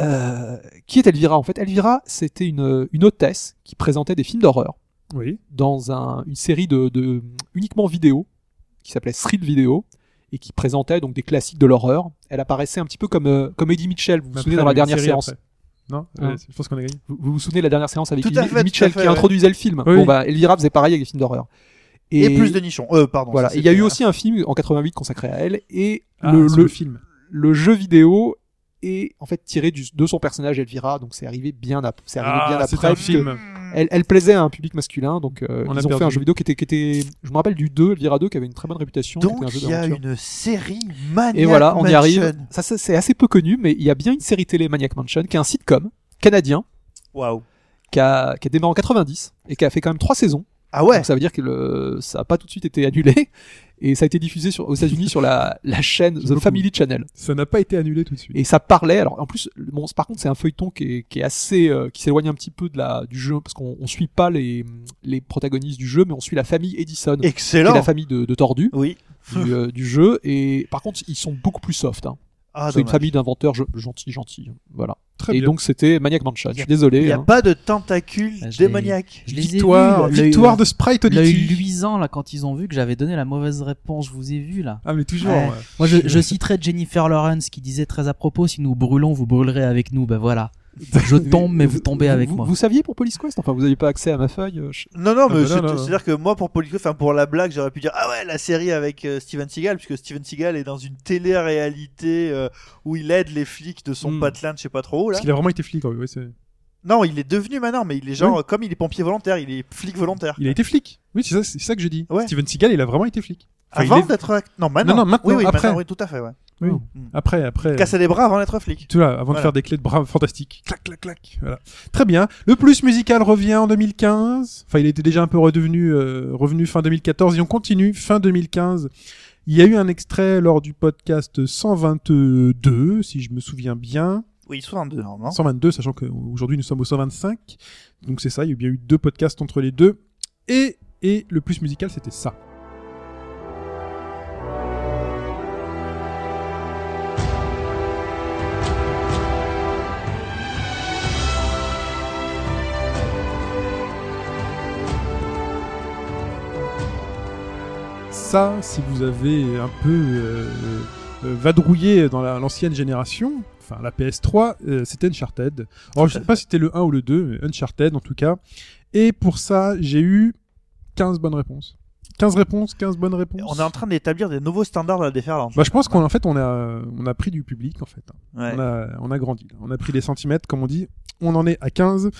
Euh, qui est Elvira En fait, Elvira, c'était une, une hôtesse qui présentait des films d'horreur Oui. dans un- une série de, de uniquement vidéo qui s'appelait Thrill Video et qui présentait donc des classiques de l'horreur. Elle apparaissait un petit peu comme euh, comme Eddie Mitchell. Vous vous souvenez dans la dernière séance après. Non, je pense qu'on a gagné. vous, vous vous souvenez de la dernière séance avec Eddie, fait, Mitchell fait, qui ouais. introduisait le film. Oui. Bon bah Elvira faisait pareil avec des films d'horreur. Et, plus de nichons. Euh, pardon. voilà. il y a eu aussi un film en 88 consacré à elle et Ah, le, sur le, le film. le jeu vidéo est en fait tiré du, de son personnage Elvira donc c'est arrivé bien c'est Ah, c'est après un puisque film. Elle, elle plaisait à un public masculin donc euh, On a ils ont fait un jeu vidéo qui était qui était je me rappelle du 2 Elvira 2 qui avait une très bonne réputation qui Donc était un jeu il y a d'aventure. une série Maniac Et voilà, on y arrive. Ça, ça, c'est assez peu connu, mais il y a bien une série télé Maniac Mansion qui est un sitcom canadien Waouh. qui a, qui a démarré en 90 et qui a fait quand même trois saisons. Ah ouais. Donc ça veut dire que le, ça a pas tout de suite été annulé et ça a été diffusé sur, aux États-Unis sur la, la chaîne The. Family Channel. Ça n'a pas été annulé tout de suite. Et ça parlait. Alors en plus, bon, par contre, c'est un feuilleton qui est, qui est assez, euh, qui s'éloigne un petit peu de la du jeu parce qu'on on suit pas les les protagonistes du jeu, mais on suit la famille Edison, qui est Excellent. la famille de, de Tordus Oui. du, euh, du jeu. Et par contre, ils sont beaucoup plus soft. Hein. Ah, c'est une famille d'inventeurs gentils, gentils. Voilà. Très et bien. donc c'était Maniac Mansion. Je suis désolé. Il n'y a hein. pas de tentacules Ah, je l'ai- démoniaques. Je les ai victoire, victoire de Sprite Oddity. luisant là quand ils ont vu que j'avais donné la mauvaise réponse, je vous ai vu là. Ah mais toujours. Ouais. ouais. Moi je, je citerai Jennifer Lawrence qui disait très à propos si nous brûlons vous brûlerez avec nous, ben voilà. Je tombe, mais vous tombez avec vous, moi. Vous saviez pour Police Quest Enfin, vous n'aviez pas accès à ma feuille euh, je- Non, non, Ah mais bah c'est-à-dire que moi, pour Polycom, enfin pour la blague, j'aurais pu dire ah ouais, la série avec euh, Steven Seagal, puisque Steven Seagal est dans une télé-réalité euh, où il aide les flics de son Hmm. patelin de je sais pas trop où là. Parce qu'il a vraiment été flic. ouais, c'est- Non, il est devenu maintenant, mais il est genre Oui. comme il est pompier volontaire, il est flic volontaire. Il a été flic. Oui, c'est ça, que je dis. Ouais. Steven Seagal, il a vraiment été flic. Enfin, Avant est- d'être non maintenant. Non, non, maintenant, oui, oui, après. maintenant, oui, tout à fait, ouais. Oui. Oh. Après, après. Casser les bras avant d'être flic. Tu vois, avant de faire des clés de bras fantastiques. Clac, clac, clac. Voilà. Très bien. Le plus musical revient en 2015. Enfin, il était déjà un peu redevenu, euh, revenu fin 2014 et on continue fin 2015. Il y a eu un extrait lors du podcast 122, si je me souviens bien. Oui, 62 normalement. 122, sachant qu'aujourd'hui nous sommes au 125. Donc c'est ça, il y a bien eu deux podcasts entre les deux. Et, et le plus musical, c'était ça. Ça, si vous avez un peu euh, euh, vadrouillé dans la- l'ancienne génération, enfin la PS3, euh, c'était Uncharted. Alors je sais pas si c'était le 1 ou le 2, mais Uncharted en tout cas. Et pour ça, j'ai eu 15 bonnes réponses. 15 réponses, 15 bonnes réponses. On est en train d'établir des nouveaux standards de la déferlante. Bah, je pense qu'en fait, on a, on a pris du public, en fait. Ouais. On, a, on a grandi. On a pris des centimètres, comme on dit. On en est à 15.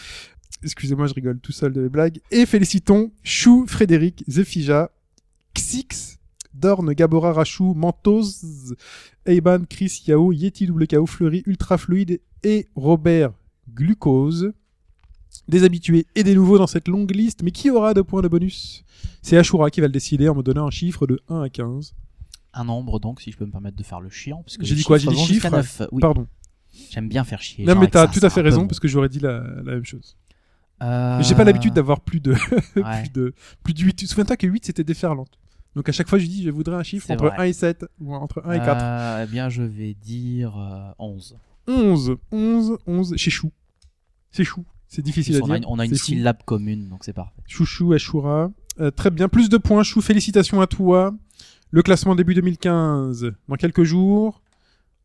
Excusez-moi, je rigole tout seul de mes blagues. Et félicitons Chou, Frédéric, Zefija, Xix, Dorn, Gabora, Rachou, Mentos, Eiban, Chris, Yao, Yeti WKO, Fleury, Ultra Fluide et Robert Glucose. Des habitués et des nouveaux dans cette longue liste, mais qui aura deux points de bonus? C'est Ashura qui va le décider en me donnant un chiffre de 1 à 15. Un nombre donc, si je peux me permettre de faire le chiant. parce que J'ai dit quoi? J'ai dit chiffres neuf. Oui, Pardon. j'aime bien faire chier. Non, mais t'as tout à fait raison, bon. parce que j'aurais dit la, la même chose. Euh, J'ai pas l'habitude d'avoir plus de, ouais. plus de, plus de 8. Souviens-toi que 8 c'était déferlante. Donc à chaque fois, je dis, je voudrais un chiffre entre vrai. 1 et 7, ou entre 1 et 4. Euh, eh bien, je vais dire euh, 11. 11, 11, 11, chez Chou. C'est Chou. C'est difficile à on, dire. a une, on a une Chou. syllabe commune, donc c'est parfait. Chouchou, Ashura. Euh, très bien. Plus de points, Chou. Félicitations à toi. Le classement début 2015. Dans quelques jours.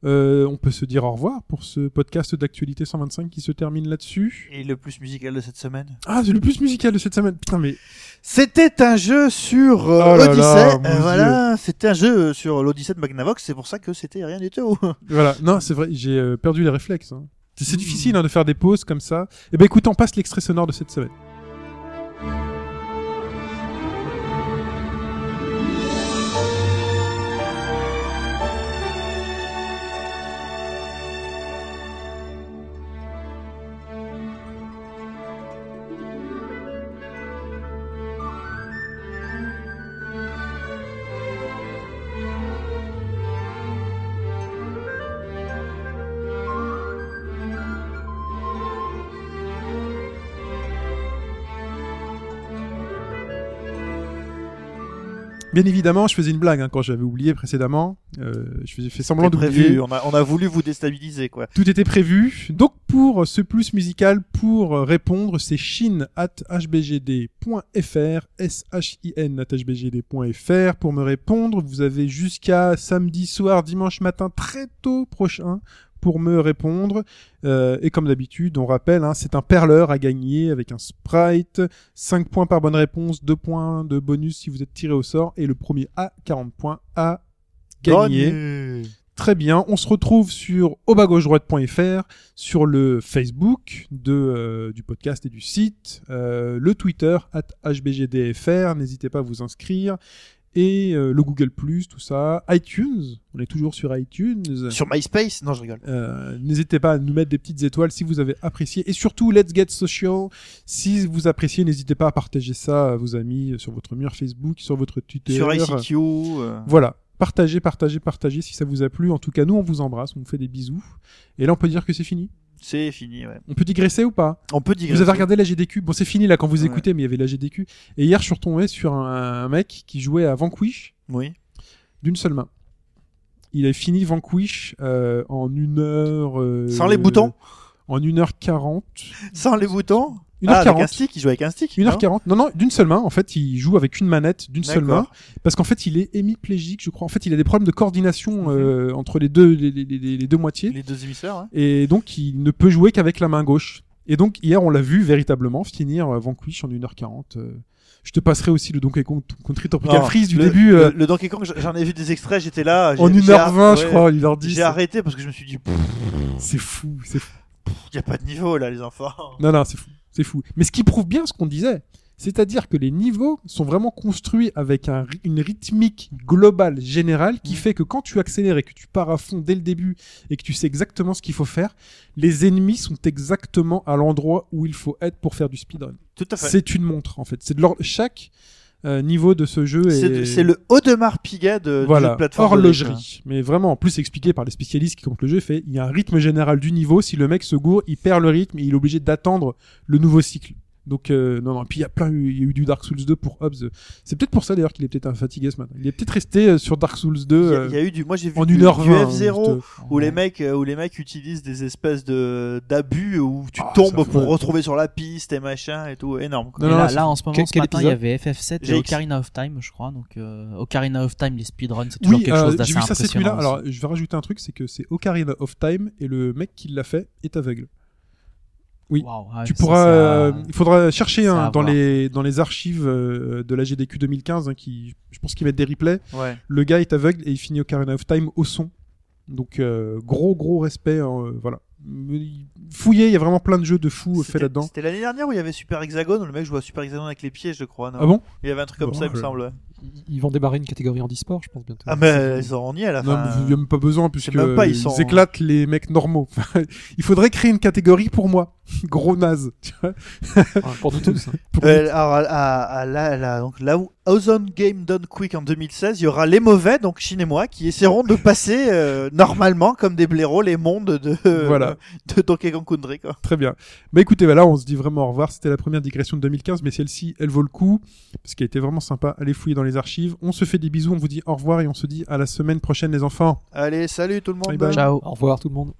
Euh, on peut se dire au revoir pour ce podcast d'actualité 125 qui se termine là-dessus. Et le plus musical de cette semaine. Ah, c'est le plus musical de cette semaine. Putain, mais C'était un jeu sur euh, Oh Odyssey. là, voilà, c'était un jeu sur l'Odyssey de Magnavox. C'est pour ça que c'était rien du tout. Voilà, non, c'est vrai, j'ai euh, perdu les réflexes. hein. C'est difficile hein, de faire des pauses comme ça. Eh ben écoute, on passe l'extrait sonore de cette semaine. Bien évidemment, je faisais une blague hein, quand j'avais oublié précédemment. Euh, je faisais fait semblant d'oublier. prévu. On a, on a voulu vous déstabiliser, quoi. Tout était prévu. Donc pour ce plus musical, pour répondre, c'est shin at hbgd.fr, s-h-i-n at hbgd.fr. Pour me répondre, vous avez jusqu'à samedi soir, dimanche matin, très tôt prochain pour me répondre. Euh, et comme d'habitude, on rappelle, hein, c'est un perleur à gagner avec un sprite, 5 points par bonne réponse, 2 points de bonus si vous êtes tiré au sort, et le premier à 40 points à gagner. Gagné. Très bien, on se retrouve sur aubagaugedroite.fr, sur le Facebook de, euh, du podcast et du site, euh, le Twitter, at hbgdfr, n'hésitez pas à vous inscrire, et euh, le Google+, tout ça, iTunes, on est toujours sur iTunes. Sur MySpace? Non, je rigole. Euh, N'hésitez pas à nous mettre des petites étoiles si vous avez apprécié. Et surtout, Let's Get Social. Si vous appréciez, n'hésitez pas à partager ça à vos amis sur votre mur Facebook, sur votre Twitter. Sur ICQ. euh, Voilà. Partagez, partagez, partagez si ça vous a plu. En tout cas, nous, on vous embrasse, on vous fait des bisous. Et là, on peut dire que c'est fini. C'est fini, ouais. On peut digresser ou pas? On peut digresser. Vous avez regardé la GDQ Bon, c'est fini là quand vous Ouais. écoutez, mais il y avait la GDQ. Et hier, je suis retombé sur un, un mec qui jouait à Vanquish Oui. d'une seule main. Il a fini Vanquish euh, en une heure. euh, Sans les boutons? En une heure quarante. Sans les boutons? Ah, avec un 1h40. stick, il joue avec un stick. non 1h40. Non, non, d'une seule main. En fait, il joue avec une manette d'une seule main. Parce qu'en fait, il est hémiplégique, je crois. En fait, il a des problèmes de coordination Mhm. euh, entre les deux, les, les- les- les deux moitiés. Les deux émissaires, hein. Et donc, il ne peut jouer qu'avec la main gauche. Et donc, hier, on l'a vu véritablement finir euh, Vanquish en 1h40. euh. Je te passerai aussi le Donkey Kong Country Tropical Non, Freeze du le- début Le, euh, le Donkey Kong, j'en ai vu des extraits, j'étais là. en j'ai 1h20, je crois, 1h10. J'ai arrêté parce que je me suis dit, C'est fou, c'est fou. il y a pas de niveau là, les enfants. Non, non, c'est fou. C'est fou. Mais ce qui prouve bien ce qu'on disait, c'est-à-dire que les niveaux sont vraiment construits avec un une rythmique globale, générale, qui fait que quand tu accélères et que tu pars à fond dès le début et que tu sais exactement ce qu'il faut faire, les ennemis sont exactement à l'endroit où il faut être pour faire du speedrun. Tout à fait. C'est une montre, en fait. C'est de chaque euh, niveau de ce jeu de- c'est le Audemars Piguet de, voilà, de plateforme. de horlogerie. Mais vraiment, en plus expliqué par les spécialistes qui comptent le jeu, fait il y a un rythme général du niveau. Si le mec se gourre, il perd le rythme et il est obligé d'attendre le nouveau cycle. Donc euh, non non. Puis il y a plein, il y a eu du Dark Souls 2 pour Hobbs. C'est peut-être pour ça d'ailleurs qu'il est peut-être un fatigué ce matin. Il est peut-être resté euh, sur Dark Souls 2 Il y, a, euh, il y a eu du, moi j'ai vu en du, 1h20. du hein, F0 juste, où les mecs, euh, où les mecs utilisent des espèces de d'abus où tu Ah, tombes pour retrouver sur la piste et machin et tout, énorme. quoi. Non, Et non, là, là, en ce moment, Quel- ce matin, il y avait FF7 et GX. Ocarina of Time, je crois. Donc, euh, Ocarina of Time, les speedruns, c'est toujours Oui, quelque euh, chose j'ai d'assez vu ça impressionnant. Alors, je vais rajouter un truc, c'est que c'est Ocarina of Time et le mec qui l'a fait est aveugle. Oui. Ouais, tu pourras, euh, il faudra chercher hein, dans voir. les dans les archives euh, de la GDQ 2015, hein, qui, je pense qu'ils mettent des replays. Ouais. Le gars est aveugle et il finit Ocarina of Time au son. Donc euh, gros gros respect, hein, euh, voilà. Fouillez, il y a vraiment plein de jeux de fous faits là-dedans. C'était l'année dernière où il y avait Super Hexagone, où le mec jouait à Super Hexagone avec les pieds, je crois. Non? Ah bon? Il y avait un truc comme ça, il me semble. Ils vont démarrer une catégorie en e-sport, je pense bientôt. Ah, mais ils auront nié à la Non, fin. il n'y a même pas besoin puisque même pas, ils ils, sont- éclatent les mecs normaux. il faudrait créer une catégorie pour moi, gros naze. Tu vois Ouais, pour nous tous. hein. Pour- Euh, alors, à, à- donc, là où Ozone Game Done Quick en 2016, il y aura les mauvais, donc Chine et moi, qui essaieront de passer euh, normalement comme des blaireaux les mondes de, Voilà. de Donkey Kong Country. Quoi. Très bien. Bah écoutez, voilà, on se dit vraiment au revoir. C'était la première digression de 2015, mais celle-ci, elle vaut le coup parce qu'elle était vraiment sympa. Allez fouiller dans les archives. On se fait des bisous, on vous dit au revoir et on se dit à la semaine prochaine, les enfants. Allez, salut tout le monde. Bye bye. Ciao. Au revoir tout le monde.